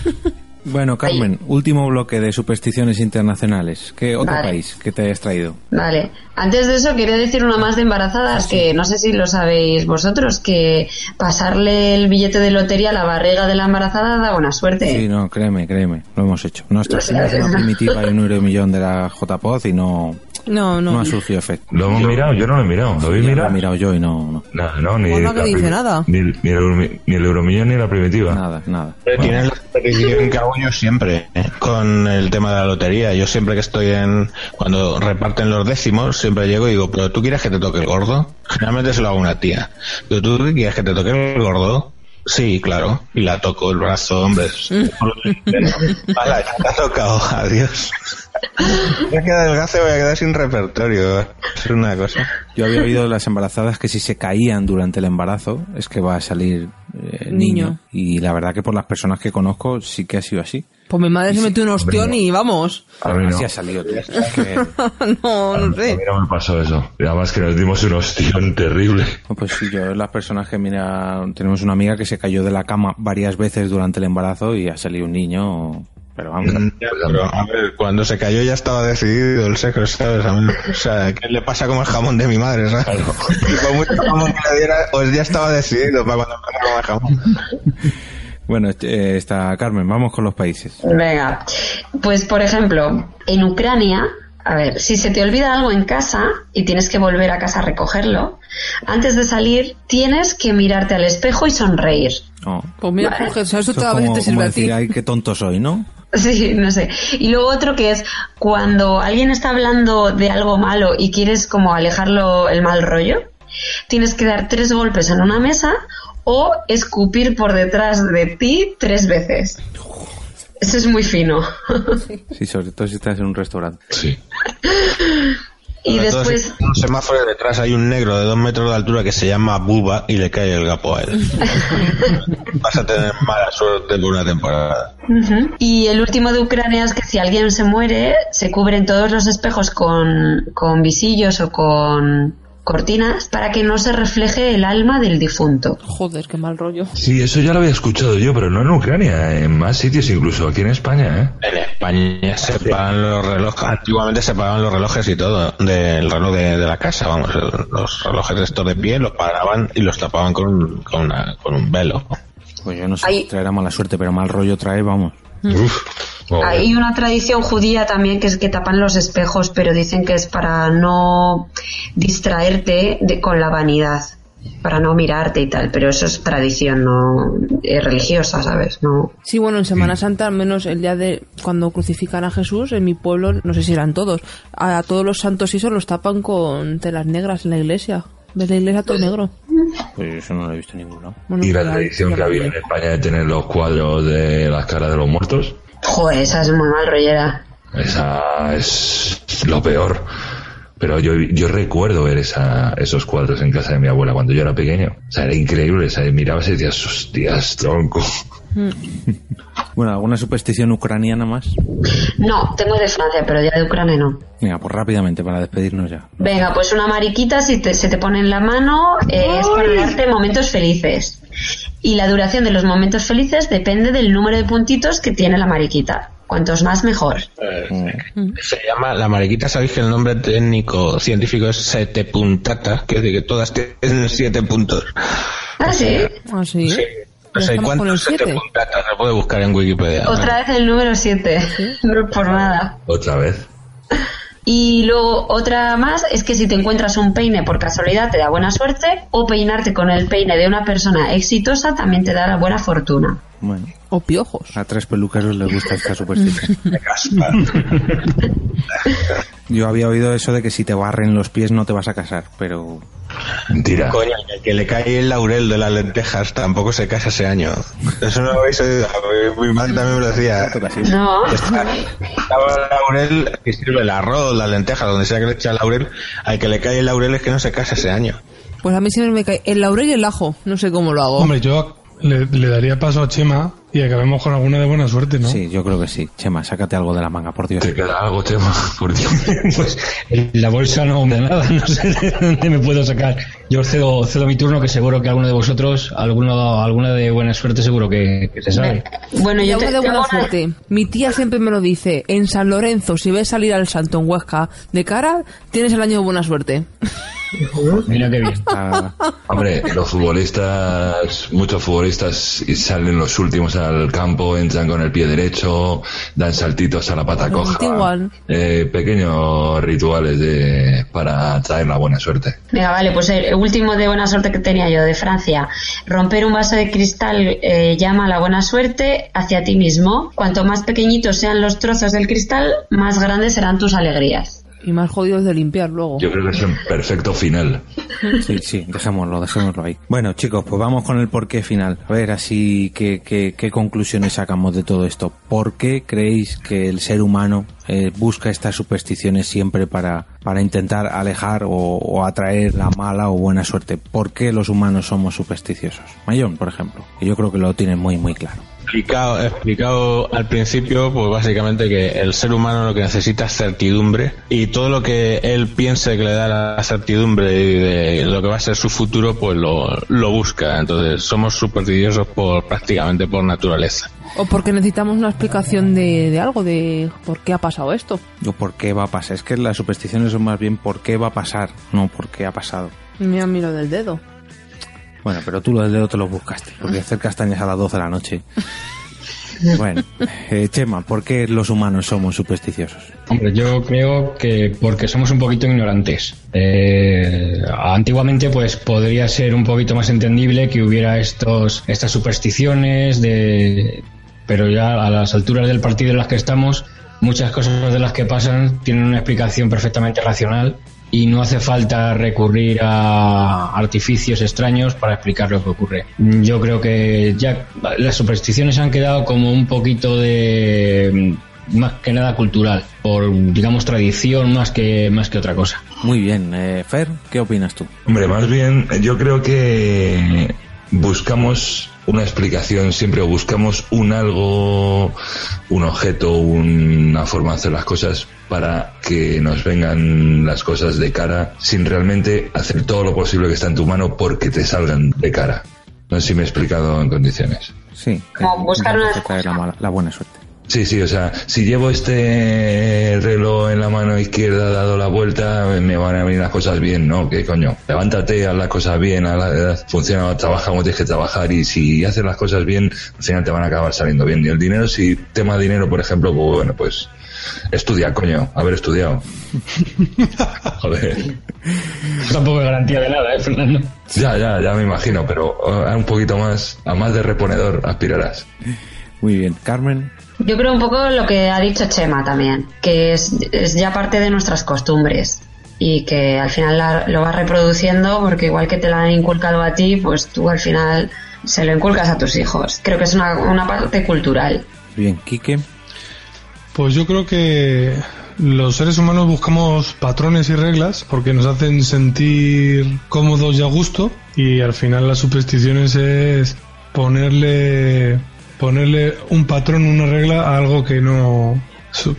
S2: Bueno, Carmen, último bloque de supersticiones internacionales. ¿Qué otro
S6: Vale.
S2: país que te hayas traído?
S6: Vale. Antes de eso, quería decir una más de embarazadas, que no sé si lo sabéis vosotros, que pasarle el billete de lotería a la barriga de la embarazada da buena suerte.
S2: Sí, no, créeme, créeme, lo hemos hecho. Prima es una primitiva y un euromillón de la JPOZ y no,
S11: No,
S2: no
S11: no.
S2: ha surgido efecto.
S5: ¿Lo hemos mirado? Yo no lo he mirado. ¿Lo habéis
S2: Ya lo he
S5: mirado?
S2: mirado yo y no, no.
S5: Nada, no, ni,
S11: Pues no dice nada.
S5: Ni, el- ni el, euro- ni el euromillón ni la primitiva.
S2: Nada, nada.
S10: Pero tienes la superstición que hago yo siempre ¿eh? con el tema de la lotería. Yo siempre que estoy en. Cuando reparten los décimos, siempre llego y digo, ¿pero tú quieres que te toque el gordo? Generalmente se lo hago a una tía. Pero tú quieres que te toque el gordo? Sí, claro. Y la toco el brazo, hombre. (laughs) Vale, te ha tocado. Adiós. Voy a quedar delgazo, voy a quedar sin repertorio. Es una cosa.
S2: Yo había oído de las embarazadas que si se caían durante el embarazo es que va a salir eh, niño.
S11: Niño.
S2: Y la verdad que por las personas que conozco sí que ha sido así.
S11: Pues mi madre se metió un ostión y vamos.
S5: A mí no.
S2: Así ha salido, tío. (laughs) Es que- (laughs)
S11: no, no
S5: A
S11: sé.
S5: mí no me pasó eso. Y además que nos dimos un ostión terrible.
S2: Pues sí, yo las personas que mira, tenemos una amiga que se cayó de la cama varias veces durante el embarazo y ha salido un niño, pero vamos.
S10: Ya, pero, a ver, cuando se cayó ya estaba decidido el sexo, ¿sabes? A mí, o sea, ¿qué le pasa como el jamón de mi madre, ¿sabes? Por (laughs) mucho jamón que le diera, pues ya estaba decidido para cuando empezara comer jamón.
S2: Bueno, eh, está Carmen, vamos con los países.
S6: Venga, pues por ejemplo, en Ucrania, a ver, si se te olvida algo en casa y tienes que volver a casa a recogerlo, antes de salir tienes que mirarte al espejo y sonreír.
S2: No.
S11: Pues mira, Jorge, eso
S2: Eso
S11: vez te sirve
S2: como
S11: a ti.
S2: decir, ay, qué tonto soy, ¿no? (laughs)
S6: Sí, no sé. Y luego otro que es cuando alguien está hablando de algo malo y quieres como alejarlo el mal rollo, tienes que dar tres golpes en una mesa o escupir por detrás de ti tres veces. Eso es muy fino.
S2: Sí, sobre todo si estás en un restaurante.
S5: Sí. (laughs)
S6: y
S10: Sobre
S6: después...
S10: en un semáforo detrás hay un negro de dos metros de altura que se llama Buba y le cae el gapo a él. (laughs) Vas a tener mala suerte por una temporada.
S6: Y el último de Ucrania es que si alguien se muere, se cubren todos los espejos con, con visillos o con cortinas para que no se refleje el alma del difunto.
S11: Joder, qué mal rollo.
S5: Sí, eso ya lo había escuchado yo, pero no en Ucrania, en más sitios, incluso aquí en España, ¿eh?
S10: En España se pagan los relojes, antiguamente se pagaban los relojes y todo, del reloj de, de la casa, vamos, los relojes de estos de pie los pagaban y los tapaban con, un- con, una- con un velo.
S2: Pues yo no sé si traerá mala suerte, pero mal rollo trae, vamos.
S5: Uf. Oh,
S6: Hay una tradición judía también que es que tapan los espejos, pero dicen que es para no distraerte de, con la vanidad, para no mirarte y tal, pero eso es tradición no eh, religiosa, ¿sabes? No.
S11: Sí, bueno, en Semana Santa, al menos el día de cuando crucifican a Jesús, en mi pueblo, no sé si eran todos, a todos los santos y eso los tapan con telas negras en la iglesia. ¿Ves la iglesia todo negro?
S2: Pues eso no lo he visto en ninguno.
S11: Bueno,
S5: Y la
S11: pues,
S5: tradición que había en España de tener los cuadros de las caras de los muertos,
S6: Joder, esa es muy mal rollera.
S5: esa es lo peor. Pero yo, yo recuerdo ver esa, esos cuadros en casa de mi abuela cuando yo era pequeño. O sea, era increíble. O sea, mirabas y decías, hostias, tronco. (laughs)
S2: Bueno, ¿alguna superstición ucraniana más?
S6: No, tengo de Francia, pero ya de Ucrania no.
S2: Venga, pues rápidamente para despedirnos ya.
S6: Venga, pues una mariquita si te- se te pone en la mano eh, es para darte momentos felices. Y la duración de los momentos felices depende del número de puntitos que tiene la mariquita. Cuantos más, mejor.
S10: Se llama, la mariquita, sabéis que el nombre técnico científico es sete puntata, que es decir, que todas tienen siete puntos.
S6: Ah, sí.
S11: Ah, sí.
S10: Sí. No sé cuántos puntatas se puede buscar en Wikipedia.
S6: Otra vez el número 7. (laughs) No es por nada.
S5: Otra vez.
S6: Y luego otra más es que si te encuentras un peine por casualidad te da buena suerte o peinarte con el peine de una persona exitosa también te da la buena fortuna.
S2: Bueno,
S11: O piojos.
S2: a tres peluqueros les gusta esta superstición. (laughs) (laughs) Yo había oído eso de que si te barren los pies no te vas a casar, pero
S5: Mentira.
S10: Coño, el que le cae el laurel de las lentejas tampoco se casa ese año. Eso no lo habéis oído. Mi- madre también me lo decía.
S6: No.
S10: Está- Estaba el laurel que sirve el arroz, las lentejas, donde sea que le echa el laurel. Al que le cae el laurel es que no se casa ese año.
S11: Pues a mí siempre me cae el laurel y el ajo. No sé cómo lo hago.
S1: Hombre, yo le, le daría paso a Chema y acabemos con alguna de buena suerte, ¿no?
S2: sí, yo creo que sí. Chema, sácate algo de la manga, por Dios.
S5: Te queda algo, Chema, (laughs) por Dios. (laughs)
S7: Pues la bolsa no me da nada, (laughs) no sé de dónde me puedo sacar. Yo cedo, cedo mi turno, que seguro que alguno de vosotros, alguno, alguna de buena suerte, seguro que, que se sabe.
S6: Bueno,
S11: Y
S6: yo
S11: algo
S6: te,
S11: de buena
S6: tengo
S11: suerte. Mi tía siempre me lo dice. En San Lorenzo, si ves salir al santo en Huesca de cara, tienes el año de buena suerte.
S7: Mira qué bien.
S2: Ah,
S5: Hombre, los futbolistas, muchos futbolistas y salen los últimos al campo, entran con el pie derecho, dan saltitos a la pata coja.
S11: igual.
S5: Eh, pequeños rituales de, para traer la buena suerte.
S6: Venga, vale, pues el último de buena suerte que tenía yo de Francia. Romper un vaso de cristal eh, llama a la buena suerte hacia ti mismo. Cuanto más pequeñitos sean los trozos del cristal, más grandes serán tus alegrías.
S11: Y más jodidos de limpiar luego.
S5: Yo creo que es un perfecto final.
S2: sí, sí, dejémoslo, dejémoslo ahí. Bueno, chicos, pues vamos con el porqué final. A ver, así, ¿qué, qué, qué conclusiones sacamos de todo esto? ¿Por qué creéis que el ser humano eh, busca estas supersticiones siempre para, para intentar alejar o, o atraer la mala o buena suerte? ¿Por qué los humanos somos supersticiosos? Mayón, por ejemplo, que yo creo que lo tiene muy, muy claro.
S10: Explicado, explicado al principio, pues básicamente que el ser humano lo que necesita es certidumbre y todo lo que él piense que le da la certidumbre de lo que va a ser su futuro, pues lo, lo busca. Entonces somos supersticiosos por prácticamente por naturaleza.
S11: O porque necesitamos una explicación de, de algo, de por qué ha pasado esto.
S2: O por qué va a pasar. Es que las supersticiones son más bien por qué va a pasar, no por qué ha pasado.
S11: Mira, miro del dedo.
S2: Bueno, pero tú lo del dedo te lo buscaste, porque hacer castañas a las 12 de la noche. Bueno, eh, Chema, ¿por qué los humanos somos supersticiosos?
S7: Hombre, yo creo que porque somos un poquito ignorantes. Eh, antiguamente, pues podría ser un poquito más entendible que hubiera estos, estas supersticiones de, pero ya a las alturas del partido en las que estamos, muchas cosas de las que pasan tienen una explicación perfectamente racional y no hace falta recurrir a artificios extraños para explicar lo que ocurre. Yo creo que ya las supersticiones han quedado como un poquito de más que nada cultural, por digamos tradición más que más que otra cosa.
S2: Muy bien, eh, Fer, ¿qué opinas tú?
S5: Hombre, más bien, yo creo que buscamos una explicación siempre buscamos un algo, un objeto, una forma de hacer las cosas para que nos vengan las cosas de cara sin realmente hacer todo lo posible que está en tu mano porque te salgan de cara. No sé si me he explicado en condiciones.
S2: Sí.
S6: Como buscar una
S2: la, mala- la buena suerte.
S5: Sí, sí, o sea, si llevo este reloj en la mano izquierda dado la vuelta, me van a venir las cosas bien, ¿no? ¿Qué coño? Levántate, haz las cosas bien, haz la- funciona, trabaja como tienes que trabajar y si haces las cosas bien, al final te van a acabar saliendo bien. Y el dinero, si tema dinero, por ejemplo, pues bueno, pues estudia, coño, haber estudiado. (laughs) Joder.
S7: Tampoco es garantía de nada, ¿eh, Fernando?
S5: Ya, ya, ya me imagino, pero eh, un poquito más, a más de reponedor aspirarás.
S2: Muy bien. Carmen.
S6: Yo creo un poco lo que ha dicho Chema también, que es, es ya parte de nuestras costumbres y que al final la- lo vas reproduciendo porque igual que te la han inculcado a ti, pues tú al final se lo inculcas a tus hijos. Creo que es una, una parte cultural.
S2: Bien, Quique.
S1: Pues yo creo que los seres humanos buscamos patrones y reglas porque nos hacen sentir cómodos y a gusto y al final las supersticiones es ponerle ponerle un patrón, una regla a algo que no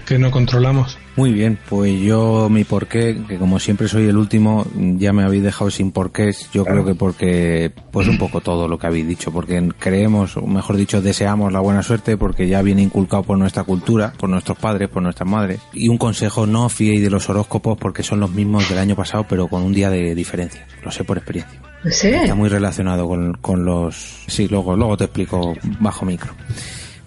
S1: que no controlamos.
S2: Muy bien, pues yo mi porqué, que como siempre soy el último, ya me habéis dejado sin porqués. Yo creo que porque, pues un poco todo lo que habéis dicho, porque creemos, o mejor dicho, deseamos la buena suerte, porque ya viene inculcado por nuestra cultura, por nuestros padres, por nuestras madres. Y un consejo, no fiéis de los horóscopos porque son los mismos del año pasado, pero con un día de diferencia. Lo sé por experiencia.
S6: Sí.
S2: Está muy relacionado con, con los... Sí, luego, luego te explico bajo micro.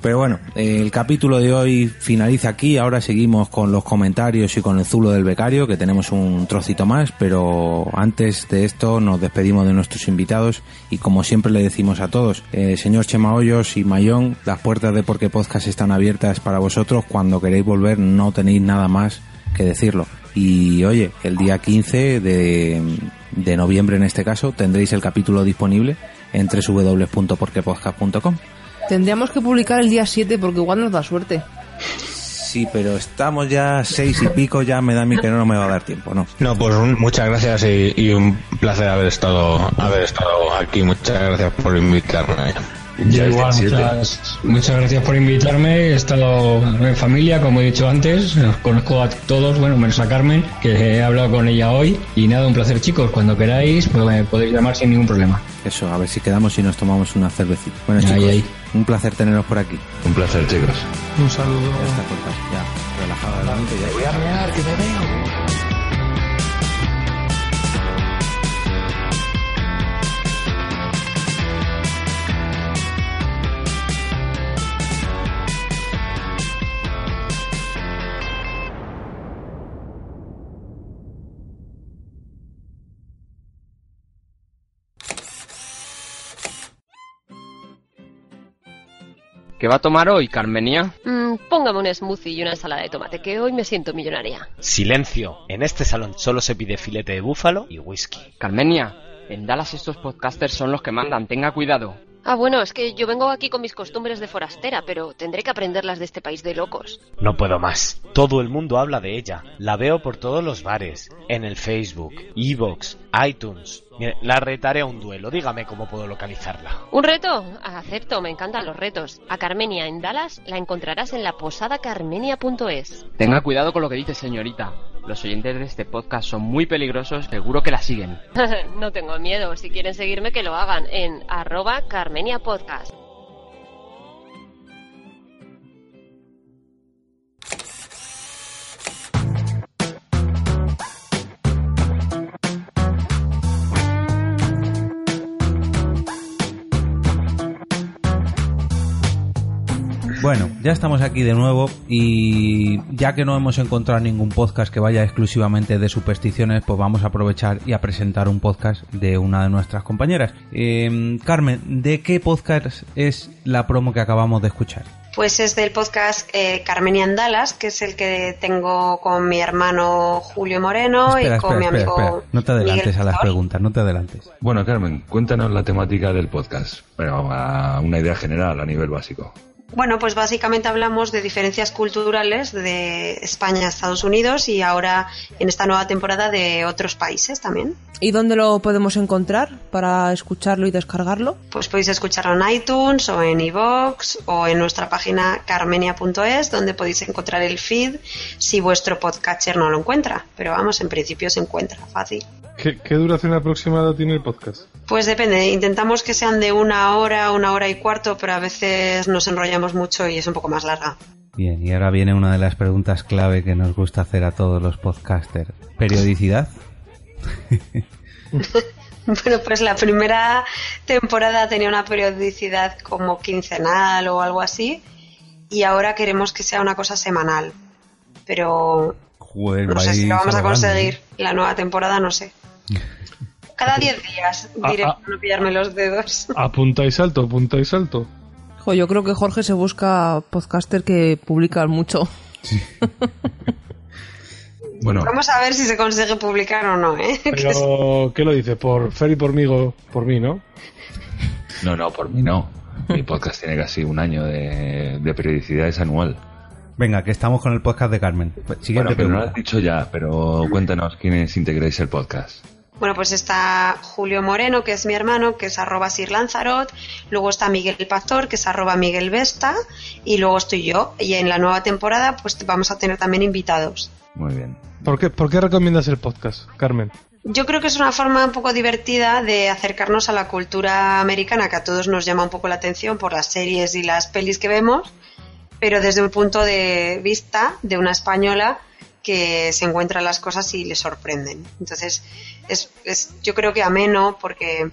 S2: Pero bueno, el capítulo de hoy finaliza aquí. Ahora seguimos con los comentarios y con el zulo del becario, que tenemos un trocito más. Pero antes de esto, nos despedimos de nuestros invitados. Y como siempre le decimos a todos, eh, señor Chema Hoyos y Mayón, las puertas de Porque Podcast están abiertas para vosotros. Cuando queréis volver, no tenéis nada más que decirlo. Y oye, el día 15 de, de noviembre en este caso, tendréis el capítulo disponible en www.porquepodcast.com.
S11: Tendríamos que publicar el día 7 porque igual nos da suerte.
S2: Sí, pero estamos ya seis y pico, ya me da a mí que no me va a dar tiempo, ¿no?
S10: No, pues un- muchas gracias y, y un placer haber estado haber estado aquí. Muchas gracias por invitarme.
S7: Yo igual, muchas, muchas gracias por invitarme. He estado en familia, como he dicho antes. Os conozco a todos, bueno, menos a Carmen, que he hablado con ella hoy. Y nada, un placer, chicos. Cuando queráis, pues me podéis llamar sin ningún problema.
S2: Eso, a ver si quedamos y nos tomamos una cervecita. Bueno,
S7: Ahí,
S2: chicos,
S7: ahí.
S2: un placer teneros por aquí.
S5: Un placer, chicos.
S1: Un saludo.
S2: Ya está cortado, ya, relajado ya. Voy a mirar, que me veo.
S13: ¿Qué va a tomar hoy, Carmenia?
S14: Mm, póngame un smoothie y una ensalada de tomate, que hoy me siento millonaria.
S3: Silencio. En este salón solo se pide filete de búfalo y whisky.
S13: Carmenia, en Dallas estos podcasters son los que mandan, tenga cuidado.
S14: Ah, bueno, es que yo vengo aquí con mis costumbres de forastera, pero tendré que aprenderlas de este país de locos.
S15: No puedo más. Todo el mundo habla de ella. La veo por todos los bares, en el Facebook, Evox, iTunes. Mire, la retaré a un duelo. Dígame cómo puedo localizarla.
S14: ¿Un reto? Acepto, me encantan los retos. A Carmenia en Dallas la encontrarás en la posada carmenia.es.
S13: Tenga cuidado con lo que dice, señorita. Los oyentes de este podcast son muy peligrosos, seguro que la siguen. (laughs)
S14: no tengo miedo, si quieren seguirme que lo hagan en arroba Carmenia Podcast.
S2: Bueno, ya estamos aquí de nuevo y ya que no hemos encontrado ningún podcast que vaya exclusivamente de supersticiones, pues vamos a aprovechar y a presentar un podcast de una de nuestras compañeras. Eh, Carmen, ¿de qué podcast es la promo que acabamos de escuchar?
S6: Pues es del podcast eh, Carmenian Dallas, que es el que tengo con mi hermano Julio Moreno
S2: Espera,
S6: y con
S2: espera,
S6: mi amigo
S2: espera. No te adelantes
S6: Miguel
S2: a las preguntas, no te adelantes.
S5: Bueno, Carmen, cuéntanos la temática del podcast. Bueno, a una idea general a nivel básico.
S6: Bueno, pues básicamente hablamos de diferencias culturales de España a Estados Unidos y ahora en esta nueva temporada de otros países también.
S11: ¿Y dónde lo podemos encontrar para escucharlo y descargarlo?
S6: Pues podéis escucharlo en iTunes o en iVoox o en nuestra página carmenia.es donde podéis encontrar el feed si vuestro podcatcher no lo encuentra. Pero vamos, en principio se encuentra fácil.
S1: ¿Qué, qué duración aproximada tiene el podcast?
S6: Pues depende, intentamos que sean de una hora, una hora y cuarto, pero a veces nos enrollamos mucho y es un poco más larga.
S2: Bien, y ahora viene una de las preguntas clave que nos gusta hacer a todos los podcasters. ¿Periodicidad? (laughs)
S6: Bueno, pues la primera temporada tenía una periodicidad como quincenal o algo así y ahora queremos que sea una cosa semanal. Pero
S2: Joder,
S6: no sé si lo vamos a
S2: hablando,
S6: conseguir. La nueva temporada no sé. Cada 10 días diré
S1: ah.
S6: para no pillarme los dedos. (laughs)
S1: Apunta y salto, apunta y salto.
S11: Jo, yo creo que Jorge se busca podcaster que publican mucho. (laughs)
S5: Bueno,
S6: Vamos a ver si se consigue publicar o no, ¿eh? (laughs)
S1: Pero, ¿qué lo dice? Por Fer y por mí, por mí, ¿no?
S5: no, no, por mí no. Mi podcast tiene casi un año de, de periodicidad, es anual.
S2: Venga, que estamos con el podcast de Carmen. Siguiente
S5: Bueno, pero no lo has dicho ya, pero cuéntanos quiénes integráis el podcast.
S6: Bueno, pues está Julio Moreno, que es mi hermano, que es arroba Sir Lanzarot. Luego está Miguel Pastor, que es arroba Miguel Vesta. Y luego estoy yo. Y en la nueva temporada, pues vamos a tener también invitados.
S5: Muy bien.
S1: ¿Por qué, ¿Por qué recomiendas el podcast, Carmen?
S6: Yo creo que es una forma un poco divertida de acercarnos a la cultura americana, que a todos nos llama un poco la atención por las series y las pelis que vemos, pero desde un punto de vista de una española que se encuentra las cosas y le sorprenden. Entonces, es, es yo creo que ameno porque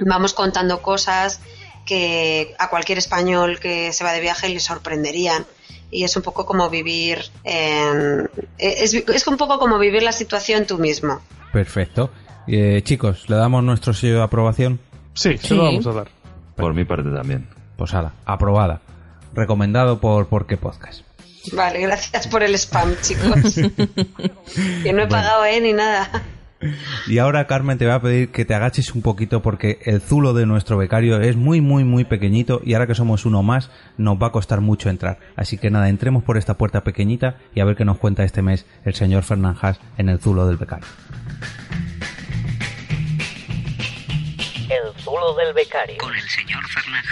S6: vamos contando cosas que a cualquier español que se va de viaje le sorprenderían. Y es un poco como vivir en... Es, es un poco como vivir la situación tú mismo.
S2: Perfecto. Eh, chicos, ¿le damos nuestro sello de aprobación?
S1: Sí, se lo vamos a dar.
S5: Por mi parte también.
S2: Pues ala, aprobada. Recomendado por ¿Por qué podcast?
S6: Vale, gracias por el spam, (laughs) chicos. que no he pagado, ¿eh? Ni nada.
S2: Y ahora, Carmen, te voy a pedir que te agaches un poquito porque el zulo de nuestro becario es muy, muy, muy pequeñito y ahora que somos uno más nos va a costar mucho entrar. Así que nada, entremos por esta puerta pequeñita y a ver qué nos cuenta este mes el señor Fernán Haas en el zulo del becario.
S16: El zulo del becario.
S17: Con el señor Fernán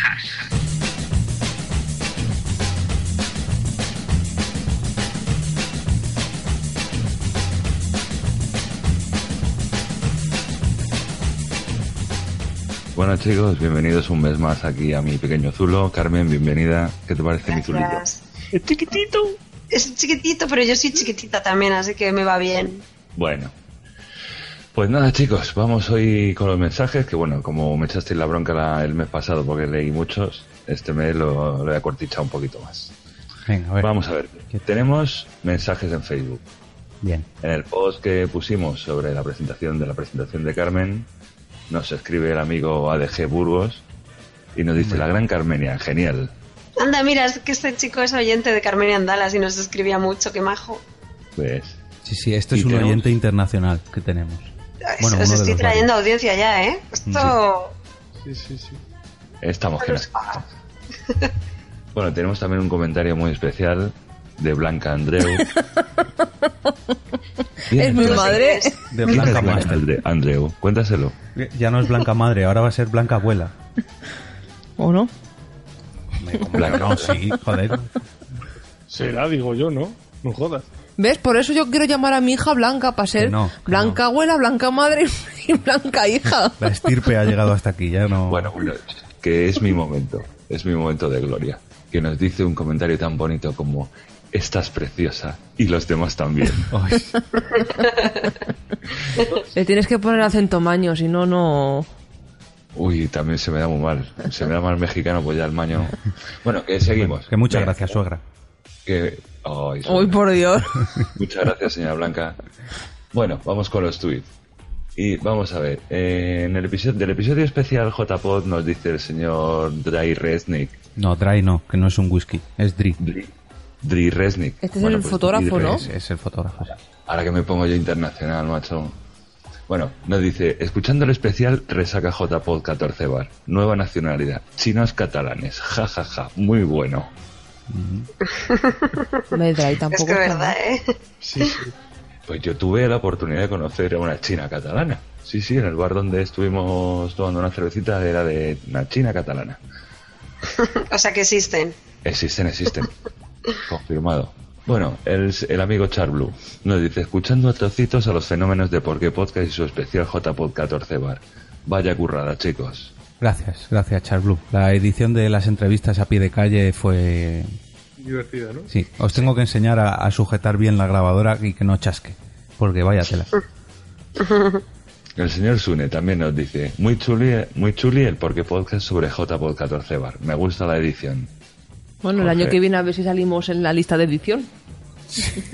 S5: Bueno chicos, bienvenidos un mes más aquí a mi pequeño Zulo. Carmen, bienvenida. ¿Qué te parece mi Zulito?
S6: Es chiquitito. Es chiquitito, pero yo soy chiquitita también, así que me va bien.
S5: Bueno. Pues nada chicos, vamos hoy con los mensajes, que bueno, como me echasteis la bronca la- el mes pasado porque leí muchos, este mes lo, lo voy a cortichar un poquito más.
S2: Venga, a ver.
S5: Vamos a ver, tenemos mensajes en Facebook.
S2: Bien.
S5: En el post que pusimos sobre la presentación de la presentación de Carmen, nos escribe el amigo ADG Burgos y nos dice la gran Carmenia, genial.
S6: Anda, mira, es que este chico es oyente de Carmen y Andalas y nos escribía mucho, qué majo.
S5: Pues
S2: Sí, sí, este es un
S5: tenemos-
S2: oyente internacional que tenemos. Bueno,
S6: Os estoy trayendo audiencia ya, ¿eh? Esto...
S1: Sí, sí, sí.
S5: Estamos que nos- Bueno, tenemos también un comentario muy especial de Blanca Andreu. (laughs)
S11: Es mi madre.
S2: De
S5: ¿Quién
S2: Blanca Madre.
S5: Andre- Andreu? Cuéntaselo.
S2: Ya no es Blanca Madre, ahora va a ser Blanca Abuela.
S11: ¿O no?
S5: Blanca,
S2: No, sí, joder.
S1: Será, digo yo, ¿no? No jodas.
S11: ¿Ves? Por eso yo quiero llamar a mi hija Blanca, para ser
S2: Que no, que
S11: Blanca abuela, Blanca madre (laughs) y Blanca hija.
S2: La estirpe ha llegado hasta aquí, ya no.
S5: Bueno, bueno, que es mi momento, es mi momento de gloria. Que nos dice un comentario tan bonito como Estás preciosa y los demás también. (laughs)
S11: Le tienes que poner acento maño, si no, no...
S5: Uy, también se me da muy mal. Se me da mal mexicano, pues ya el maño. Bueno, que seguimos.
S2: que muchas
S5: Venga,
S2: gracias, suegra.
S5: Que... Ay,
S11: Uy, por Dios.
S5: Muchas gracias, señora Blanca. Bueno, vamos con los tweets. Y vamos a ver, eh, en el episodio del episodio especial JPod nos dice el señor Dry Resnick.
S2: No, Dry no, que no es un whisky, es Dry.
S5: Dry, Dry Resnick.
S11: Este es
S5: Bueno,
S11: el
S5: pues,
S11: fotógrafo, ¿no?
S2: Es, es el fotógrafo.
S5: Ahora que me pongo yo internacional, macho. Bueno, nos dice, escuchando el especial, resaca JPod 14 bar. Nueva nacionalidad. Chinos catalanes. Ja, ja, ja. Muy bueno. (laughs)
S11: Me trae
S16: Es
S11: tampoco.
S16: que es verdad, ¿eh?
S1: Sí, sí.
S5: Pues yo tuve la oportunidad de conocer a una china catalana. Sí, sí, en el bar donde estuvimos tomando una cervecita era de una china catalana. (laughs)
S16: O sea que existen.
S5: Existen, existen. (laughs) Confirmado. Bueno, el, el amigo Charblue nos dice, escuchando trocitos a los fenómenos de Por qué Podcast y su especial JPod 14 bar. Vaya currada, chicos.
S2: Gracias, gracias, Charles Blue. La edición de las entrevistas a pie de calle fue.
S1: Divertida, ¿no?
S2: Sí, os tengo que enseñar a, a sujetar bien la grabadora y que no chasque. Porque vaya tela.
S5: El señor Sune también nos dice, muy chuli, muy chuli el Por qué Podcast sobre JPod 14 bar. Me gusta la edición.
S11: Bueno, el
S5: Jorge.
S11: año que viene a ver si salimos en la lista de edición. (laughs)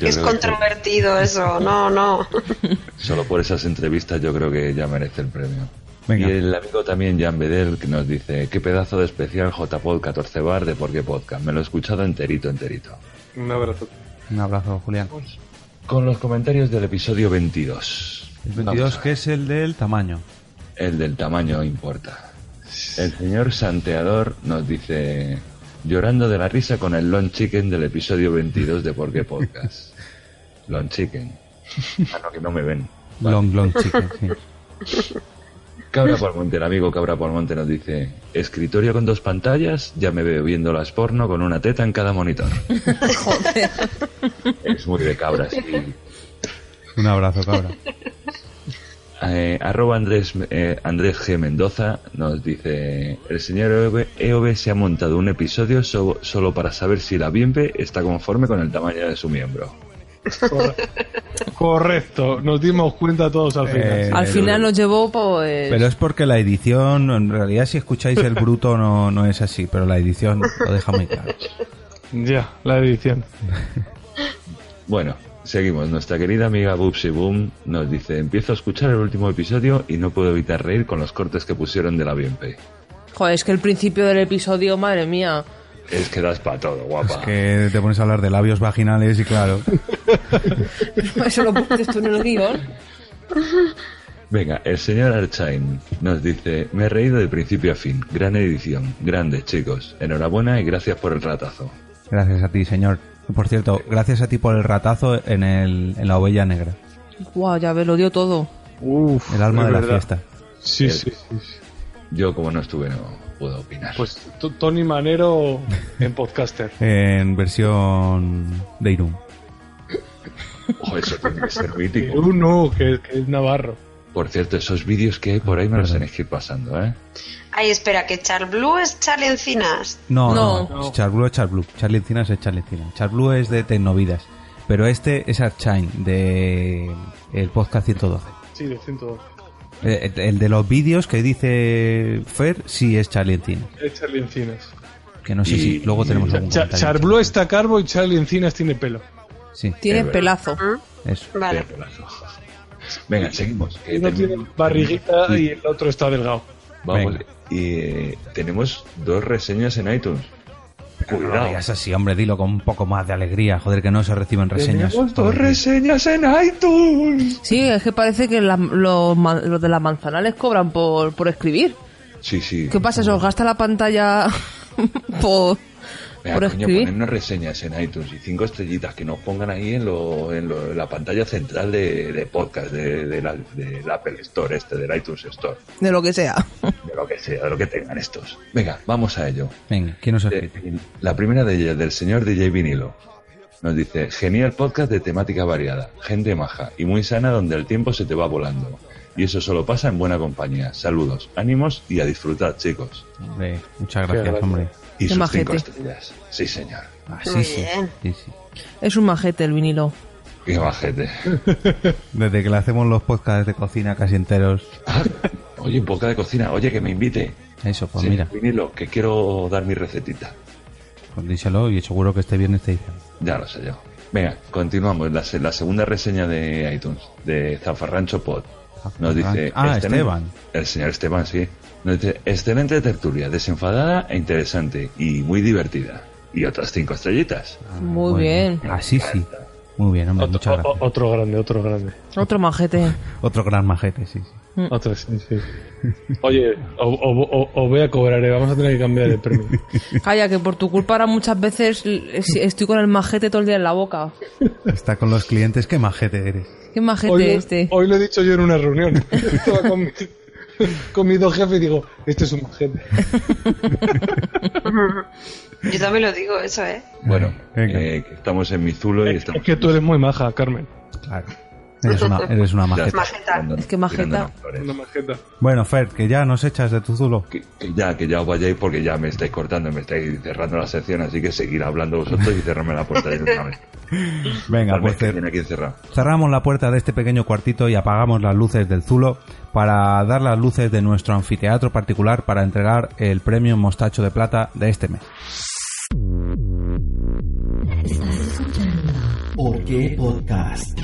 S5: Yo
S16: es
S5: creo que
S16: controvertido eso. No, no.
S5: Solo por esas entrevistas yo creo que ya merece el premio.
S2: Venga.
S5: Y el amigo también Jan Bedel que nos dice, qué pedazo de especial JPod 14 bar de Por qué Podcast. Me lo he escuchado enterito, enterito.
S1: Un abrazo.
S2: Un abrazo, Julián.
S5: Con los comentarios del episodio 22.
S2: El
S5: Vamos
S2: 22,
S5: a ver.
S2: que es el del tamaño.
S5: El del tamaño importa. El señor Santeador nos dice, llorando de la risa con el Long Chicken del episodio 22 de Por qué Podcast. (laughs) Long Chicken. Ah, no, que no me ven. Vale.
S2: Long, long chicken, sí. (laughs)
S5: Cabra Palmonte, el amigo Cabra Palmonte nos dice, escritorio con dos pantallas, ya me veo viendo las porno con una teta en cada monitor. (laughs)
S11: Joder.
S5: Es muy de cabra, sí.
S2: Un abrazo, cabra.
S5: Eh, arroba Andrés, eh, Andrés G. Mendoza nos dice, el señor EOB, EOB se ha montado un episodio so- solo para saber si la Bienpe está conforme con el tamaño de su miembro. (laughs)
S1: Correcto, nos dimos cuenta todos al final.
S2: Eh,
S11: Al final nos llevó, pues...
S2: Pero es porque la edición, en realidad si escucháis el bruto no, no es así, pero la edición lo deja muy claro.
S1: Ya, la edición.
S5: Bueno, seguimos. Nuestra querida amiga Boopsy Boom nos dice, empiezo a escuchar el último episodio y no puedo evitar reír con los cortes que pusieron de la Bienpe.
S11: Joder, es que el principio del episodio, madre mía.
S5: Es que das para todo, guapa.
S2: Que te pones a hablar de labios vaginales y claro. (laughs)
S11: Eso lo pones tú en el guion.
S5: Venga, el señor Archain nos dice, me he reído de principio a fin. Gran edición. Grande, chicos. Enhorabuena y gracias por el ratazo.
S2: Gracias a ti, señor. Por cierto, gracias a ti por el ratazo en, el, en la ovella negra.
S11: Guau, ya ves, lo dio todo.
S1: Uf,
S2: El alma de la
S1: verdad.
S2: fiesta.
S1: Sí,
S5: El-
S1: sí, sí. sí.
S5: Yo, como no estuve, no puedo opinar.
S1: Pues Tony Manero en podcaster. (laughs)
S2: En versión de Irún.
S5: Ojo, eso tiene que ser mítico.
S1: Uno, que, que es Navarro.
S5: Por cierto, esos vídeos que hay por ahí me los tenéis que ir pasando, ¿eh?
S16: Ay, espera, que Char Blue es Charlie Encinas.
S2: No,
S11: No.
S2: no, Charblue es Charblue. Charlie Encinas es Charlie Encinas. Charblue es de Tecnovidas. Pero este es Archain, de el podcast 112.
S1: Sí, de 112.
S2: Eh, El, el de los vídeos que dice Fer, sí es Charlie Encinas.
S1: Es Charlie Encinas.
S2: Que no sé si luego tenemos algún
S1: Cha-
S2: comentario.
S1: Charblue está calvo y Charlie Encinas tiene pelo.
S2: Sí,
S11: Tiene pelazo.
S2: eso.
S16: Vale.
S5: Venga, seguimos. que
S1: Uno
S5: tenemos-
S1: tiene barriguita y el otro está delgado.
S5: Vamos,
S2: Venga.
S5: y eh, tenemos dos reseñas en iTunes.
S2: No digas así, hombre, dilo con un poco más de alegría. Joder, que no se reciben reseñas.
S1: Tenemos dos reseñas en iTunes.
S11: Sí, es que parece que la- los, los de la manzana les cobran por, por escribir.
S5: Sí, sí.
S11: ¿Qué pasa? ¿Se os gasta la pantalla (laughs) por,
S5: Venga,
S11: por
S5: coño,
S11: escribir?
S5: ponernos reseñas en iTunes y cinco estrellitas que nos pongan ahí en, lo, en, lo- en la pantalla central de, de podcast de, de la, del Apple Store, este, del iTunes Store,
S11: De lo que sea.
S5: de lo que sea, de lo que tengan estos. Venga, vamos a ello.
S2: Venga, ¿quién nos ha
S5: Eh, La primera de ellas, del señor DJ Vinilo. Nos dice, genial podcast de temática variada, gente maja y muy sana donde el tiempo se te va volando. Y eso solo pasa en buena compañía. Saludos, ánimos y a disfrutar, chicos.
S2: Hombre, muchas gracias,
S1: gracia.
S2: hombre.
S5: Y sus
S11: majete.
S5: cinco estrellas. Sí, señor.
S2: Ah, sí,
S16: Muy
S2: sí.
S16: bien.
S2: sí, sí.
S11: Es un majete el vinilo.
S5: Qué majete. (laughs)
S2: Desde que le hacemos los podcasts de cocina casi enteros. (laughs)
S5: Oye, un poco de cocina. Oye, que me invite.
S2: Eso, pues
S5: Sí,
S2: mira,
S5: Vinilo, que quiero dar mi recetita.
S2: pues díselo y seguro que este viernes te dicen.
S5: Ya lo sé yo. Venga, continuamos. La, se- la segunda reseña de iTunes, de Zafarrancho Pod. Nos dice...
S2: Ah,
S5: "Excelente-
S2: Esteban.
S5: El señor Esteban, sí. Nos dice, excelente tertulia, desenfadada e interesante y muy divertida. Y otras cinco estrellitas.
S11: Muy bien.
S2: Así sí. Muy bien, hombre, muchas
S1: O-
S2: gracias.
S1: o- otro grande, otro grande.
S11: Otro majete. (laughs)
S2: Otro gran majete, sí, sí.
S1: Otro, sí, sí. Oye, os voy a cobrar, eh, vamos a tener que cambiar de premio. (laughs)
S11: Calla, que por tu culpa ahora muchas veces estoy con el majete todo el día en la boca.
S2: Está con los clientes, qué majete eres.
S11: ¿Qué majete
S1: Hoy,
S11: este?
S1: hoy lo he dicho yo en una reunión. (laughs) Con (laughs) mi, con mis dos jefes y digo, este es un majete. (laughs)
S16: Yo también lo digo, eso, ¿eh?
S5: Bueno, eh, que estamos en Mizulo y estamos...
S1: Es que tú eres muy maja, Carmen.
S2: Claro. Eres una, (laughs) eres una majeta.
S16: Majeta.
S11: Es que majeta.
S1: Una majeta.
S2: Bueno, Fer, que ya nos echas de tu zulo.
S5: Que, que ya, que ya os vayáis porque ya me estáis cortando, me estáis cerrando la sección, así que seguir hablando vosotros y cerrarme la puerta de una vez. (laughs)
S2: Venga, pues cer- cerramos la puerta de este pequeño cuartito y apagamos las luces del zulo para dar las luces de nuestro anfiteatro particular para entregar el premio Mostacho de Plata de este mes.
S18: ¿Por qué podcast?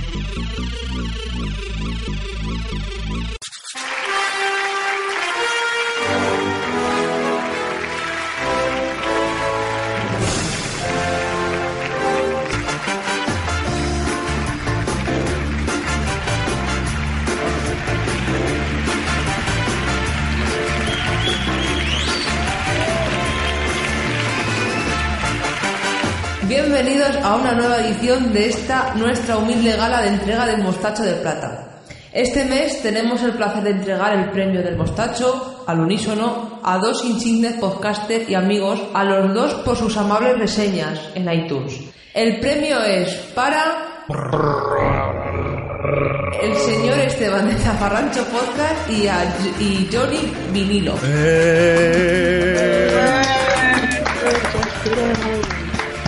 S11: A una nueva edición de esta nuestra humilde gala de entrega del Mostacho de Plata. Este mes tenemos el placer de entregar el premio del Mostacho al unísono a dos insignes podcasters y amigos, a los dos por sus amables reseñas en iTunes. El premio es para el señor Esteban de Zafarrancho Podcast y, a, y Johnny Vinilo.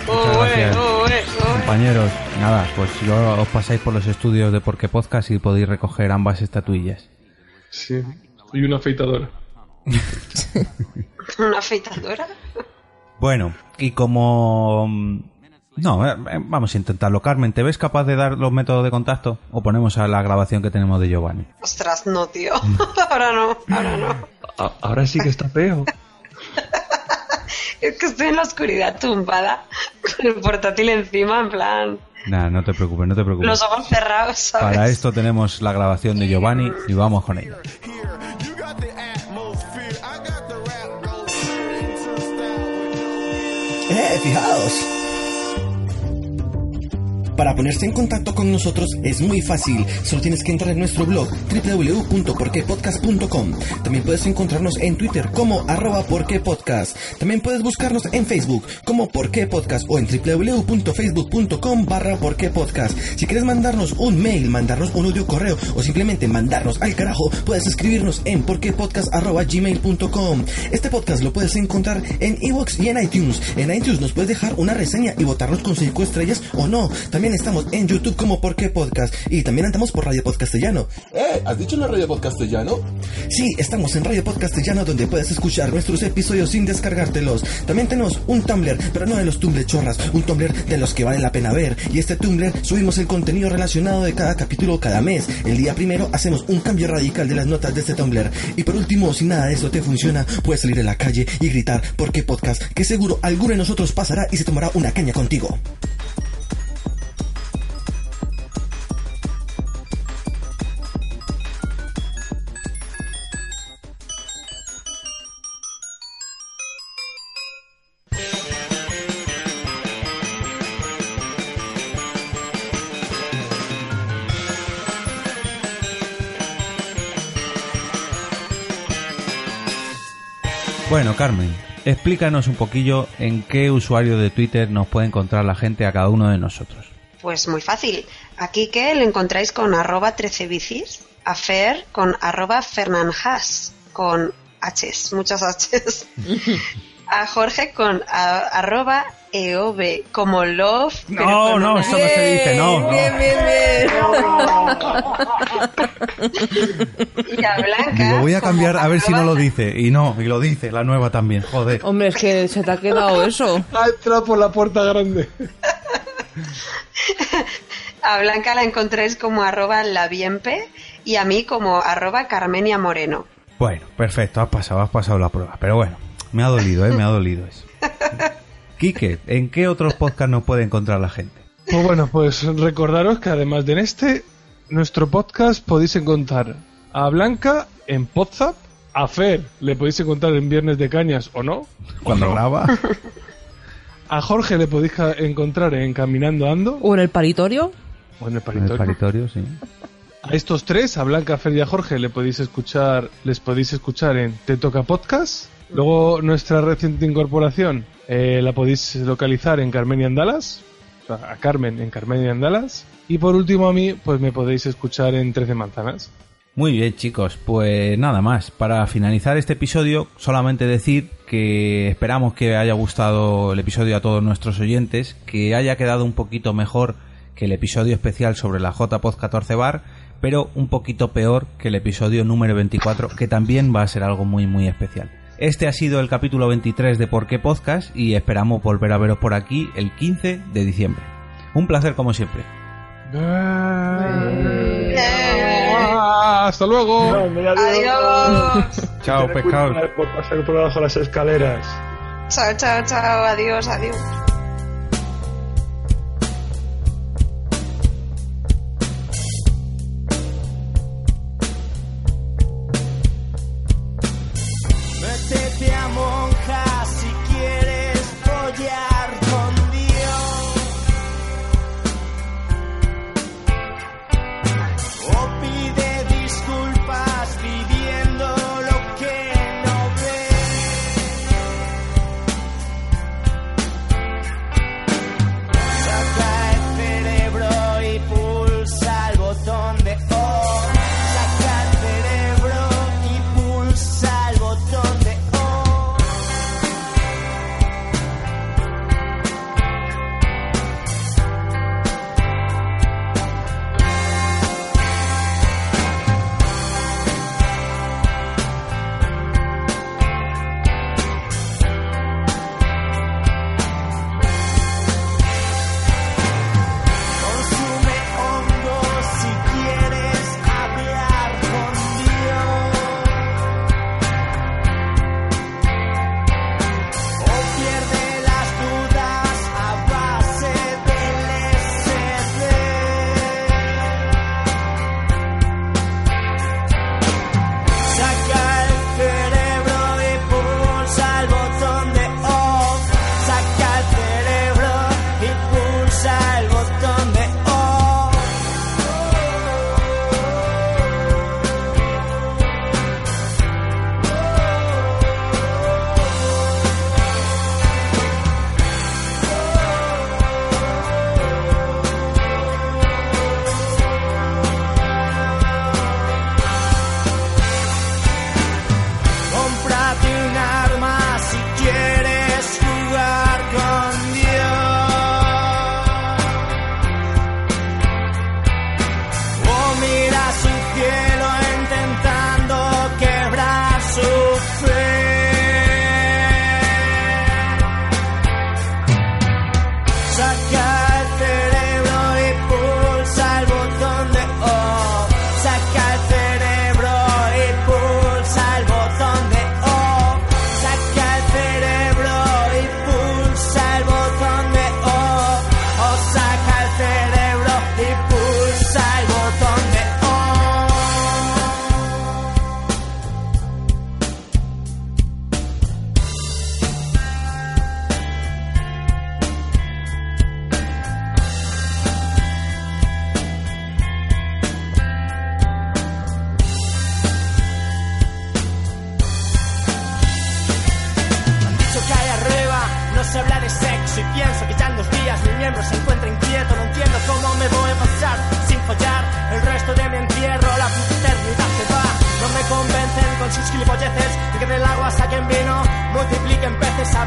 S2: Muchas gracias. Compañeros, nada, pues yo os pasáis por los estudios de Porque Podcast y podéis recoger ambas estatuillas.
S1: Sí. Y una afeitadora. (laughs)
S16: ¿Una afeitadora?
S2: Bueno, y como... mm, No, eh, eh, vamos a intentarlo. Carmen, ¿te ves capaz de dar los métodos de contacto? ¿O ponemos a la grabación que tenemos de Giovanni?
S16: Ostras, no, tío. (laughs) ahora no, ahora no.
S5: A- ahora sí que está feo. (laughs)
S16: Es que estoy en la oscuridad tumbada, con el portátil encima, en plan,
S2: Nada, no te preocupes, no te preocupes.
S16: los ojos cerrados, ¿sabes?
S2: Para esto tenemos la grabación de Giovanni y vamos con ella.
S18: ¡Eh, fijaos! Para ponerse en contacto con nosotros es muy fácil, solo tienes que entrar en nuestro blog www.porquepodcast.com. También puedes encontrarnos en Twitter como arroba porquepodcast. También puedes buscarnos en Facebook como porquepodcast o en www.facebook.com barra porquepodcast. Si quieres mandarnos un mail, mandarnos un audio correo o simplemente mandarnos al carajo, puedes escribirnos en porquepodcast.gmail.com. Este podcast lo puedes encontrar en iVoox y en iTunes. En iTunes nos puedes dejar una reseña y votarnos con 5 estrellas o no. También También estamos en YouTube como Por qué Podcast y también andamos por Radio Podcastellano.
S19: ¿Eh? ¿Has dicho la Radio Podcastellano?
S18: Sí, estamos en Radio Podcastellano donde puedes escuchar nuestros episodios sin descargártelos. También tenemos un Tumblr, pero no de los Tumblr chorras, un Tumblr de los que vale la pena ver. Y este Tumblr subimos el contenido relacionado de cada capítulo cada mes. El día primero hacemos un cambio radical de las notas de este Tumblr. Y por último, si nada de eso te funciona, puedes salir a la calle y gritar ¿Por qué podcast? Que seguro alguno de nosotros pasará y se tomará una caña contigo.
S2: Bueno, Carmen, explícanos un poquillo en qué usuario de Twitter nos puede encontrar la gente a cada uno de nosotros.
S16: Pues muy fácil. Aquí que lo encontráis con arroba 13 bicis, a Fer con arroba fernanjas, con Hs, muchas Hs. (laughs) a Jorge con a- arroba eov, como love.
S2: No, no,
S16: una-
S2: eso no se dice, no, no.
S16: Bien, bien, bien. (laughs) y a Blanca.
S2: Digo, voy a cambiar a ver si no lo dice. Y no, y lo dice, la nueva también, joder.
S11: Hombre, es que se te ha quedado eso.
S1: Ha entrado por la puerta grande. (laughs)
S16: A Blanca la encontráis como arroba labiempe y a mí como arroba Carmenia Moreno.
S2: Bueno, perfecto, has pasado, has pasado la prueba. Pero bueno, me ha dolido, ¿eh? Me ha dolido eso. (laughs) Quique, ¿en qué otros podcasts nos puede encontrar la gente?
S1: Pues bueno, pues recordaros que además de en este, nuestro podcast podéis encontrar a Blanca en Podzap, a Fer le podéis encontrar en Viernes de Cañas o no.
S2: Cuando graba.
S1: A Jorge le podéis encontrar en Caminando Ando
S11: ¿O en el paritorio?
S1: o en el
S2: En
S1: Paritorio.
S2: el paritorio, sí.
S1: A estos tres, a Blanca, a Fer y a Jorge, le podéis escuchar, les podéis escuchar en Te Toca Podcast. Luego nuestra reciente incorporación eh, la podéis localizar en Carmen y Andalas. A Carmen en Carmen y Andalas. Y por último a mí, pues me podéis escuchar en 13 Manzanas.
S2: Muy bien, chicos, pues nada más. Para finalizar este episodio, solamente decir que esperamos que haya gustado el episodio a todos nuestros oyentes, que haya quedado un poquito mejor que el episodio especial sobre la JPod 14 Bar, pero un poquito peor que el episodio número 24, que también va a ser algo muy muy especial. Este ha sido el capítulo 23 de Por qué Podcast y esperamos volver a veros por aquí el 15 de diciembre. Un placer como siempre.
S1: Ah, ¡Hasta luego!
S16: Adiós.
S2: Chao, pescado.
S1: Por pasar por debajo de las escaleras.
S16: Chao, chao, chao. Adiós, adiós.
S20: Monja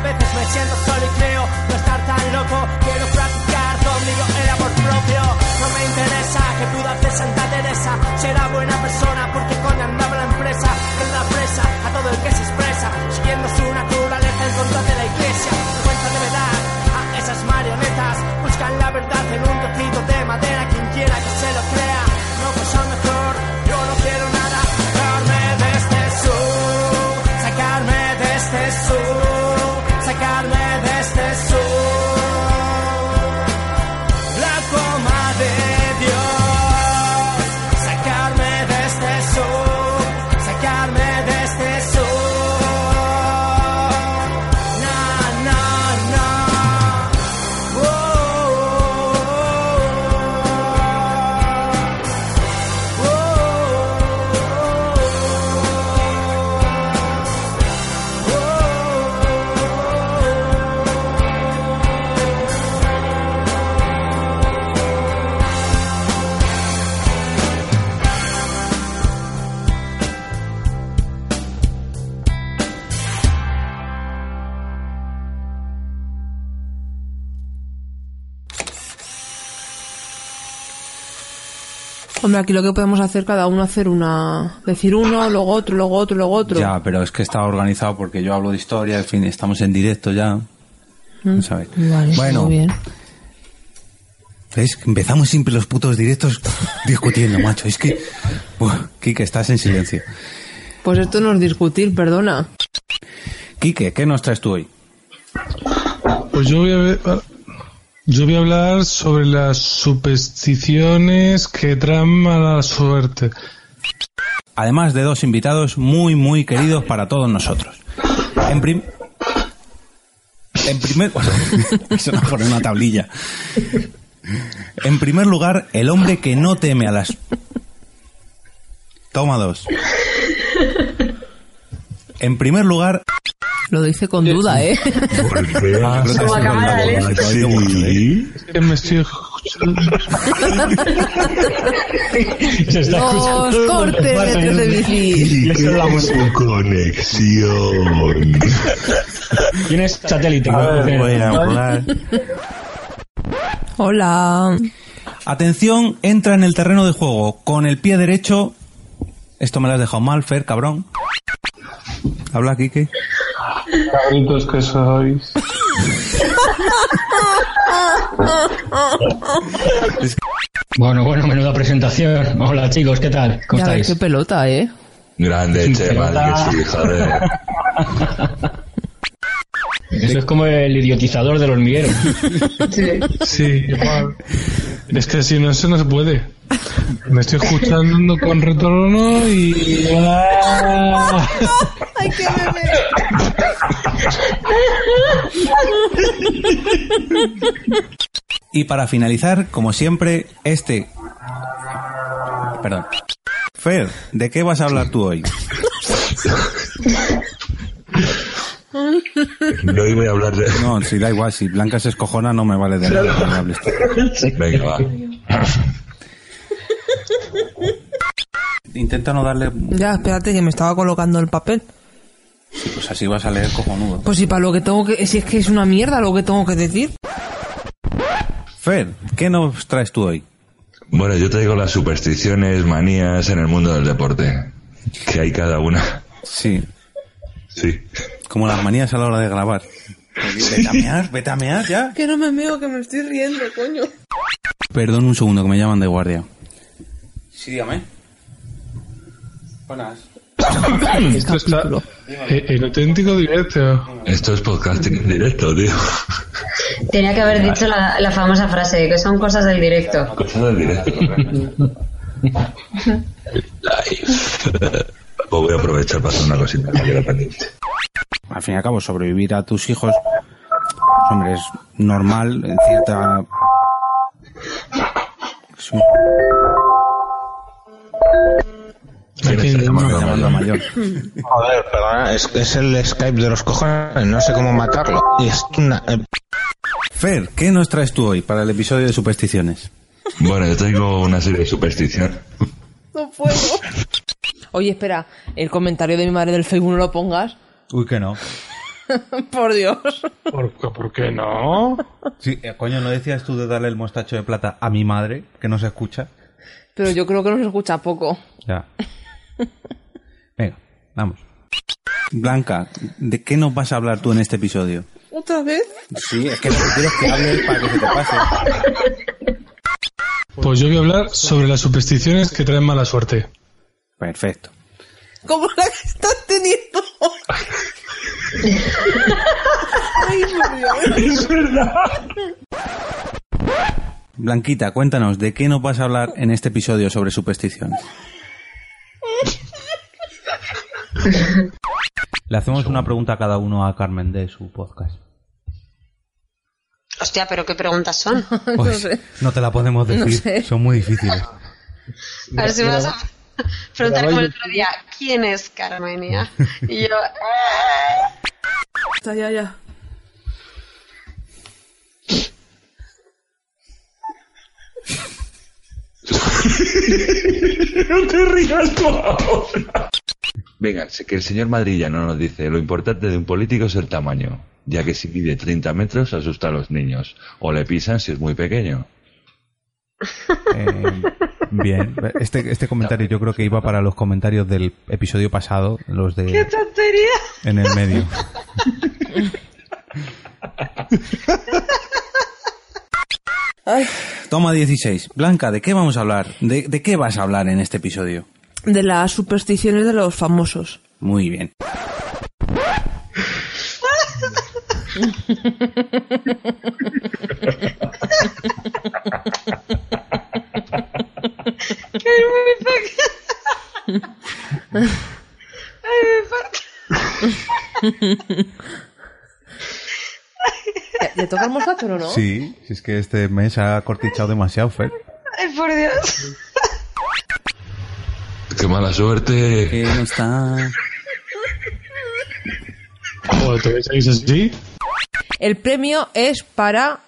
S20: veces me siento solo y creo no estar tan loco. Quiero practicar conmigo el amor propio. No me interesa que pudo hacer Santa Teresa. Será buena persona
S11: Hombre, aquí lo que podemos hacer, cada uno hacer una. Decir uno, luego otro, luego otro, luego otro.
S2: Ya, pero es que está organizado porque yo hablo de historia, en fin, estamos en directo ya.
S11: Mm.
S2: Vamos a ver.
S11: Vale,
S2: Bueno.
S11: muy bien.
S2: ¿Ves? Empezamos siempre los putos directos discutiendo, macho. Es que. Buah, Quique, estás en silencio.
S11: Pues esto no es discutir, perdona.
S2: Quique, ¿qué nos traes tú hoy?
S1: Pues yo voy a ver- yo voy a hablar sobre las supersticiones que traen mala suerte.
S2: Además de dos invitados muy, muy queridos para todos nosotros. En, prim- en primer... (laughs) Una tablilla. En primer lugar, el hombre que no teme a las... Toma dos. En primer lugar...
S11: Lo dice con duda, ¿eh? (laughs)
S1: Como
S11: cámara de lente.
S1: Es que me estoy (laughs)
S7: Se está
S11: cortes de de bici. (laughs)
S5: Conexión.
S7: Tienes satélite.
S2: A ver,
S7: ¿no?
S2: voy a hablar.
S11: Hola.
S2: Atención, entra en el terreno de juego con el pie derecho. Esto me lo has dejado mal, Fer, cabrón. Habla, Quique.
S1: Cabritos que sois.
S7: Bueno, bueno, menuda presentación. Hola chicos, ¿qué tal? ¿Cómo
S11: Ya ves
S7: estáis?
S11: qué pelota, ¿eh?
S5: Grande, Chema, sí, joder.
S7: Eso es como el idiotizador del hormiguero.
S1: Sí, igual. Es que si no, eso no se puede. Me estoy escuchando con retorno y... ¡Ah!
S11: ¡Ay, qué bebé!
S2: Y para finalizar, como siempre, este... Perdón. Fer, ¿de qué vas a hablar tú hoy?
S5: No voy a hablar de...
S2: No, si da igual, si Blanca se escojona no me vale de nada que me hables tú.
S5: Venga, va.
S2: Intenta no darle...
S11: Ya, espérate que me estaba colocando el papel.
S2: Pues así vas a leer cojonudo.
S11: Pues si para lo que tengo que... Si es que es una mierda lo que tengo que decir.
S2: Fer, ¿qué nos traes tú hoy?
S5: Bueno, yo traigo las supersticiones, manías en el mundo del deporte. Que hay cada una.
S2: Sí.
S5: Sí.
S2: Como las manías a la hora de grabar. Vete a mear, vete a mear ya.
S11: Que no me meo, que me estoy riendo, coño.
S2: Perdón un segundo, que me llaman de guardia. Sí, dígame. Buenas.
S1: Esto está en auténtico directo.
S5: Esto es podcasting en directo, tío.
S6: Tenía que haber dicho la, la famosa frase, que son cosas del directo.
S5: Cosas del directo. Live. Pues voy a aprovechar para hacer una cosita que queda pendiente.
S2: Al fin y al cabo, sobrevivir a tus hijos, hombre, es normal en cierta... Sí. Mayor.
S10: Joder, perdona, es, es el Skype de los cojones, no sé cómo matarlo. Es una... eh,
S2: Fer, ¿qué nos traes tú hoy para el episodio de supersticiones?
S5: Bueno, yo tengo una serie de supersticiones.
S11: No puedo. Oye, espera, el comentario de mi madre del Facebook no lo pongas.
S2: Uy, que no. (laughs)
S11: Por Dios.
S1: ¿Por, qué- por qué no?
S2: Sí, eh, coño, ¿no decías tú de darle el mostacho de plata a mi madre, que no se escucha?
S11: Pero yo creo que no se escucha poco.
S2: Ya. (laughs) Venga, vamos. Blanca, ¿de qué nos vas a hablar tú en este episodio?
S11: ¿Otra vez?
S2: Sí, es que lo que quiero es que hables para que se te pase.
S1: Pues yo voy a hablar sobre las supersticiones que traen mala suerte.
S2: Perfecto.
S11: Como la que estás teniendo. Ay, por Dios.
S1: Es verdad.
S2: Blanquita, cuéntanos, ¿de qué nos vas a hablar en este episodio sobre supersticiones? (laughs) Le hacemos una pregunta a cada uno a Carmen de su podcast.
S16: Hostia, pero qué preguntas son. (laughs)
S2: Pues, no te la podemos
S16: No
S2: decir,
S16: sé.
S2: son muy difíciles.
S16: A ver si me vas a preguntar como el otro día, ¿quién es Carmenia? (laughs) Y yo, "Ah".
S11: Está ya, ya.
S1: no te rías tú ahora.
S5: Venga, sé que el señor Madrillano nos dice, lo importante de un político es el tamaño, ya que si mide 30 metros asusta a los niños, o le pisan si es muy pequeño. (laughs)
S2: Eh, bien, este, este comentario yo creo que iba para los comentarios del episodio pasado, los
S16: ¡Qué
S2: de
S16: tontería!
S2: en el medio. (laughs) Toma 16. Blanca, ¿de qué vamos a hablar? ¿De, de qué vas a hablar en este episodio?
S11: De las supersticiones de los famosos.
S2: Muy bien.
S16: ¡Ay, me!
S11: ¿Le toca el mostacho o no?
S2: Sí, si es que este mes ha cortichado demasiado, Fer.
S16: ¡Ay, por Dios!
S5: ¡Qué mala suerte!
S2: Que no está...
S1: Joder, ¿te ves así?
S11: El premio es para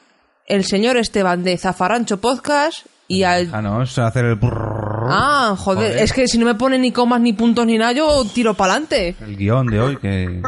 S11: el señor Esteban de Zafarrancho Podcast y al...
S2: Ah, no, es hacer el... brrrr,
S11: Ah, joder,
S2: Joder.
S11: es que si no me pone ni comas ni puntos ni nada, yo tiro para adelante.
S2: El guion de hoy, que...